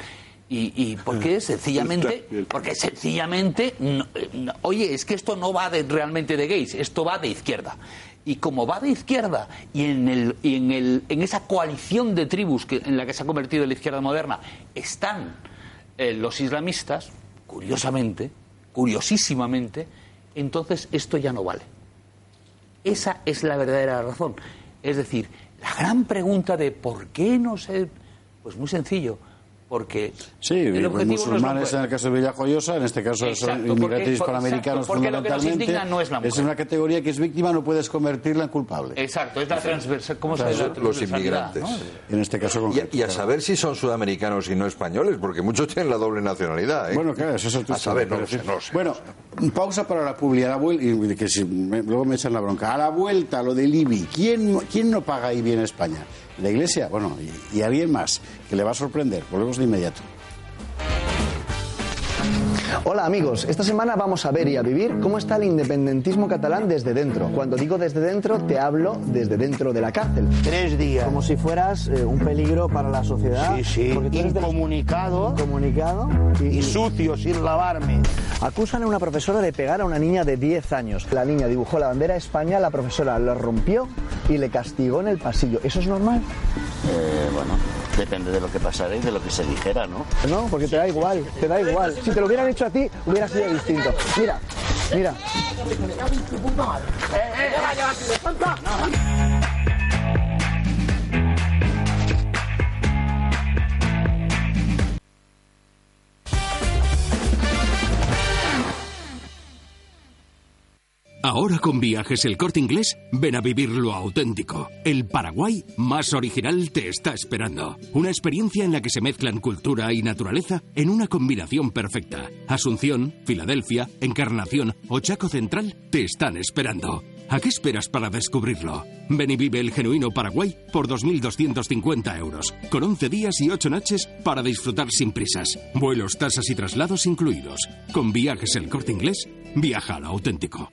Y, y porque [LAUGHS] sencillamente, porque sencillamente, no- eh, no- oye, es que esto no va de- realmente de gays, esto va de izquierda. Y como va de izquierda y en, el, y en, el, en esa coalición de tribus que, en la que se ha convertido la izquierda moderna están eh, los islamistas, curiosamente, curiosísimamente, entonces esto ya no vale. Esa es la verdadera razón. Es decir, la gran pregunta de por qué no se... Pues muy sencillo, porque Sí, el objetivo no es la musulmanes en el caso de Villajoyosa, en este caso Exacto, son inmigrantes hispanoamericanos exacto, porque lo que nos fundamentalmente. indigna no es la mujer. una categoría que es víctima, no puedes convertirla en culpable. Exacto, es la transversal. ¿Cómo se llama? Los inmigrantes. ¿no? En este caso Y, concreto. a- y a claro. saber si son sudamericanos y no españoles, porque muchos tienen la doble nacionalidad. ¿eh? Bueno, claro, eso es otro A saber, no lo sé, pero no lo sé. Bueno, pausa para la publi. A la vuelta, y que si me- luego me echan la bronca. A la vuelta, lo del IBI. ¿Quién, quién no paga IBI en España? ¿La Iglesia? Bueno, y, y alguien más, que le va a sorprender. Volvemos de inmediato. Hola amigos, esta semana vamos a ver y a vivir cómo está el independentismo catalán desde dentro. Cuando digo desde dentro, te hablo desde dentro de la cárcel. Tres días. Como si fueras eh, un peligro para la sociedad. Sí, sí. Porque los- Incomunicado Incomunicado. y sucio, sin lavarme. Acusan a una profesora de pegar a una niña de 10 años. La niña dibujó la bandera de España, la profesora la rompió y le castigó en el pasillo. ¿Eso es normal? Eh, bueno, depende de lo que pasara y de lo que se dijera, ¿no? No, porque te da igual, te da igual. Si te lo hubieran hecho a ti, hubiera sido distinto. Mira, mira. Ahora con viajes el corte inglés, ven a vivir lo auténtico. El Paraguay más original te está esperando. Una experiencia en la que se mezclan cultura y naturaleza en una combinación perfecta. Asunción, Filadelfia, Encarnación o Chaco Central te están esperando. ¿A qué esperas para descubrirlo? Ven y vive el genuino Paraguay por 2.250 euros, con 11 días y 8 noches para disfrutar sin prisas. Vuelos, tasas y traslados incluidos. Con viajes el corte inglés, viaja al auténtico.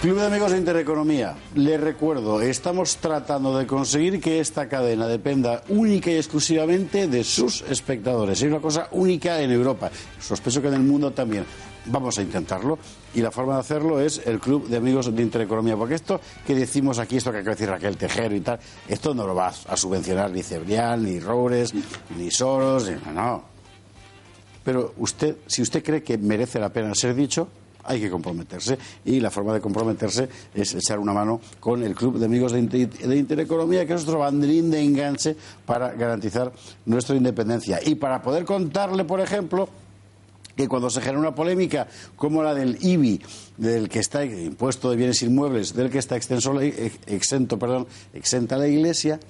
Club de Amigos de Intereconomía, les recuerdo, estamos tratando de conseguir que esta cadena dependa única y exclusivamente de sus espectadores. Es una cosa única en Europa. Sospecho que en el mundo también. Vamos a intentarlo y la forma de hacerlo es el Club de Amigos de Intereconomía, porque esto que decimos aquí, esto que acaba de decir Raquel Tejero y tal, esto no lo va a subvencionar ni Cebrián, ni Roures, ni Soros, ni- no. Pero usted, si usted cree que merece la pena ser dicho, hay que comprometerse. Y la forma de comprometerse es echar una mano con el Club de Amigos de, Inter- de Intereconomía, que es nuestro banderín de enganche para garantizar nuestra independencia. Y para poder contarle, por ejemplo, que cuando se genera una polémica como la del IBI, del que está impuesto de bienes inmuebles, del que está extenso, exento, la Iglesia,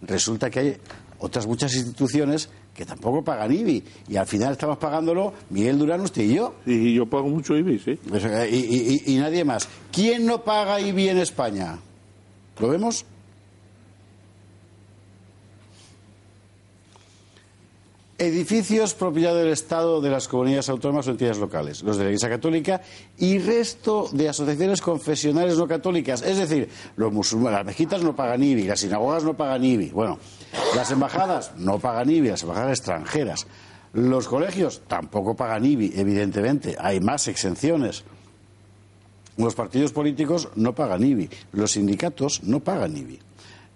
resulta que hay otras muchas instituciones que tampoco pagan IBI y al final estamos pagándolo Miguel Durán, usted y yo. Y yo pago mucho IBI, sí. Y, y- y- y nadie más. ¿Quién no paga IBI en España? ¿Lo vemos? Edificios propiedad del Estado, de las comunidades autónomas o entidades locales, los de la Iglesia Católica y resto de asociaciones confesionales no católicas. Es decir, los musulmanes, las mezquitas no pagan IBI, las sinagogas no pagan IBI. Bueno, las embajadas no pagan IBI, las embajadas extranjeras. Los colegios tampoco pagan IBI, evidentemente. Hay más exenciones. Los partidos políticos no pagan IBI. Los sindicatos no pagan IBI.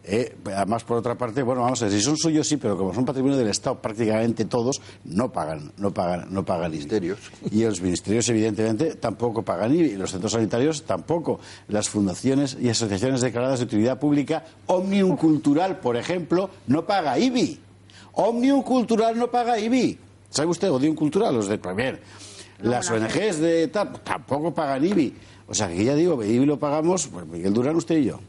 Eh, además, por otra parte, bueno, vamos a ver, si son suyos sí, pero como son patrimonio del Estado, prácticamente todos no pagan, no pagan, no pagan ministerios. Y los ministerios, evidentemente, tampoco pagan IBI. Y los centros sanitarios tampoco. Las fundaciones y asociaciones declaradas de utilidad pública, Omnium Cultural, por ejemplo, no paga IBI. Omnium Cultural no paga IBI. ¿Sabe usted? Odium Cultural, los de Premier. Las ONGs de TAP tampoco pagan IBI. O sea, que ya digo, IBI lo pagamos, pues Miguel Durán, usted y yo.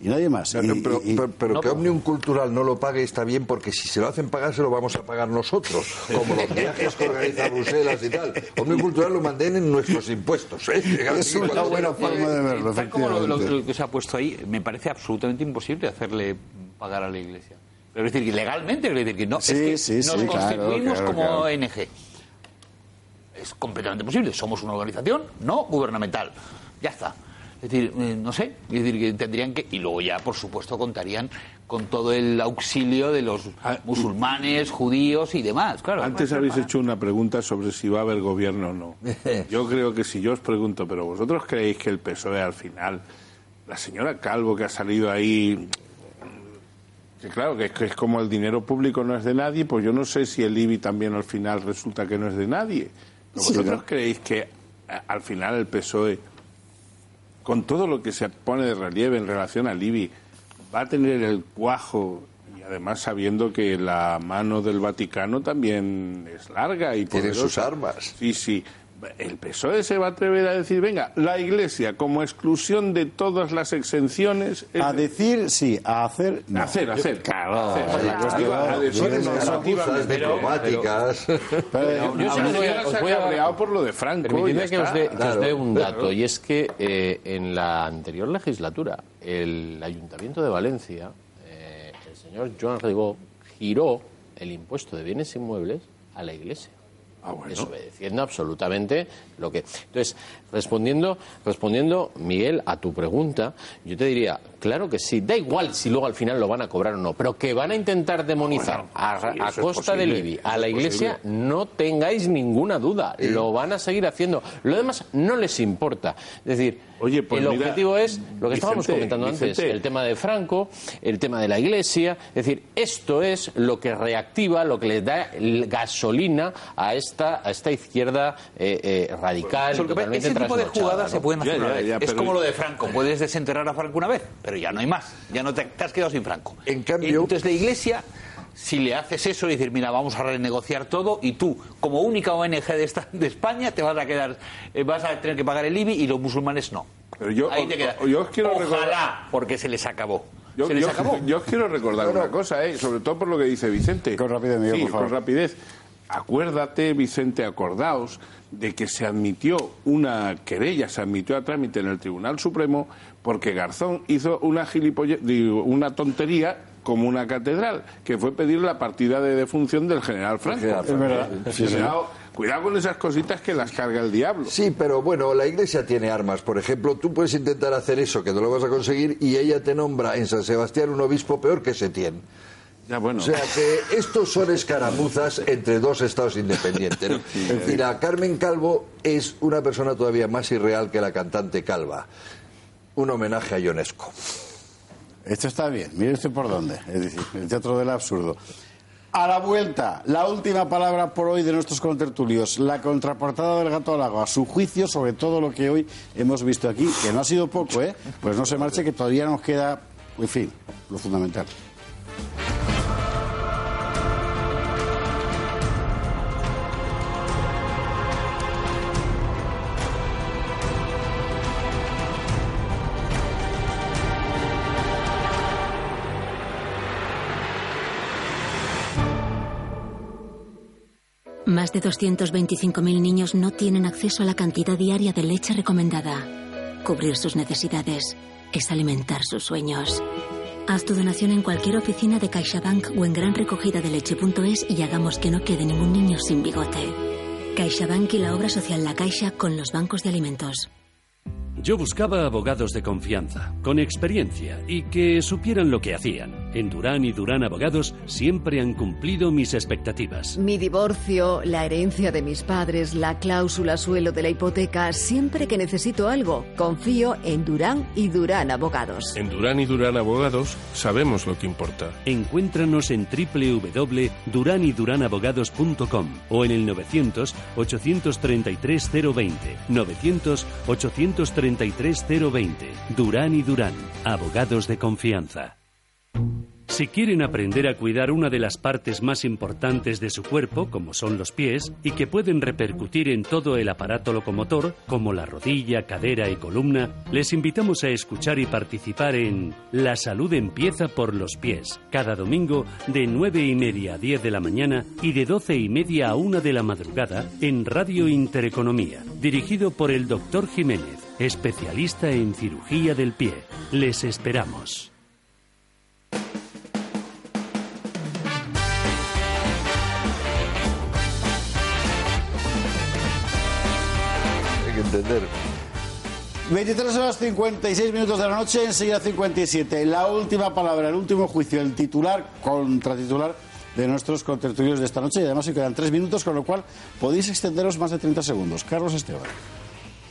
Y nadie más. Pero, Y- pero- y- pero- pero No, que Omnium Cultural no lo pague está bien porque si se lo hacen pagar se lo vamos a pagar nosotros, como los viajes que organiza Bruselas y tal. Omnium Cultural lo manden en nuestros impuestos. ¿eh? Es una buena forma de verlo, Tal como lo, lo- efectivamente. lo que se ha puesto ahí, me parece absolutamente imposible hacerle pagar a la Iglesia. Pero es decir, que legalmente, es decir, que no, Sí, es que sí, nos sí, claro, constituimos claro, como claro. ONG. Es completamente posible. Somos una organización no gubernamental. Ya está. Es decir, eh, no sé, es decir, que tendrían que. Y luego ya, por supuesto, contarían con todo el auxilio de los musulmanes, judíos y demás, claro. Antes habéis hecho una pregunta sobre si va a haber gobierno o no. [LAUGHS] Yo creo que si yo os pregunto, pero vosotros creéis que el PSOE al final, la señora Calvo que ha salido ahí, que claro, que es, que es como el dinero público no es de nadie, pues yo no sé si el IBI también al final resulta que no es de nadie. Sí, ¿Vosotros ¿no? creéis que al final el PSOE, con todo lo que se pone de relieve en relación al IBI, va a tener el cuajo y además sabiendo que la mano del Vaticano también es larga y Tiene sus armas. Sí, sí. El PSOE se va a atrever a decir, venga, la Iglesia como exclusión de todas las exenciones... es- A decir sí, a hacer no. Hacer, hacer. Claro, a decir diplomáticas. Yo voy a- se voy por lo de Franco. Permitidme que os, está. dé, que os Claro, dé un claro. dato, y es que eh, en la anterior legislatura, el Ayuntamiento de Valencia, eh, el señor Joan Ribó, giró el impuesto de bienes inmuebles a la Iglesia. Desobedeciendo absolutamente lo que. Entonces, respondiendo, respondiendo, Miguel, a tu pregunta, yo te diría, claro que sí, da igual si luego al final lo van a cobrar o no, pero que van a intentar demonizar a, costa IBI eso a la es Iglesia, no tengáis ninguna duda, lo van a seguir haciendo. Lo demás no les importa. Es decir, Oye, pues el mira, objetivo es lo que estábamos Vicente, comentando antes, el tema de Franco, el tema de la Iglesia. Es decir, esto es lo que reactiva, lo que le da gasolina a esta, a esta izquierda eh, eh, radical. Totalmente ese tipo de jugadas ¿no? se pueden hacer Ya, una ya, vez. ya, es pero- como lo de Franco. Puedes desenterrar a Franco una vez, pero ya no hay más. Ya no te, te has quedado sin Franco. En cambio- Entonces la Iglesia, si le haces eso y decir, mira, vamos a renegociar todo y tú, como única ONG de, esta, de España, te vas a quedar, eh, vas a tener que pagar el IBI y los musulmanes no. Pero yo- Ahí te queda. o- yo os quiero Ojalá, recordar- porque se les acabó. Yo, se les yo- acabó. yo os quiero recordar una cosa, ¿eh? sobre todo por lo que dice Vicente. Con rapidez, Miguel, Sí, por favor. con rapidez. Acuérdate, Vicente, acordaos de que se admitió una querella, se admitió a trámite en el Tribunal Supremo porque Garzón hizo una gilipolle- digo, una tontería como una catedral, que fue pedir la partida de defunción del general Franco. Es verdad. Sí, cuidado con esas cositas que las carga el diablo. Sí, pero bueno, la iglesia tiene armas. Por ejemplo, tú puedes intentar hacer eso, que no lo vas a conseguir, y ella te nombra en San Sebastián un obispo peor que Setién. Ya, bueno. O sea que estos son escaramuzas entre dos estados independientes. ¿no? [LAUGHS] Y la Carmen Calvo es una persona todavía más irreal que la cantante Calva. Un homenaje a Ionesco. Esto está bien, mire usted por dónde. Es decir, el teatro del absurdo. A la vuelta, la última palabra por hoy de nuestros contertulios, la contraportada del gato al agua, su juicio sobre todo lo que hoy hemos visto aquí, que no ha sido poco, ¿eh? Pues no se marche, que todavía nos queda, en fin, lo fundamental. Más de 225.000 niños no tienen acceso a la cantidad diaria de leche recomendada. Cubrir sus necesidades es alimentar sus sueños. Haz tu donación en cualquier oficina de CaixaBank o en granrecogidadeleche.es y hagamos que no quede ningún niño sin bigote. CaixaBank y la obra social La Caixa con los bancos de alimentos. Yo buscaba abogados de confianza, con experiencia y que supieran lo que hacían. En Durán y Durán Abogados siempre han cumplido mis expectativas. Mi divorcio, la herencia de mis padres, la cláusula suelo de la hipoteca, siempre que necesito algo, confío en Durán y Durán Abogados. En Durán y Durán Abogados sabemos lo que importa. Encuéntranos en www.duranyduranabogados.com o en el 900 833 020. 900 833 020. Durán y Durán, abogados de confianza. Si quieren aprender a cuidar una de las partes más importantes de su cuerpo, como son los pies, y que pueden repercutir en todo el aparato locomotor, como la rodilla, cadera y columna, les invitamos a escuchar y participar en La salud empieza por los pies, cada domingo de 9 y media a 10 de la mañana y de 12 y media a 1 de la madrugada en Radio Intereconomía, dirigido por el doctor Jiménez, especialista en cirugía del pie. Les esperamos. Hay que entender. 23 horas 56 minutos de la noche, enseguida 57. La última palabra, el último juicio, el titular, contratitular de nuestros contertulios de esta noche. Y además se quedan tres minutos, con lo cual podéis extenderos más de 30 segundos. Carlos Esteban.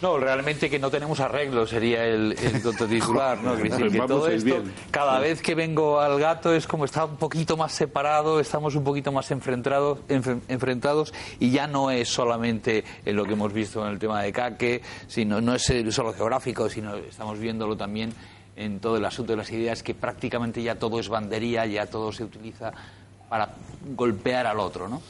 No, realmente que no tenemos arreglo sería el, el titular, ¿no? [LAUGHS] Decir, que todo esto, bien. cada vez que vengo al gato es como está un poquito más separado, estamos un poquito más enfrentados, enf- enfrentados y ya no es solamente en lo que hemos visto en el tema de Caque, sino no es eh, solo geográfico, sino estamos viéndolo también en todo el asunto de las ideas que prácticamente ya todo es bandería, ya todo se utiliza para golpear al otro, ¿no?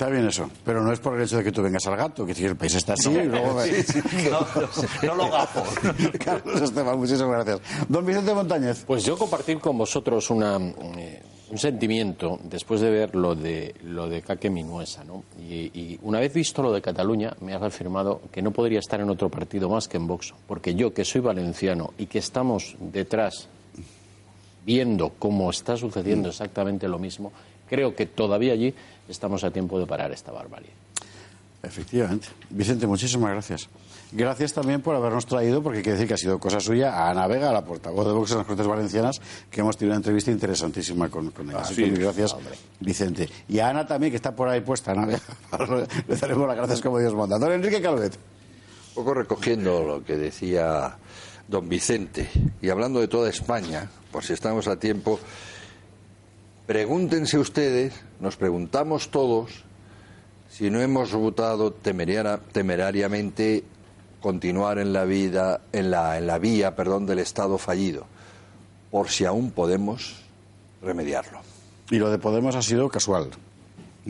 Está bien eso, pero no es por el hecho de que tú vengas al gato, que si el país está así y luego... Sí, sí, no, no lo gafo. [LAUGHS] Carlos Esteban, muchísimas gracias. Don Vicente Montañez. Pues yo compartir con vosotros una, eh, un sentimiento después de ver lo de lo de Caque Minuesa, ¿no? Y, y una vez visto lo de Cataluña, me ha reafirmado que no podría estar en otro partido más que en Vox, porque yo que soy valenciano y que estamos detrás viendo cómo está sucediendo exactamente lo mismo, creo que todavía allí estamos a tiempo de parar esta barbarie. Efectivamente. Vicente, muchísimas gracias. Gracias también por habernos traído, porque hay que decir que ha sido cosa suya, a Ana Vega, la portavoz de Vox en las Cortes Valencianas, que hemos tenido una entrevista interesantísima con, con ella. Así Así que gracias, Vicente. Y a Ana también, que está por ahí puesta, Ana Vega. [LAUGHS] Le daremos las gracias como Dios manda. Don Enrique Calvet. Un poco recogiendo lo que decía don Vicente y hablando de toda España, por si estamos a tiempo, pregúntense ustedes, nos preguntamos todos, si no hemos votado temerariamente continuar en la vida, en la, en la vía, perdón, del Estado fallido, por si aún podemos remediarlo. Y lo de Podemos ha sido casual.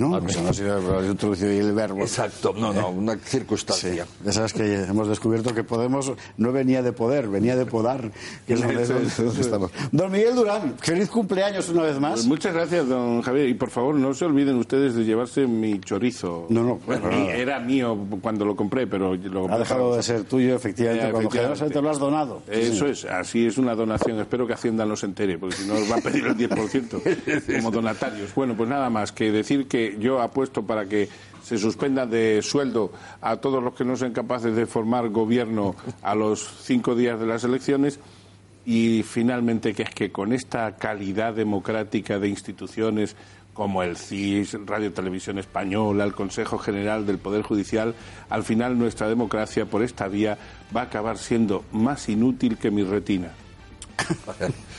¿No? O sea, no ha sido ha introducido ahí el verbo. Exacto, no, no, una circunstancia. Sí, ya sabes que hemos descubierto que Podemos no venía de poder, venía de podar, que es donde, donde- estamos. Don Miguel Durán, feliz cumpleaños una vez más. Pues muchas gracias, don Javier. Y por favor, no se olviden ustedes de llevarse mi chorizo. No, no, Bueno, nada. era mío cuando lo compré, pero lo Ha dejado de ser tuyo, efectivamente, Ya, cuando efectivamente. generosamente lo has donado. Sí, Eso señor. es, así es una donación. Espero que Hacienda no se entere, porque si no os va a pedir el 10% [LAUGHS] como donatarios. Bueno, pues nada más que decir yo apuesto para que se suspenda de sueldo a todos los que no sean capaces de formar gobierno a los cinco días de las elecciones y finalmente que es que con esta calidad democrática de instituciones como el CIS, Radio Televisión Española, el Consejo General del Poder Judicial, al final nuestra democracia por esta vía va a acabar siendo más inútil que mi retina. [LAUGHS]